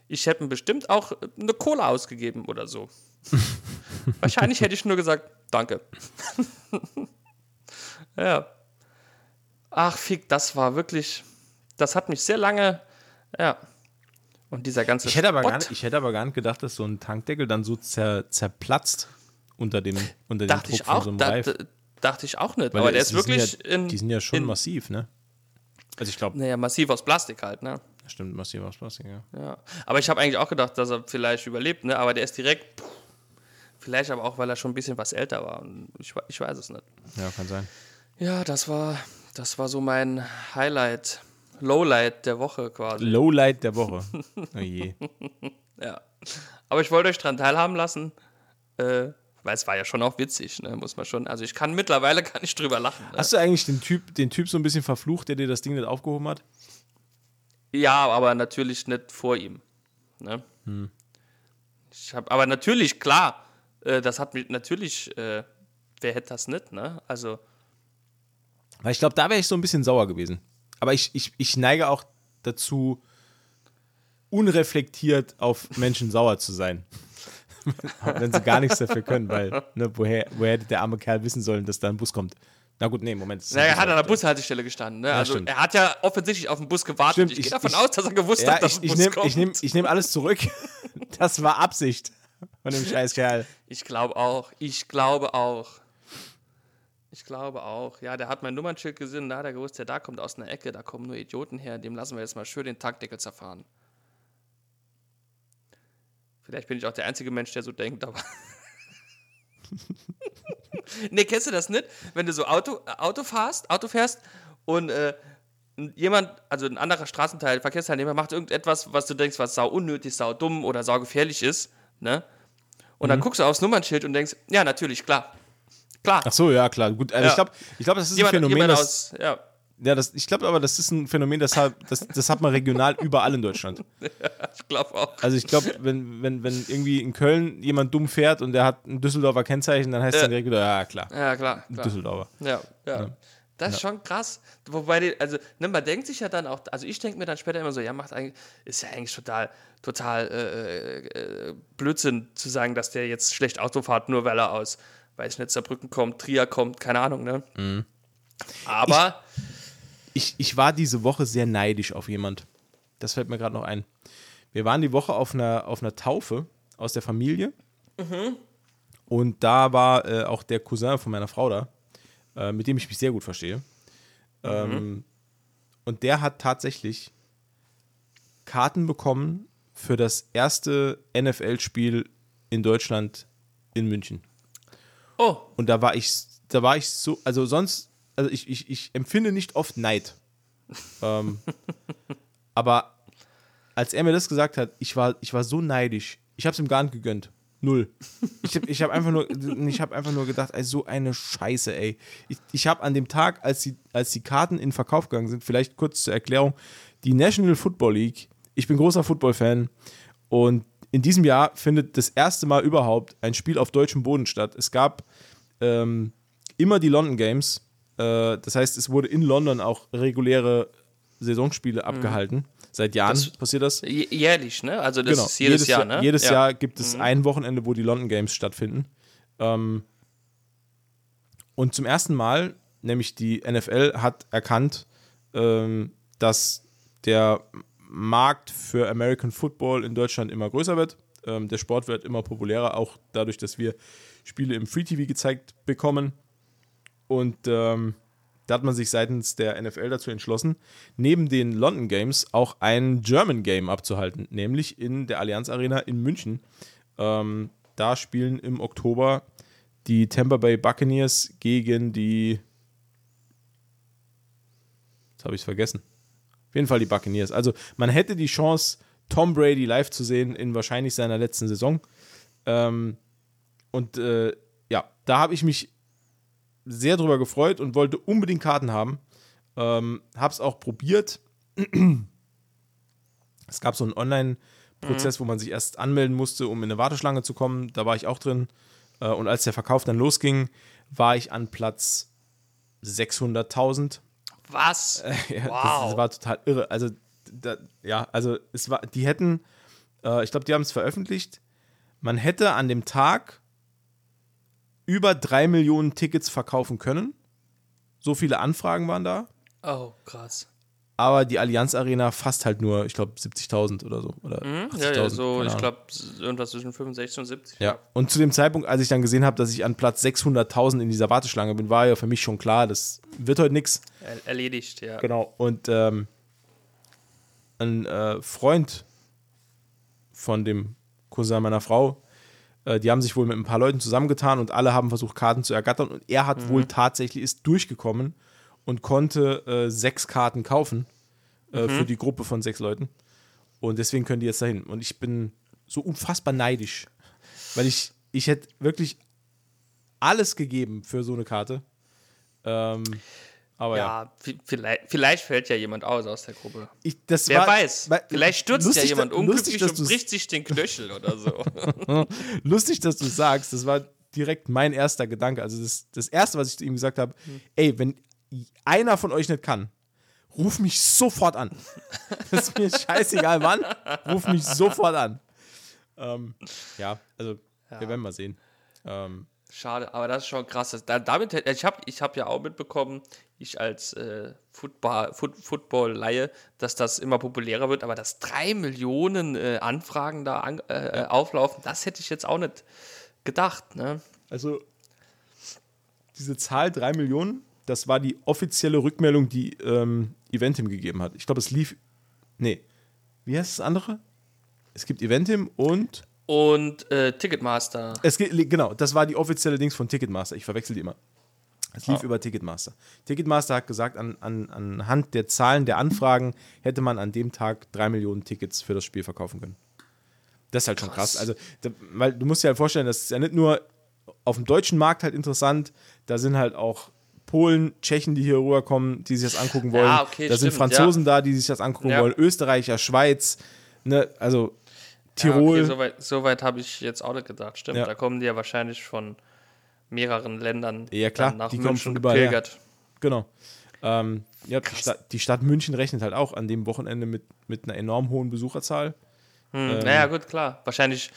Speaker 1: Ich hätte ihm bestimmt auch eine Cola ausgegeben oder so. Wahrscheinlich hätte ich nur gesagt, danke. ja. Ach, fick, das war wirklich, das hat mich sehr lange, ja. Und dieser ganze
Speaker 2: Ich hätte, aber gar nicht, ich hätte aber gar nicht gedacht, dass so ein Tankdeckel dann so zer, zerplatzt unter dem, unter dem
Speaker 1: dachte
Speaker 2: Druck
Speaker 1: ich
Speaker 2: von
Speaker 1: auch,
Speaker 2: so einem
Speaker 1: da,
Speaker 2: Reif.
Speaker 1: da- dachte ich auch nicht.
Speaker 2: Weil
Speaker 1: aber der ist
Speaker 2: die sind
Speaker 1: wirklich
Speaker 2: ja,
Speaker 1: in,
Speaker 2: Die sind ja schon
Speaker 1: in,
Speaker 2: massiv, ne? Also ich glaube,
Speaker 1: naja, massiv aus Plastik halt, ne?
Speaker 2: stimmt, massiv aus Plastik, ja.
Speaker 1: Ja. Aber ich habe eigentlich auch gedacht, dass er vielleicht überlebt, ne? Aber der ist direkt, pff, vielleicht aber auch, weil er schon ein bisschen was älter war. Ich, ich weiß es nicht.
Speaker 2: Ja, kann sein.
Speaker 1: Ja, das war, das war so mein Highlight, Lowlight der Woche quasi.
Speaker 2: Lowlight der Woche. Oh je.
Speaker 1: Ja. Aber ich wollte euch dran teilhaben lassen, äh, weil es war ja schon auch witzig, ne? Muss man schon. Also ich kann mittlerweile kann ich drüber lachen. Ne?
Speaker 2: Hast du eigentlich den Typ, den Typ so ein bisschen verflucht, der dir das Ding nicht aufgehoben hat?
Speaker 1: Ja, aber natürlich nicht vor ihm. Ne? Ich habe, aber natürlich, klar, äh, das hat mich natürlich, äh, wer hätte das nicht, ne? Also,
Speaker 2: Weil ich glaube, da wäre ich so ein bisschen sauer gewesen. Aber ich, ich, ich neige auch dazu, unreflektiert auf Menschen sauer zu sein. Wenn sie gar nichts dafür können, weil, ne, woher, woher hätte der arme Kerl wissen sollen, dass da ein Bus kommt? Na gut, nee, Moment.
Speaker 1: Naja, er hat an der Bushaltestelle gestanden. Ne?
Speaker 2: Ja,
Speaker 1: also
Speaker 2: stimmt.
Speaker 1: er hat ja offensichtlich auf den Bus gewartet.
Speaker 2: Stimmt,
Speaker 1: ich
Speaker 2: ich-
Speaker 1: gehe davon
Speaker 2: ich-
Speaker 1: aus, dass er gewusst
Speaker 2: Ja,
Speaker 1: hat, dass
Speaker 2: ich,
Speaker 1: ein Bus
Speaker 2: nehme
Speaker 1: kommt.
Speaker 2: ich nehm, ich nehm alles zurück. Das war Absicht von dem scheiß Kerl.
Speaker 1: Ich glaube auch. Ich glaube auch. Ich glaube auch. Ja, der hat mein Nummernschild gesehen, da hat er gewusst, ja, da kommt aus einer Ecke, da kommen nur Idioten her, dem lassen wir jetzt mal schön den Tankdeckel zerfahren. Vielleicht bin ich auch der einzige Mensch, der so denkt, aber. nee, kennst du das nicht? Wenn du so Auto, Auto fährst, Auto fährst und äh, jemand, also ein anderer Straßenteil, Verkehrsteilnehmer macht irgendetwas, was du denkst, was sau unnötig, sau dumm oder sau gefährlich ist, ne? Und
Speaker 2: Mhm.
Speaker 1: dann guckst du aufs Nummernschild und denkst, ja, natürlich, klar. Klar.
Speaker 2: Ach so, ja, klar. Gut, also
Speaker 1: Ja.
Speaker 2: ich glaube, ich glaub, das ist ein
Speaker 1: jemand,
Speaker 2: Phänomen,
Speaker 1: jemand
Speaker 2: das,
Speaker 1: aus, ja,
Speaker 2: ja, das, ich glaube aber, das ist ein Phänomen, das hat, das, das hat man regional überall in Deutschland.
Speaker 1: ich glaube auch.
Speaker 2: Also ich glaube, wenn, wenn, wenn irgendwie in Köln jemand dumm fährt und der hat ein Düsseldorfer Kennzeichen, dann heißt es
Speaker 1: Ja.
Speaker 2: dann direkt wieder, ja klar,
Speaker 1: Ja, klar.
Speaker 2: ein
Speaker 1: klar.
Speaker 2: Düsseldorfer.
Speaker 1: Ja, ja. Das ist schon krass. Wobei, die, also, ne, man denkt sich ja dann auch, also ich denke mir dann später immer so, ja, macht eigentlich, ist ja eigentlich total, total äh, äh, Blödsinn zu sagen, dass der jetzt schlecht Auto fährt, nur weil er aus, weiß ich nicht, Saarbrücken kommt, Trier kommt, keine Ahnung, ne?
Speaker 2: Mhm.
Speaker 1: Aber,
Speaker 2: Ich, ich war diese Woche sehr neidisch auf jemand. Das fällt mir gerade noch ein. Wir waren die Woche auf einer, auf einer Taufe aus der Familie. Und da war äh, auch der Cousin von meiner Frau da, äh, mit dem ich mich sehr gut verstehe. Ähm, und der hat tatsächlich Karten bekommen für das erste NFL-Spiel in Deutschland in München.
Speaker 1: oh,
Speaker 2: Und da war ich, da war ich so, also sonst, also ich, ich, ich empfinde nicht oft Neid. ähm, aber als er mir das gesagt hat, ich war, ich war so neidisch. Ich habe es ihm gar nicht gegönnt. Null. Ich habe ich hab einfach, nur- ich hab einfach nur gedacht, ey, so eine Scheiße, ey. Ich, ich habe an dem Tag, als die, als die Karten in Verkauf gegangen sind, vielleicht kurz zur Erklärung, die National Football League, ich bin großer Football-Fan und in diesem Jahr findet das erste Mal überhaupt ein Spiel auf deutschem Boden statt. Es gab ähm, immer die London Games. Äh, das heißt, es wurde in London auch reguläre Saisonspiele abgehalten. Seit Jahren
Speaker 1: Das-
Speaker 2: passiert das.
Speaker 1: jährlich, ne? Also das
Speaker 2: Genau.
Speaker 1: ist jedes, Jahr, ne?
Speaker 2: Jedes
Speaker 1: ja.
Speaker 2: Jahr gibt es ein Wochenende, wo die London Games stattfinden. Ähm, und zum ersten Mal, nämlich die NFL hat erkannt, ähm, dass der Markt für American Football in Deutschland immer größer wird. Ähm, der Sport wird immer populärer, auch dadurch, dass wir Spiele im Free TV gezeigt bekommen. Und ähm, da hat man sich seitens der NFL dazu entschlossen, neben den London Games auch ein German Game abzuhalten, nämlich in der Allianz Arena in München. Ähm, da spielen im Oktober die Tampa Bay Buccaneers gegen die. Jetzt habe ich es vergessen. Auf jeden Fall die Buccaneers. Also man hätte die Chance, Tom Brady live zu sehen in wahrscheinlich seiner letzten Saison. Ähm, und äh, ja, da habe ich mich sehr drüber gefreut und wollte unbedingt Karten haben. Ähm, hab's auch probiert. es gab so einen Online-Prozess, wo man sich erst anmelden musste, um in eine Warteschlange zu kommen. Da war ich auch drin. Äh, und als der Verkauf dann losging, war ich an Platz 600.000.
Speaker 1: Was?
Speaker 2: Ja,
Speaker 1: wow.
Speaker 2: das, das war total irre. Also, da, ja, also es war, die hätten, äh, ich glaube, die haben es veröffentlicht. Man hätte an dem Tag über drei Millionen Tickets verkaufen können. So viele Anfragen waren da.
Speaker 1: oh, krass.
Speaker 2: Aber die Allianz Arena fast halt nur, ich glaube, 70.000 oder so. Oder
Speaker 1: Hm?
Speaker 2: 80.000,
Speaker 1: Ja, ja, so, ich glaube, irgendwas zwischen 65 und 70.
Speaker 2: Ja, und zu dem Zeitpunkt, als ich dann gesehen habe, dass ich an Platz 600.000 in dieser Warteschlange bin, war ja für mich schon klar, das wird heute nichts.
Speaker 1: Er- Erledigt, ja.
Speaker 2: Genau. Und ähm, ein äh, Freund von dem Cousin meiner Frau, äh, die haben sich wohl mit ein paar Leuten zusammengetan und alle haben versucht, Karten zu ergattern. Und er hat wohl tatsächlich, ist durchgekommen und konnte äh, sechs Karten kaufen äh, für die Gruppe von sechs Leuten. Und deswegen können die jetzt dahin. Und ich bin so unfassbar neidisch, weil ich, ich hätte wirklich alles gegeben für so eine Karte. Ähm, aber ja.
Speaker 1: Ja, vi- vielleicht, vielleicht fällt ja jemand aus aus der Gruppe.
Speaker 2: Ich, das
Speaker 1: Wer
Speaker 2: war,
Speaker 1: weiß.
Speaker 2: weil-
Speaker 1: Vielleicht stürzt
Speaker 2: lustig,
Speaker 1: ja jemand unglücklich
Speaker 2: lustig, dass
Speaker 1: und bricht sich den Knöchel oder so.
Speaker 2: lustig, dass du sagst. Das war direkt mein erster Gedanke. Also das, das erste, was ich zu ihm gesagt habe, ey, wenn einer von euch nicht kann, ruf mich sofort an. Das ist mir scheißegal wann, ruf mich sofort an. Ähm, ja, also wir werden mal sehen. Ähm,
Speaker 1: Schade, aber das ist schon krass. Das- Da, damit, ich habe ich hab ja auch mitbekommen, ich als äh, Football, Foot, Football-Laie, dass das immer populärer wird, aber dass drei Millionen äh, Anfragen da an, äh, auflaufen, das hätte ich jetzt auch nicht gedacht. Ne?
Speaker 2: Also, diese Zahl 3 Millionen, das war die offizielle Rückmeldung, die ähm, Eventim gegeben hat. Ich glaube, es lief. Nee. Wie heißt das andere? Es gibt Eventim und.
Speaker 1: Und äh, Ticketmaster.
Speaker 2: Es geht, genau, das war die offizielle Dings von Ticketmaster. Ich verwechsel die immer. Es lief über Ticketmaster. Ticketmaster hat gesagt, an, an, anhand der Zahlen der Anfragen hätte man an dem Tag drei Millionen Tickets für das Spiel verkaufen können. Das ist halt schon krass.
Speaker 1: Krass.
Speaker 2: Also, da, weil du musst dir halt vorstellen, das ist ja nicht nur auf dem deutschen Markt halt interessant, da sind halt auch Polen, Tschechen, die hier rüberkommen, die sich das angucken wollen.
Speaker 1: Ja, okay,
Speaker 2: da sind
Speaker 1: stimmt,
Speaker 2: Franzosen da, die sich das angucken
Speaker 1: Ja.
Speaker 2: wollen. Österreicher, Schweiz, ne, also
Speaker 1: Ja,
Speaker 2: Tirol.
Speaker 1: okay, Soweit so weit habe ich jetzt auch nicht gedacht. Stimmt,
Speaker 2: Ja.
Speaker 1: da kommen die ja wahrscheinlich von mehreren Ländern
Speaker 2: Ja, klar,
Speaker 1: nach
Speaker 2: die kommen
Speaker 1: München
Speaker 2: überall her.
Speaker 1: gepilgert.
Speaker 2: Genau. Ähm, ja, die Stadt, die Stadt München rechnet halt auch an dem Wochenende mit, mit einer enorm hohen Besucherzahl.
Speaker 1: Hm,
Speaker 2: Ähm.
Speaker 1: naja, gut, klar. Wahrscheinlich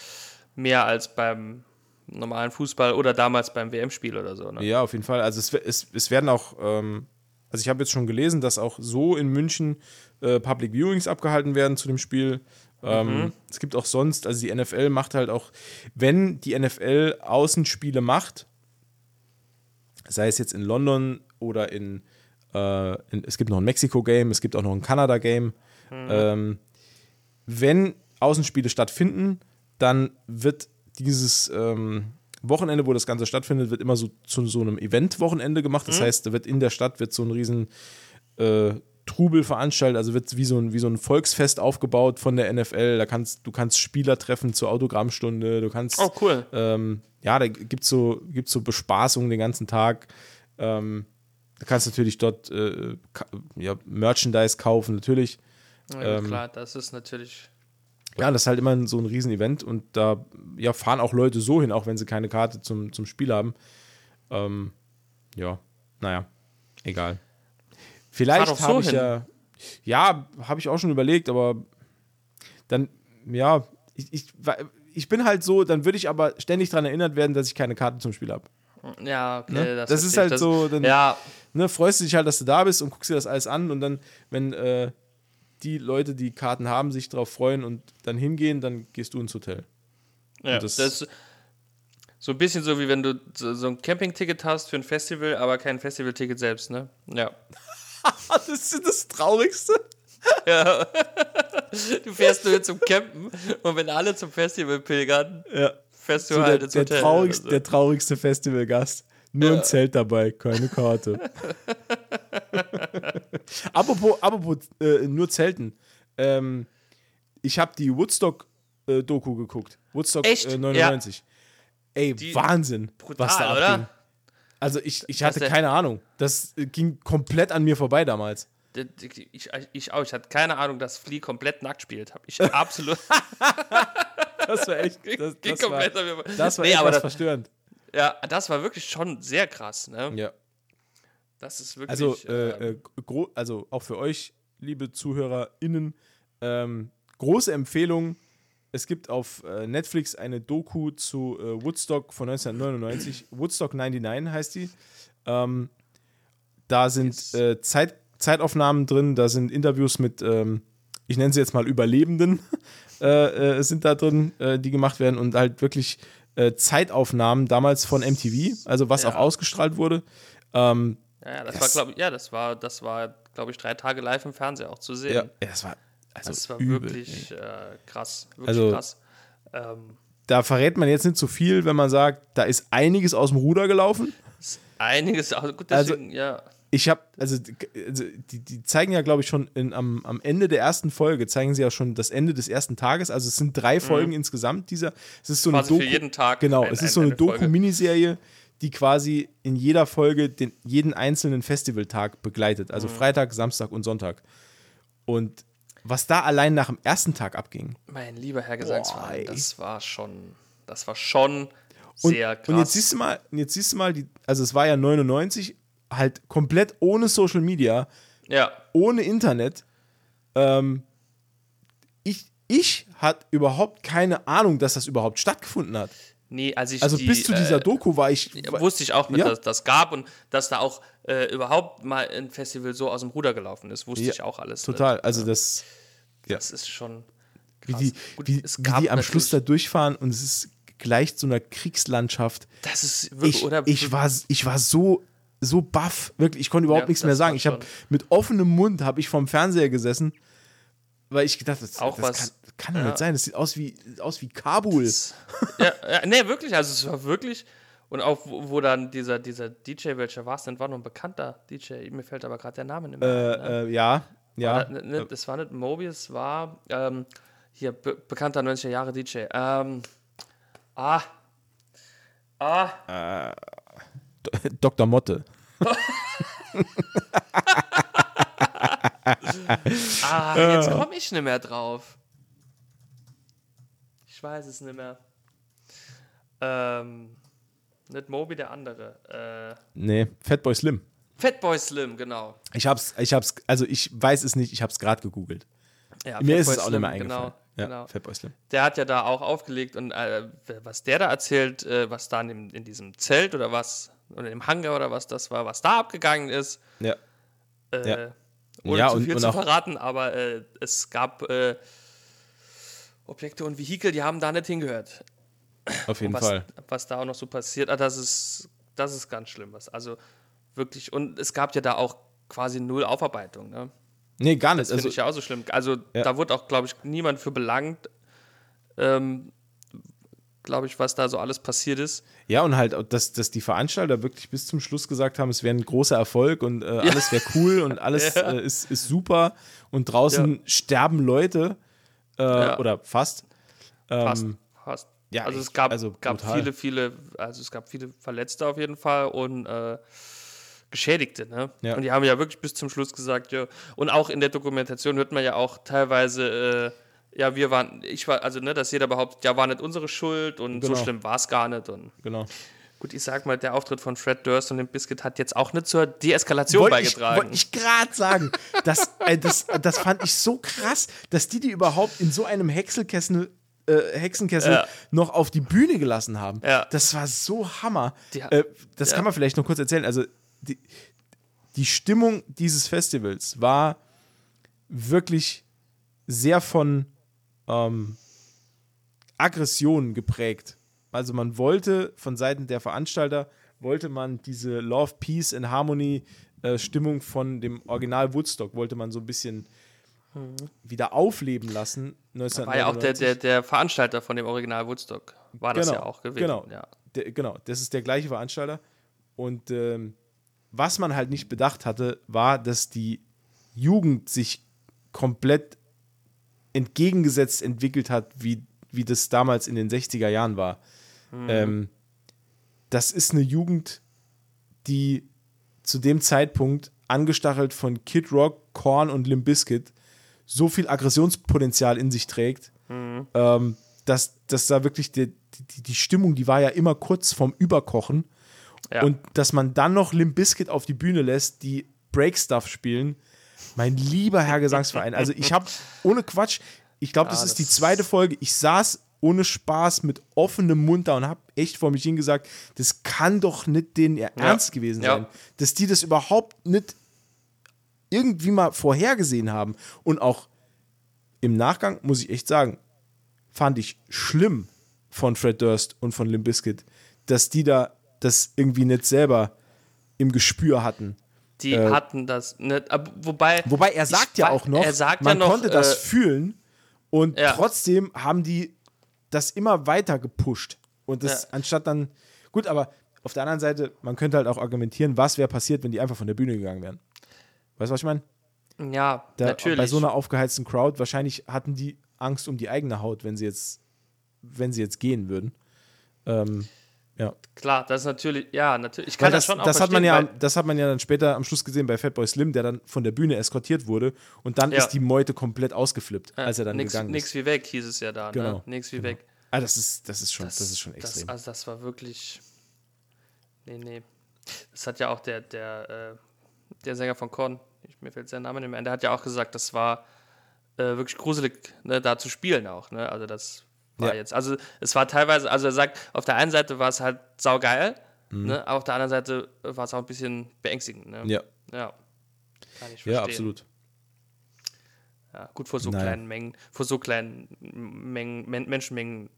Speaker 1: mehr als beim normalen Fußball oder damals beim WM-Spiel oder so. Ne?
Speaker 2: Ja, auf jeden Fall. Also es, es, es werden auch, ähm, also ich habe jetzt schon gelesen, dass auch so in München äh, Public Viewings abgehalten werden zu dem Spiel. Ähm, Es gibt auch sonst, also die NFL macht halt auch, wenn die NFL Außenspiele macht, sei es jetzt in London oder in, äh, in es gibt noch ein Mexiko-Game, es gibt auch noch ein Kanada-Game. Ähm, wenn Außenspiele stattfinden, dann wird dieses ähm, Wochenende, wo das Ganze stattfindet, wird immer so zu so einem Event-Wochenende gemacht. Das heißt, da wird in der Stadt wird so ein riesen äh, Trubel veranstaltet, also wird wie so, ein, wie so ein Volksfest aufgebaut von der NFL. Da kannst du kannst Spieler treffen zur Autogrammstunde, du kannst
Speaker 1: Oh, cool.
Speaker 2: ähm, ja, da gibt es so, gibt's so Bespaßungen den ganzen Tag. Ähm, du kannst natürlich dort äh, ja, Merchandise kaufen, natürlich.
Speaker 1: Ja,
Speaker 2: ähm,
Speaker 1: klar, das ist natürlich.
Speaker 2: Ja, das ist halt immer so ein Riesenevent und da ja, fahren auch Leute so hin, auch wenn sie keine Karte zum, zum Spiel haben. Ähm, ja, naja, egal. Vielleicht
Speaker 1: doch so
Speaker 2: habe ich
Speaker 1: hin.
Speaker 2: ja, ja, habe ich auch schon überlegt, aber dann, ja, ich, ich, ich bin halt so, dann würde ich aber ständig daran erinnert werden, dass ich keine Karte zum Spiel habe.
Speaker 1: Ja, okay,
Speaker 2: Ne?
Speaker 1: das,
Speaker 2: Das ist halt
Speaker 1: ich.
Speaker 2: so, dann-
Speaker 1: ja,
Speaker 2: Ne, freust du dich halt, dass du da bist und guckst dir das alles an und dann, wenn äh, die Leute, die Karten haben, sich darauf freuen und dann hingehen, dann gehst du ins Hotel.
Speaker 1: ja
Speaker 2: das-
Speaker 1: das, ist so ein bisschen so, wie wenn du so, so ein Campingticket hast für ein Festival, aber kein Festivalticket selbst, ne? Ja.
Speaker 2: Das ist das Traurigste.
Speaker 1: Du fährst nur zum Campen und wenn alle zum Festival pilgern,
Speaker 2: Ja.
Speaker 1: fährst du
Speaker 2: So
Speaker 1: halt
Speaker 2: der,
Speaker 1: ins
Speaker 2: der,
Speaker 1: Hotel.
Speaker 2: traurigste,
Speaker 1: oder
Speaker 2: der traurigste Festivalgast. Nur ein Zelt dabei, keine Karte. apropos apropos äh, nur Zelten. Ähm, ich habe die Woodstock-Doku geguckt. Woodstock äh, 99. Ey, Wahnsinn,
Speaker 1: brutal,
Speaker 2: was da
Speaker 1: oder?
Speaker 2: Also ich, ich hatte
Speaker 1: der-
Speaker 2: keine Ahnung. Das ging komplett an mir vorbei damals.
Speaker 1: Ich, ich auch, ich hatte keine Ahnung, dass Flea komplett nackt spielt. Ich absolut.
Speaker 2: Das war echt, das,
Speaker 1: ging
Speaker 2: das war,
Speaker 1: komplett an mir vorbei.
Speaker 2: das war
Speaker 1: nee,
Speaker 2: echt
Speaker 1: aber das,
Speaker 2: verstörend.
Speaker 1: ja, das war wirklich schon sehr krass, ne?
Speaker 2: Ja.
Speaker 1: Das ist wirklich.
Speaker 2: Also,
Speaker 1: äh,
Speaker 2: äh, äh, also auch für euch, liebe ZuhörerInnen, ähm, große Empfehlung. Es gibt auf äh, Netflix eine Doku zu äh, Woodstock von 1999. Woodstock 99 heißt die. Ähm, da sind
Speaker 1: Yes.
Speaker 2: äh, Zeit, Zeitaufnahmen drin, da sind Interviews mit, ähm, ich nenne sie jetzt mal Überlebenden, äh, äh, sind da drin, äh, die gemacht werden und halt wirklich Zeitaufnahmen damals von MTV, also was
Speaker 1: Ja.
Speaker 2: auch ausgestrahlt wurde. Ähm,
Speaker 1: ja, das,
Speaker 2: das-
Speaker 1: war, glaube ich, ja, das war, das war, glaube ich, drei Tage live im Fernsehen auch zu sehen.
Speaker 2: Ja, ja, das war, also
Speaker 1: das war
Speaker 2: übel,
Speaker 1: wirklich äh, krass. Wirklich
Speaker 2: Also-
Speaker 1: krass. Ähm,
Speaker 2: Da verrät man jetzt nicht so viel, wenn man sagt, da ist einiges aus dem Ruder gelaufen.
Speaker 1: einiges, also gut,
Speaker 2: Also-
Speaker 1: deswegen, ja.
Speaker 2: Ich habe, also, also die, die zeigen ja, glaube ich, schon in, am, am Ende der ersten Folge, zeigen sie ja schon das Ende des ersten Tages. Also es sind drei Folgen insgesamt dieser. Es ist so eine
Speaker 1: Mhm. Quasi für
Speaker 2: Doku.
Speaker 1: jeden Tag
Speaker 2: Genau,
Speaker 1: ein-
Speaker 2: es ist so eine
Speaker 1: eine.
Speaker 2: Doku-Miniserie, die quasi in jeder Folge den, jeden einzelnen Festivaltag begleitet.
Speaker 1: Mhm.
Speaker 2: Also Freitag, Samstag und Sonntag. Und was da allein nach dem ersten Tag abging.
Speaker 1: Mein lieber Herr
Speaker 2: Boah,
Speaker 1: Gesangsverein,
Speaker 2: ey.
Speaker 1: das war schon, das war schon
Speaker 2: Und,
Speaker 1: sehr krass.
Speaker 2: und jetzt siehst du mal, jetzt siehst du mal, die, also es war ja 99, halt komplett ohne Social Media,
Speaker 1: ja,
Speaker 2: ohne Internet. Ähm, ich ich hatte überhaupt keine Ahnung, dass das überhaupt stattgefunden hat.
Speaker 1: Nee, als ich
Speaker 2: Also
Speaker 1: die,
Speaker 2: bis zu dieser
Speaker 1: äh,
Speaker 2: Doku war ich.
Speaker 1: wusste ich auch
Speaker 2: Ja.
Speaker 1: dass das gab und dass da auch äh, überhaupt mal ein Festival so aus dem Ruder gelaufen ist, wusste
Speaker 2: Ja,
Speaker 1: ich auch alles.
Speaker 2: total.
Speaker 1: Nicht.
Speaker 2: Also das,
Speaker 1: Das ist schon
Speaker 2: wie
Speaker 1: krass.
Speaker 2: die,
Speaker 1: Gut,
Speaker 2: wie, wie die am Schluss da durchfahren und es ist gleicht so einer Kriegslandschaft.
Speaker 1: Das ist wirklich,
Speaker 2: Ich,
Speaker 1: oder?
Speaker 2: ich war, ich war so, so baff, wirklich. Ich konnte überhaupt
Speaker 1: Ja,
Speaker 2: nichts
Speaker 1: das
Speaker 2: mehr sagen. Ich habe mit offenem Mund habe ich vorm Fernseher gesessen, weil ich gedacht, das,
Speaker 1: Auch
Speaker 2: das
Speaker 1: was-
Speaker 2: kann, kann doch
Speaker 1: ja.
Speaker 2: nicht sein. Das sieht aus wie, aus wie Kabul.
Speaker 1: ja, ja, nee, wirklich, also es war wirklich. Und auch, wo, wo dann dieser, dieser DJ, welcher war es denn? War noch ein bekannter DJ, mir fällt aber gerade der Name nicht mehr. ein, ne?
Speaker 2: Äh, äh, ja, ja.
Speaker 1: War das, ne, das war nicht Mobius, war ähm, hier be bekannter 90er Jahre DJ. Ähm, ah. Ah.
Speaker 2: Dr. Motte.
Speaker 1: Ah, jetzt komme ich nicht mehr drauf. Ich weiß es nicht mehr. Ähm, nicht Moby, der andere. Äh,
Speaker 2: Nee, Fatboy Slim.
Speaker 1: Fatboy Slim, genau.
Speaker 2: Ich hab's, ich hab's, also ich weiß es nicht, ich hab's gerade gegoogelt.
Speaker 1: Ja,
Speaker 2: Mir ist
Speaker 1: Fatboy
Speaker 2: es auch
Speaker 1: Slim,
Speaker 2: nicht mehr eingefallen.
Speaker 1: Genau,
Speaker 2: ja,
Speaker 1: genau.
Speaker 2: Fatboy Slim.
Speaker 1: Der hat ja da auch aufgelegt und äh, was der da erzählt, äh, was da in, in diesem Zelt oder was, oder im Hangar oder was das war, was da abgegangen ist,
Speaker 2: Ja.
Speaker 1: äh,
Speaker 2: Ja.
Speaker 1: ohne
Speaker 2: Ja,
Speaker 1: zu viel
Speaker 2: und
Speaker 1: zu verraten, aber äh, es gab äh, Objekte und Vehikel, die haben da nicht hingehört.
Speaker 2: Auf jeden
Speaker 1: was,
Speaker 2: Fall.
Speaker 1: was da auch noch so passiert, ah, das ist, das ist ganz schlimm. Was, also wirklich, und es gab ja da auch quasi null Aufarbeitung. Ne?
Speaker 2: Nee, gar nicht.
Speaker 1: Das finde
Speaker 2: Also,
Speaker 1: ich ja auch so schlimm. Also
Speaker 2: Ja.
Speaker 1: da wurde auch, glaube ich, niemand für belangt, ähm, glaube ich, was da so alles passiert ist.
Speaker 2: ja, und halt, dass, dass die Veranstalter wirklich bis zum Schluss gesagt haben, es wäre ein großer Erfolg und äh, alles wäre cool und alles
Speaker 1: Ja.
Speaker 2: äh, ist, ist super und draußen
Speaker 1: Ja.
Speaker 2: sterben Leute äh, oder fast.
Speaker 1: Fast.
Speaker 2: Ähm,
Speaker 1: fast.
Speaker 2: ja,
Speaker 1: also es gab,
Speaker 2: also
Speaker 1: gab viele, viele, also es gab viele Verletzte auf jeden Fall und äh, Geschädigte, ne?
Speaker 2: Ja.
Speaker 1: Und die haben ja wirklich bis zum Schluss gesagt, ja. Und auch in der Dokumentation hört man ja auch teilweise, äh, ja, wir waren, ich war, also ne, dass jeder behauptet, ja, war nicht unsere Schuld und
Speaker 2: Genau.
Speaker 1: so schlimm war es gar nicht. Und
Speaker 2: genau.
Speaker 1: gut, ich sag mal, der Auftritt von Fred Durst und dem Biscuit hat jetzt auch nicht zur Deeskalation
Speaker 2: Wollte ich,
Speaker 1: beigetragen.
Speaker 2: wollte ich gerade sagen. Das, äh, das, das fand ich so krass, dass die die überhaupt in so einem Häckselkessel, äh, Hexenkessel
Speaker 1: Ja.
Speaker 2: noch auf die Bühne gelassen haben.
Speaker 1: Ja.
Speaker 2: Das war so Hammer.
Speaker 1: Die
Speaker 2: äh, das
Speaker 1: ja.
Speaker 2: kann man vielleicht noch kurz erzählen. Also die, die Stimmung dieses Festivals war wirklich sehr von ähm, Aggression geprägt. Also man wollte von Seiten der Veranstalter, wollte man diese Love, Peace and Harmony äh, Stimmung von dem Original Woodstock, wollte man so ein bisschen wieder aufleben lassen.
Speaker 1: War ja auch der,
Speaker 2: 1999.
Speaker 1: der, der Veranstalter von dem Original Woodstock. War das ja auch gewesen.
Speaker 2: Genau,
Speaker 1: Ja.
Speaker 2: der, genau, das ist der gleiche Veranstalter. Und ähm, was man halt nicht bedacht hatte, war, dass die Jugend sich komplett entgegengesetzt entwickelt hat, wie, wie das damals in den 60er Jahren war. Ähm, das ist eine Jugend, die zu dem Zeitpunkt angestachelt von Kid Rock, Korn und Limp Bizkit so viel Aggressionspotenzial in sich trägt, ähm, dass, dass da wirklich die, die, die Stimmung, die war ja immer kurz vorm Überkochen.
Speaker 1: Ja.
Speaker 2: Und dass man dann noch Limp Bizkit auf die Bühne lässt, die Break-Stuff spielen. Mein lieber Herr Gesangsverein. Also ich habe, ohne Quatsch, ich glaube, das
Speaker 1: Ah,
Speaker 2: ist die
Speaker 1: das-
Speaker 2: zweite Folge. Ich saß ohne Spaß mit offenem Mund da und habe echt vor mich hingesagt, das kann doch nicht denen ihr Ernst gewesen
Speaker 1: Ja.
Speaker 2: sein. Dass die das überhaupt nicht irgendwie mal vorhergesehen haben. Und auch im Nachgang, muss ich echt sagen, fand ich schlimm von Fred Durst und von Limp Bizkit, dass die da das irgendwie nicht selber im Gespür hatten.
Speaker 1: Die
Speaker 2: Äh,
Speaker 1: hatten das nicht. Aber, wobei.
Speaker 2: Wobei er sagt
Speaker 1: ich
Speaker 2: ja auch noch,
Speaker 1: er
Speaker 2: man
Speaker 1: ja noch,
Speaker 2: konnte das
Speaker 1: äh,
Speaker 2: fühlen und
Speaker 1: ja.
Speaker 2: trotzdem haben die das immer weiter gepusht. Und das
Speaker 1: Ja.
Speaker 2: anstatt dann, gut, aber auf der anderen Seite, man könnte halt auch argumentieren, was wäre passiert, wenn die einfach von der Bühne gegangen wären. Weißt du, was ich meine?
Speaker 1: ja,
Speaker 2: Da-
Speaker 1: natürlich.
Speaker 2: Bei so einer aufgeheizten Crowd, wahrscheinlich hatten die Angst um die eigene Haut, wenn sie jetzt, wenn sie jetzt gehen würden. Ähm, ja.
Speaker 1: Klar, das ist natürlich. Ja, natürlich. Ich kann
Speaker 2: das,
Speaker 1: das, schon auch
Speaker 2: das hat man ja, das hat man ja dann später am Schluss gesehen bei Fatboy Slim, der dann von der Bühne eskortiert wurde und dann
Speaker 1: Ja.
Speaker 2: ist die Meute komplett ausgeflippt,
Speaker 1: ja,
Speaker 2: als er dann
Speaker 1: nix,
Speaker 2: gegangen
Speaker 1: Nix
Speaker 2: ist.
Speaker 1: wie weg, hieß es ja da.
Speaker 2: Genau,
Speaker 1: Ne? Nix wie weg.
Speaker 2: Ah, das ist, das ist schon, das, ist schon extrem.
Speaker 1: Das, also das war wirklich. Nee, nee. Das hat ja auch der, der, äh, der Sänger von Korn, ich, mir fällt sein Name nicht mehr ein, der hat ja auch gesagt, das war äh, wirklich gruselig, ne, da zu spielen auch. Ne? Also das war
Speaker 2: Ja.
Speaker 1: jetzt. Also es war teilweise, also er sagt, auf der einen Seite war es halt saugeil, ne? aber auf der anderen Seite war es auch ein bisschen beängstigend. Ne?
Speaker 2: Ja,
Speaker 1: ja. Kann ich verstehen.
Speaker 2: ja, absolut.
Speaker 1: Ja, gut, vor so
Speaker 2: Naja.
Speaker 1: kleinen Mengen, vor so kleinen Mengen, Men Menschenmengen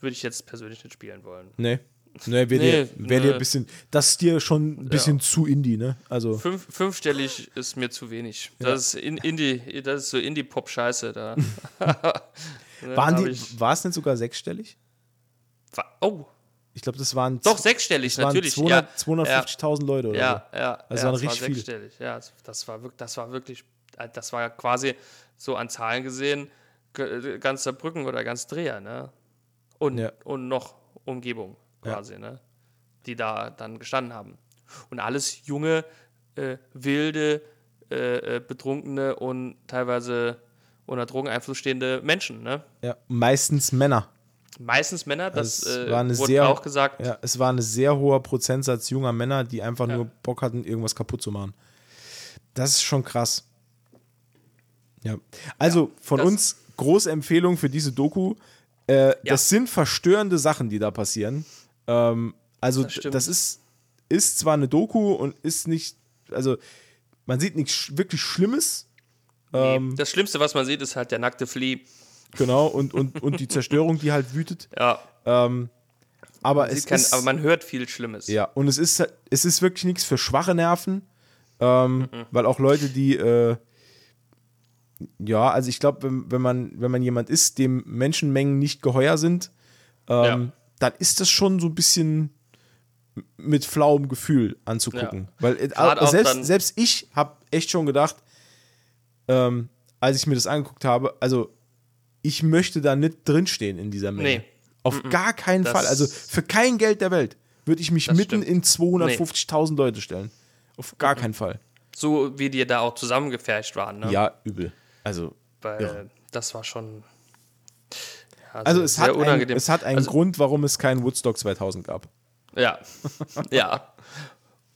Speaker 1: würde ich jetzt persönlich nicht spielen wollen.
Speaker 2: Nee. Nee, wäre
Speaker 1: Nee,
Speaker 2: dir, wär dir
Speaker 1: nee.
Speaker 2: ein bisschen, das ist dir schon ein bisschen zu Indie, ne? Also,
Speaker 1: Fünf, fünfstellig ist mir zu wenig. Das ist in Indie, das ist so Indie-Pop-Scheiße da.
Speaker 2: Waren die, war es nicht sogar sechsstellig?
Speaker 1: Oh,
Speaker 2: Ich glaube, das waren,
Speaker 1: doch sechsstellig,
Speaker 2: das waren
Speaker 1: natürlich.
Speaker 2: 200
Speaker 1: ja,
Speaker 2: 250.000 Leute oder
Speaker 1: ja, ja,
Speaker 2: Also
Speaker 1: ja,
Speaker 2: waren
Speaker 1: war
Speaker 2: richtig viel.
Speaker 1: sechsstellig. Ja, das- das war wirklich, das war wirklich, äh, das war quasi so an Zahlen gesehen, g- ganz Saarbrücken oder ganz Dreher, ne? Und,
Speaker 2: Ja.
Speaker 1: und noch Umgebung quasi, ne? Die da dann gestanden haben. Und alles junge, äh, wilde, äh, äh, betrunkene und teilweise unter Drogeneinfluss stehende Menschen, ne?
Speaker 2: Ja, meistens Männer.
Speaker 1: Meistens Männer, das
Speaker 2: Es
Speaker 1: äh,
Speaker 2: war eine
Speaker 1: wurde
Speaker 2: sehr-
Speaker 1: auch gesagt.
Speaker 2: Ja, es war ein sehr hoher Prozentsatz junger Männer, die einfach
Speaker 1: Ja.
Speaker 2: nur Bock hatten, irgendwas kaputt zu machen. Das ist schon krass. Ja. Also von
Speaker 1: das-
Speaker 2: uns große Empfehlung für diese Doku. Äh, Das sind verstörende Sachen, die da passieren. Ähm, also
Speaker 1: Das
Speaker 2: das, ist, ist zwar eine Doku und ist nicht, also man sieht nichts wirklich Schlimmes.
Speaker 1: Nee,
Speaker 2: Ähm,
Speaker 1: das Schlimmste, was man sieht, ist halt der nackte Flea.
Speaker 2: genau, und, und, und die Zerstörung, die halt wütet.
Speaker 1: Ja,
Speaker 2: Ähm, aber es
Speaker 1: sieht kein,
Speaker 2: ist,
Speaker 1: aber man hört viel Schlimmes.
Speaker 2: Ja, und es ist, es ist wirklich nichts für schwache Nerven, ähm, weil auch Leute, die, äh, ja, also ich glaube, wenn, wenn, man, wenn man jemand ist, dem Menschenmengen nicht geheuer sind, ähm, dann ist das schon so ein bisschen mit flauem Gefühl anzugucken.
Speaker 1: Ja.
Speaker 2: Weil äh, selbst, selbst ich habe echt schon gedacht, ähm, als ich mir das angeguckt habe, also ich möchte da nicht drinstehen in dieser Menge.
Speaker 1: Nee.
Speaker 2: Auf gar keinen
Speaker 1: Das-
Speaker 2: Fall. Also für kein Geld der Welt würde ich mich mitten
Speaker 1: stimmt.
Speaker 2: in 250.000 Leute stellen. Auf gar keinen Fall.
Speaker 1: So wie die da auch zusammengefercht waren. Ne?
Speaker 2: Ja, übel. Also,
Speaker 1: Weil
Speaker 2: irre.
Speaker 1: das war schon. ja,
Speaker 2: also
Speaker 1: sehr-
Speaker 2: es, hat einen,
Speaker 1: unangenehm.
Speaker 2: es hat einen
Speaker 1: Also-
Speaker 2: Grund, warum es keinen Woodstock 2000 gab.
Speaker 1: Ja. ja.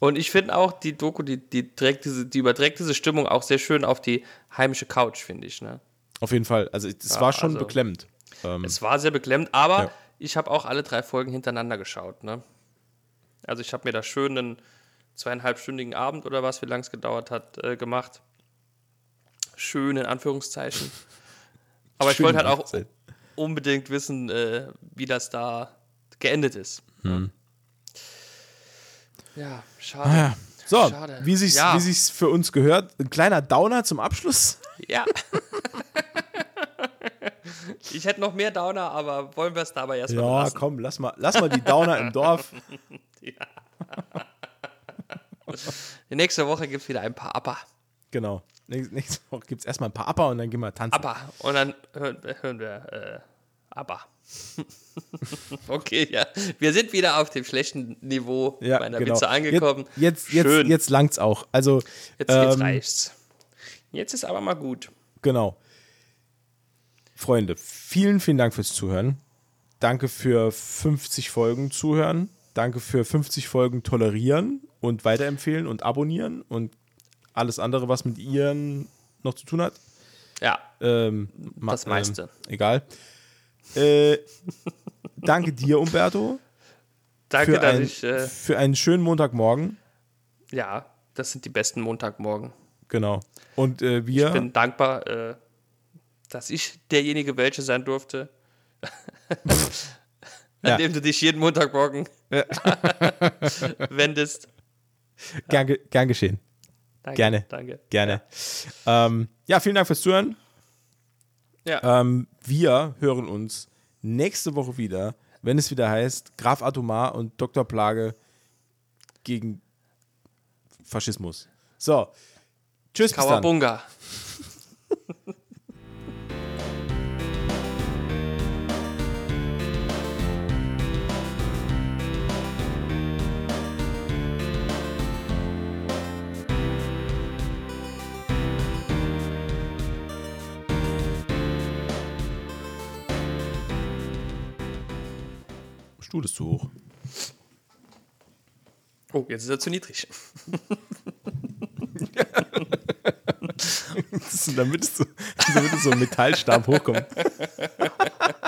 Speaker 1: Und ich finde auch, die Doku, die, die, trägt diese, die überträgt diese Stimmung auch sehr schön auf die heimische Couch, finde ich. Ne?
Speaker 2: Auf jeden Fall. Also es war schon
Speaker 1: also-
Speaker 2: beklemmend. Ähm,
Speaker 1: Es war sehr beklemmt, aber
Speaker 2: Ja.
Speaker 1: ich habe auch alle drei Folgen hintereinander geschaut. Ne? Also ich habe mir da schön einen zweieinhalbstündigen Abend oder was, wie lange es gedauert hat, äh, gemacht. Schön in Anführungszeichen. Aber ich wollte halt auch unbedingt wissen, äh, wie das da geendet ist.
Speaker 2: Hm.
Speaker 1: Ja, schade.
Speaker 2: Ah ja. So,
Speaker 1: Schade.
Speaker 2: wie sich's,
Speaker 1: Ja.
Speaker 2: wie sich's für uns gehört, ein kleiner Downer zum Abschluss.
Speaker 1: Ja. ich hätte noch mehr Downer, aber wollen wir es dabei erstmal
Speaker 2: Ja,
Speaker 1: lassen?
Speaker 2: komm, lass mal, lass mal die Downer im Dorf.
Speaker 1: Nächste Woche gibt es wieder ein paar Upper.
Speaker 2: Genau. Nächste Woche gibt es erstmal ein paar Upper und dann gehen wir tanzen.
Speaker 1: Upper. Und dann hören, hören wir äh, Upper. okay, ja. Wir sind wieder auf dem schlechten Niveau
Speaker 2: Ja,
Speaker 1: meiner
Speaker 2: genau.
Speaker 1: Witze angekommen.
Speaker 2: Jetzt, jetzt,
Speaker 1: Schön.
Speaker 2: jetzt, jetzt langt's auch. Also,
Speaker 1: jetzt, jetzt
Speaker 2: ähm,
Speaker 1: reicht's. Jetzt ist aber mal gut.
Speaker 2: Genau. Freunde, vielen, vielen Dank fürs Zuhören. Danke für 50 Folgen zuhören. Danke für 50 Folgen tolerieren und weiterempfehlen und abonnieren und alles andere, was mit ihren noch zu tun hat.
Speaker 1: Ja,
Speaker 2: Ähm,
Speaker 1: Das meiste.
Speaker 2: Ähm, egal. Äh, danke dir, Umberto,
Speaker 1: danke,
Speaker 2: für,
Speaker 1: dass
Speaker 2: ein,
Speaker 1: ich. Äh,
Speaker 2: für einen schönen Montagmorgen.
Speaker 1: ja, das sind die besten Montagmorgen.
Speaker 2: Genau. Und äh, wir.
Speaker 1: Ich bin dankbar, äh, dass ich derjenige welche sein durfte. An
Speaker 2: Ja.
Speaker 1: dem du dich jeden Montagmorgen wendest.
Speaker 2: gern, ge- gern geschehen.
Speaker 1: Danke,
Speaker 2: Gerne.
Speaker 1: Danke.
Speaker 2: Gerne. Ähm, ja, vielen Dank fürs Zuhören.
Speaker 1: Ja.
Speaker 2: Ähm, wir hören uns nächste Woche wieder, wenn es wieder heißt Graf Atomar und Dr. Plage gegen Faschismus. So. Tschüss, bis dann. Stuhl ist zu hoch.
Speaker 1: Oh, jetzt ist er zu niedrig.
Speaker 2: damit, es so, damit es so ein Metallstab hochkommt.